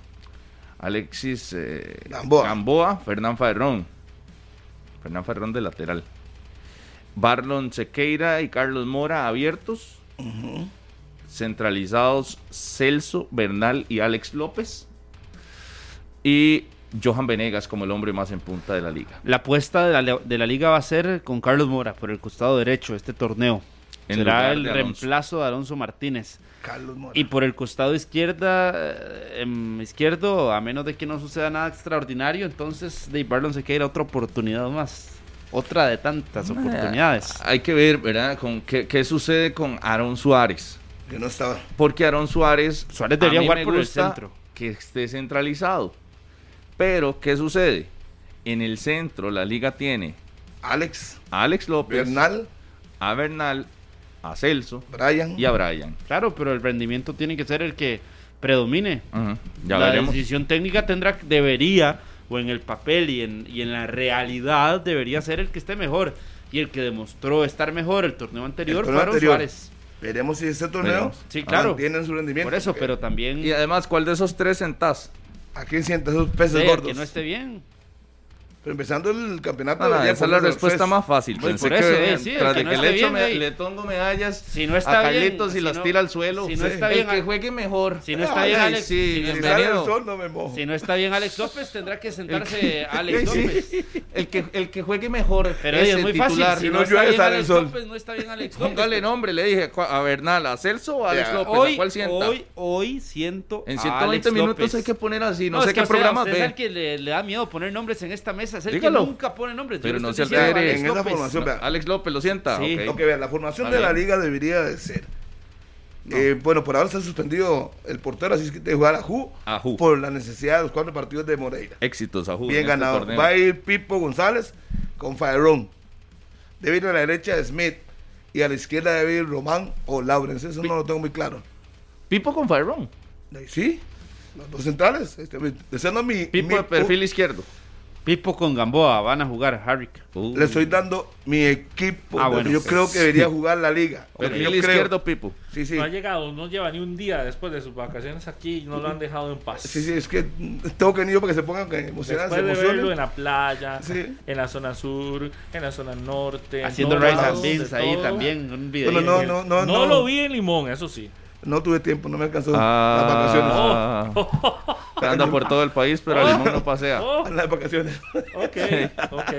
Alexis eh, Gamboa. Gamboa, Fernán Ferrón. Fernán Ferrón de lateral. Barlon Sequeira y Carlos Mora abiertos. Centralizados Celso, Bernal y Alex López. Y Johan Venegas como el hombre más en punta de la liga. La apuesta de la, de la liga va a ser con Carlos Mora por el costado derecho este torneo. En Será el de reemplazo de Alonso Martínez. Carlos Mora. Y por el costado izquierda, eh, em, izquierdo, a menos de que no suceda nada extraordinario, entonces Dave Barlon se queda otra oportunidad más. Otra de tantas oportunidades. Hay que ver, ¿verdad? Con qué, qué sucede con Aaron Suárez. que no estaba. Porque Aaron Suárez, Suárez debería jugar por el centro. que esté centralizado. Pero, ¿qué sucede? En el centro la liga tiene Alex, a Alex López, Bernal, a Bernal, a Celso Brian. y a Brian. Claro, pero el rendimiento tiene que ser el que predomine. Ya la veremos. decisión técnica tendrá, debería, o en el papel y en, y en la realidad, debería ser el que esté mejor. Y el que demostró estar mejor el torneo anterior El torneo fueron anterior. Suárez. Veremos si este torneo Veremos. Sí, claro. mantienen su rendimiento. Por eso, pero también Y además, ¿cuál de esos tres sentás? ¿A quién sienta esos peces sí, gordos? que no esté bien. Pero empezando el campeonato. Debería esa es la respuesta más fácil. Pues Pensé por eso, que eh, sí, tras que de no que esté le, echo bien, me- le pongo medallas Si no está a bien, Carlitos y si las no- tira al suelo. si no Sí. está el bien, que juegue mejor. Si no está bien, Alex, sí, si, no Si sol, no me mojo. si no está bien Alex López, tendrá que sentarse Alex Sí, López. El que, el que juegue mejor. Pero es muy titular. fácil. Si Si no, llueve, bien sale el Alex sol. López, no está bien Alex López. Póngale nombre, le dije ¿cu- a Bernal, a Celso o a Alex. López. ¿A Hoy, cuál sienta? hoy, hoy siento en a 120 Alex minutos hay que poner así. No, sé qué programas usted es el ve. que le da miedo poner nombres en esta mesa. Es el Dígalo. que nunca pone nombres. Pero no se altere. Alex En esa López. formación, vea. Alex López lo sienta. Sí. vea, la formación de la liga debería de ser. Eh, bueno, por ahora está suspendido el portero, así es que de jugar a Ju A Ju. por la necesidad de los cuatro partidos de Moreira. Éxitos a Ju Bien este ganado. Va a ir Pipo González con Faerón. Debe ir a la derecha Smith y a la izquierda debe ir Román o Lawrence. Eso no lo tengo muy claro. Pipo con. Eh, Sí, los dos centrales. Este, ese no es mi. Pipo mi- de perfil izquierdo. Pipo con Gamboa van a jugar, Harrick. Uh. Le estoy dando mi equipo. Ah, bueno. yo creo que debería jugar la liga. Porque Perfil yo creo- izquierdo, Pipo. Sí, sí. No ha llegado, no lleva ni un día después de sus vacaciones aquí, no lo han dejado en paz. Sí, sí, es que tengo que venir para que se pongan emocionadas. Después de verlo en la playa, Sí. en la zona sur, en la zona norte, en Haciendo rice and de beans ahí todo. también. Un video. Bueno, no, no, no, No, no. lo vi en Limón, eso sí. No tuve tiempo, no me alcanzó las vacaciones. Ah, anda por todo el país, pero Limón no pasea. Oh, Las vacaciones. ok, ok.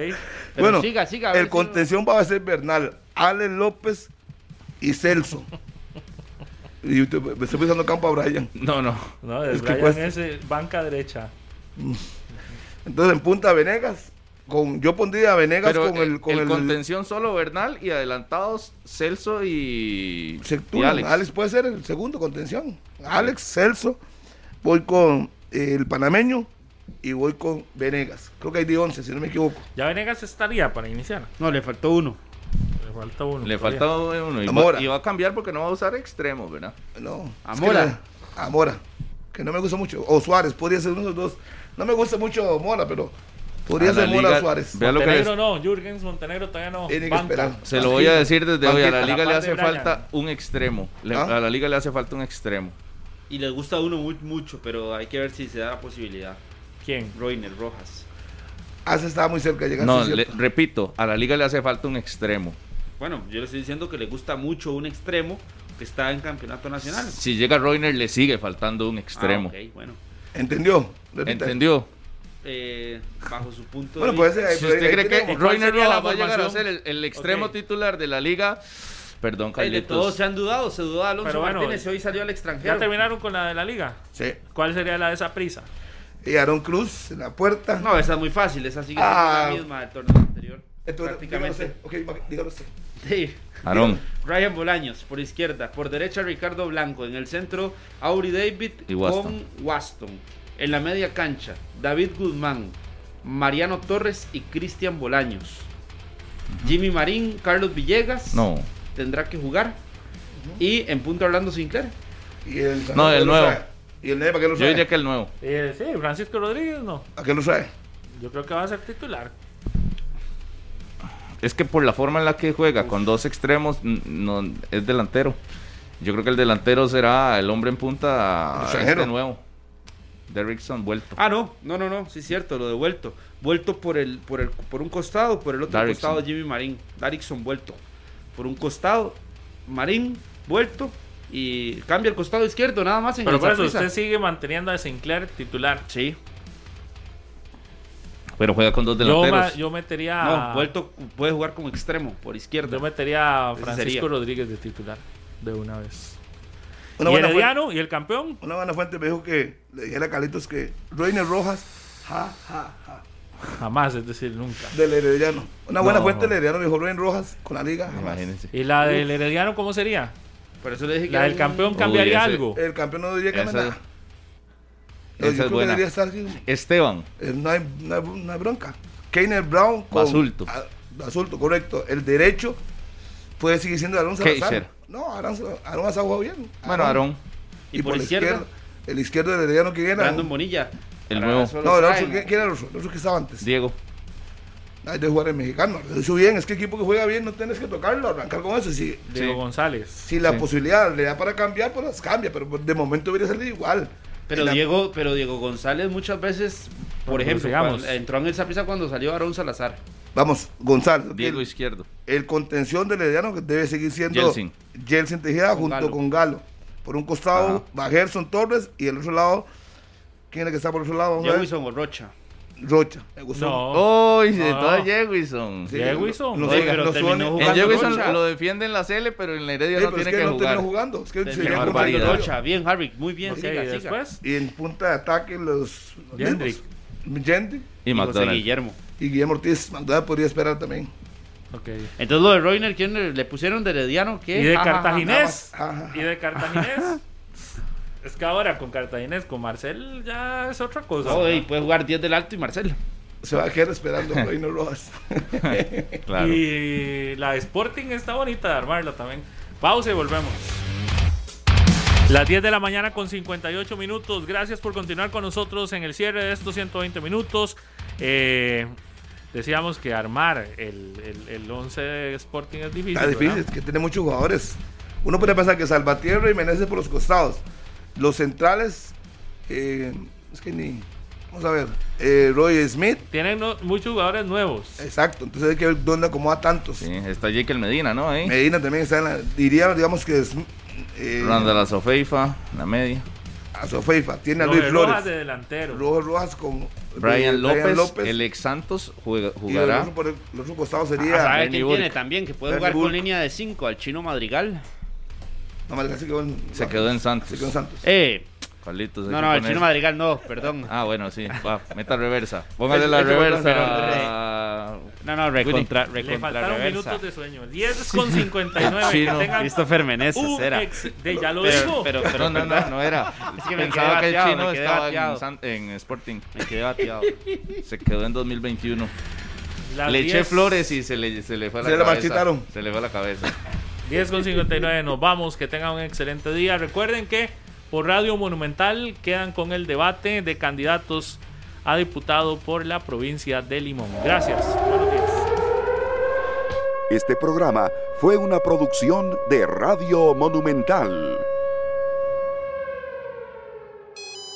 Bueno, siga, siga. el si- contención va a ser Bernal, Ale López y Celso. Y te- me estoy pensando campo a Brian. No, no. No, Es es que Brian cuesta. es banca derecha. Entonces en punta Venegas, con, yo pondría a Venegas Pero con el, con el el, contención solo Bernal y adelantados Celso y, y. Alex. Alex. puede ser el segundo contención. Alex, Celso, voy con el panameño y voy con Venegas. Creo que hay de 11, si no me equivoco. Ya Venegas estaría para iniciar. No, le faltó uno. Le falta uno. Le todavía. falta uno. Y Amora. va, y va a cambiar porque no va a usar extremos, ¿verdad? No. ¿A es que Mora? la- a Mora. Que no me gusta mucho. O Suárez, podría ser uno de los dos. No me gusta mucho Mora, pero podría ser Mora Suárez. Vea lo que les- Montenegro no, Jürgens Montenegro todavía no. Se lo voy a decir desde hoy. A la liga le hace falta un extremo. Le- ¿Ah? A la liga le hace falta un extremo. Y le gusta a uno muy, mucho, pero hay que ver si se da la posibilidad. ¿Quién? Roiner Rojas. Hace estaba muy cerca de llegar. No, le- repito, a la liga le hace falta un extremo. Bueno, yo le estoy diciendo que le gusta mucho un extremo que está en campeonato nacional. Si llega Roiner, le sigue faltando un extremo. Ah, ok, bueno. ¿Entendió? Repita. ¿Entendió? Eh, bajo su punto Bueno, de puede vista. ser. Si usted cree que tenemos- ¿Cuál Roiner sería la Rojas va a llegar a ser el, el extremo Ok. titular de la liga, perdón, Eh, de todos Carlitos. se han dudado, se dudó Alonso Pero bueno, Martínez y hoy salió al extranjero. ¿Ya terminaron con la de la liga? Sí. ¿Cuál sería la de esa prisa? Y Aaron Cruz en la puerta. No, esa es muy fácil, esa sigue siendo Ah. la misma del torneo anterior. Entonces, prácticamente. Ok, dígalo usted. Sí. Aarón. Ryan Bolaños por izquierda, por derecha Ricardo Blanco, en el centro Auri David Y Waston. con Waston. En la media cancha, David Guzmán, Mariano Torres y Cristian Bolaños. Jimmy Marín, Carlos Villegas No, tendrá que jugar. Y en punto Orlando Sinclair. Y el, No, ¿a qué el nuevo. ¿Y el nuevo para qué lo yo trae? diría que el nuevo. Eh, sí, Francisco Rodríguez no. ¿A qué lo trae? Yo creo que va a ser titular. Es que por la forma en la que juega, con dos extremos, no, es delantero. Yo creo que el delantero será el hombre en punta este nuevo. Derrickson vuelto. Ah, no, no, no, no, sí es cierto, lo de vuelto. Vuelto por el, por el, por un costado, por el otro Darrickson. costado Jimmy Marín. Darrickson vuelto. Por un costado, Marín vuelto. Y cambia el costado izquierdo, nada más en Pero el por eso usted sigue manteniendo a Sinclair titular. Sí, Pero juega con dos Yo, delanteros. ma- yo metería no, vuelto puede jugar como extremo, por izquierda. yo metería a Francisco. Rodríguez de titular de una vez. Una y fuente, Herediano y el campeón. una buena fuente me dijo que le dijera a Carlitos que Reiner Rojas, ja, ja, ja, Jamás, es decir, nunca. del Herediano. Una buena No. fuente del Herediano me dijo Reiner Rojas con la liga. jamás. Imagínense. ¿Y la del Herediano cómo sería? Por eso le dije que La del campeón Uy, cambiaría ese- algo. El campeón no diría que Esa- nada. esa Yo es creo que buena. debería estar así. Esteban. Eh, No hay, no hay- no hay bronca. Keiner Brown con Basulto. a- Basulto, correcto. El derecho puede seguir siendo Aaron Salazar. Keiser. No, Aaron, Aaron ha jugado bien. Bueno, Aarón. Y por izquierda, el izquierdo del Herediano que viene. Brandon Bonilla. El nuevo. No, el otro, ¿quién era el otro? El otro que estaba antes. Diego. Hay de jugar en mexicano. Lo hizo bien. Es que equipo que juega bien no tienes que tocarlo, arrancar con eso. Si, Diego Sí. González. si la Sí. posibilidad le da para cambiar, pues las cambia. Pero de momento debería salir igual. Pero la- Diego, pero Diego González muchas veces, por Bueno, ejemplo, cuando- entró en el Saprissa cuando salió Aaron Salazar. Vamos, González. Diego el, izquierdo. el contención del Herediano que debe seguir siendo. Jelsin Tejeda Con junto Galo. con Galo. Por un costado Ajá. va Gerson Torres y el otro lado, ¿quién es el que está por el otro lado? Vamos a ver. Jewison o Rocha. Rocha. No. ¡Uy! No. de todo Jewison. Sí, Jewison. lo- lo- Oye, lo- pero lo terminó suene- En jugando Jewison Rocha. lo defiende en la CL, pero en la Heredia Sí, no pero es tiene que que no terminó jugar. jugando. Es que Terminó jugando Rocha, bien, Harvick, muy bien, Ok, siga, y siga. después. Y en punta de ataque los... mismos. Jendrik Y Y José. Guillermo. y Guillermo Ortiz. McDonald podría esperar también. Ok. Entonces lo de Roiner, ¿quién le, le pusieron de Herediano? ¿Qué? Y de Cartaginés. Ajá, ajá. Y de Cartaginés. es que ahora con Cartaginés, con Marcel, ya es otra cosa. No, ¿verdad? y puede jugar 10 del alto y Marcel. Se va a quedar esperando a Reino Rojas. Claro. Y la de Sporting está bonita de armarla también. Pausa y volvemos. Las 10 de la mañana con 58 minutos. Gracias por continuar con nosotros en el cierre de estos 120 minutos. Eh, decíamos que armar el, el, el 11 de Sporting es difícil. Está difícil, ¿verdad? es que tiene muchos jugadores. Uno puede pensar que Salvatierra y Meneses por los costados. Los centrales, eh, es que ni. Vamos a ver. Eh, Roy Smith, Tienen no- muchos jugadores nuevos. exacto. Entonces hay que ver dónde acomoda tantos. Sí, está Jekyll Medina, ¿no? Ahí. Medina también está en la. Diría, digamos que es. Eh, Randall Azofeifa, la media. a Sofeifa. Tiene a Luis Rojas Flores. de delantero. Rojas Rojas con. Brian eh, López, el ex Santos, juega- Y el jugará. otro, por el, el otro costado sería. saber Bernie quién tiene también, que puede Bernie jugar con línea de 5 al chino Madrigal. No, Madrigal se quedó en. Se quedó en Santos. Se quedó en Santos. Eh, Carlitos, no, que no, el chino Madrigal no, perdón. Ah, bueno, sí. Va, meta reversa. Póngale la que reversa. No, no, recontra, Le recontra faltaron reversa. minutos de sueño. 10 con 59. Chino. que tengan Christopher Meneses era. ex- de, ya lo Pero, dijo. pero, pero, No, no, no, no era. Es que Pensaba que el chino estaba en, en Sporting. Me quedé bateado. Se quedó en 2021. Las le eché 10 flores y se le, se le fue a la Se le cabeza. marchitaron. Se le fue a la cabeza. 10 con 59, nos vamos, que tengan un excelente día. Recuerden que por Radio Monumental quedan con el debate de candidatos a diputado por la provincia de Limón. Gracias. Buenos días. Este programa fue una producción de Radio Monumental.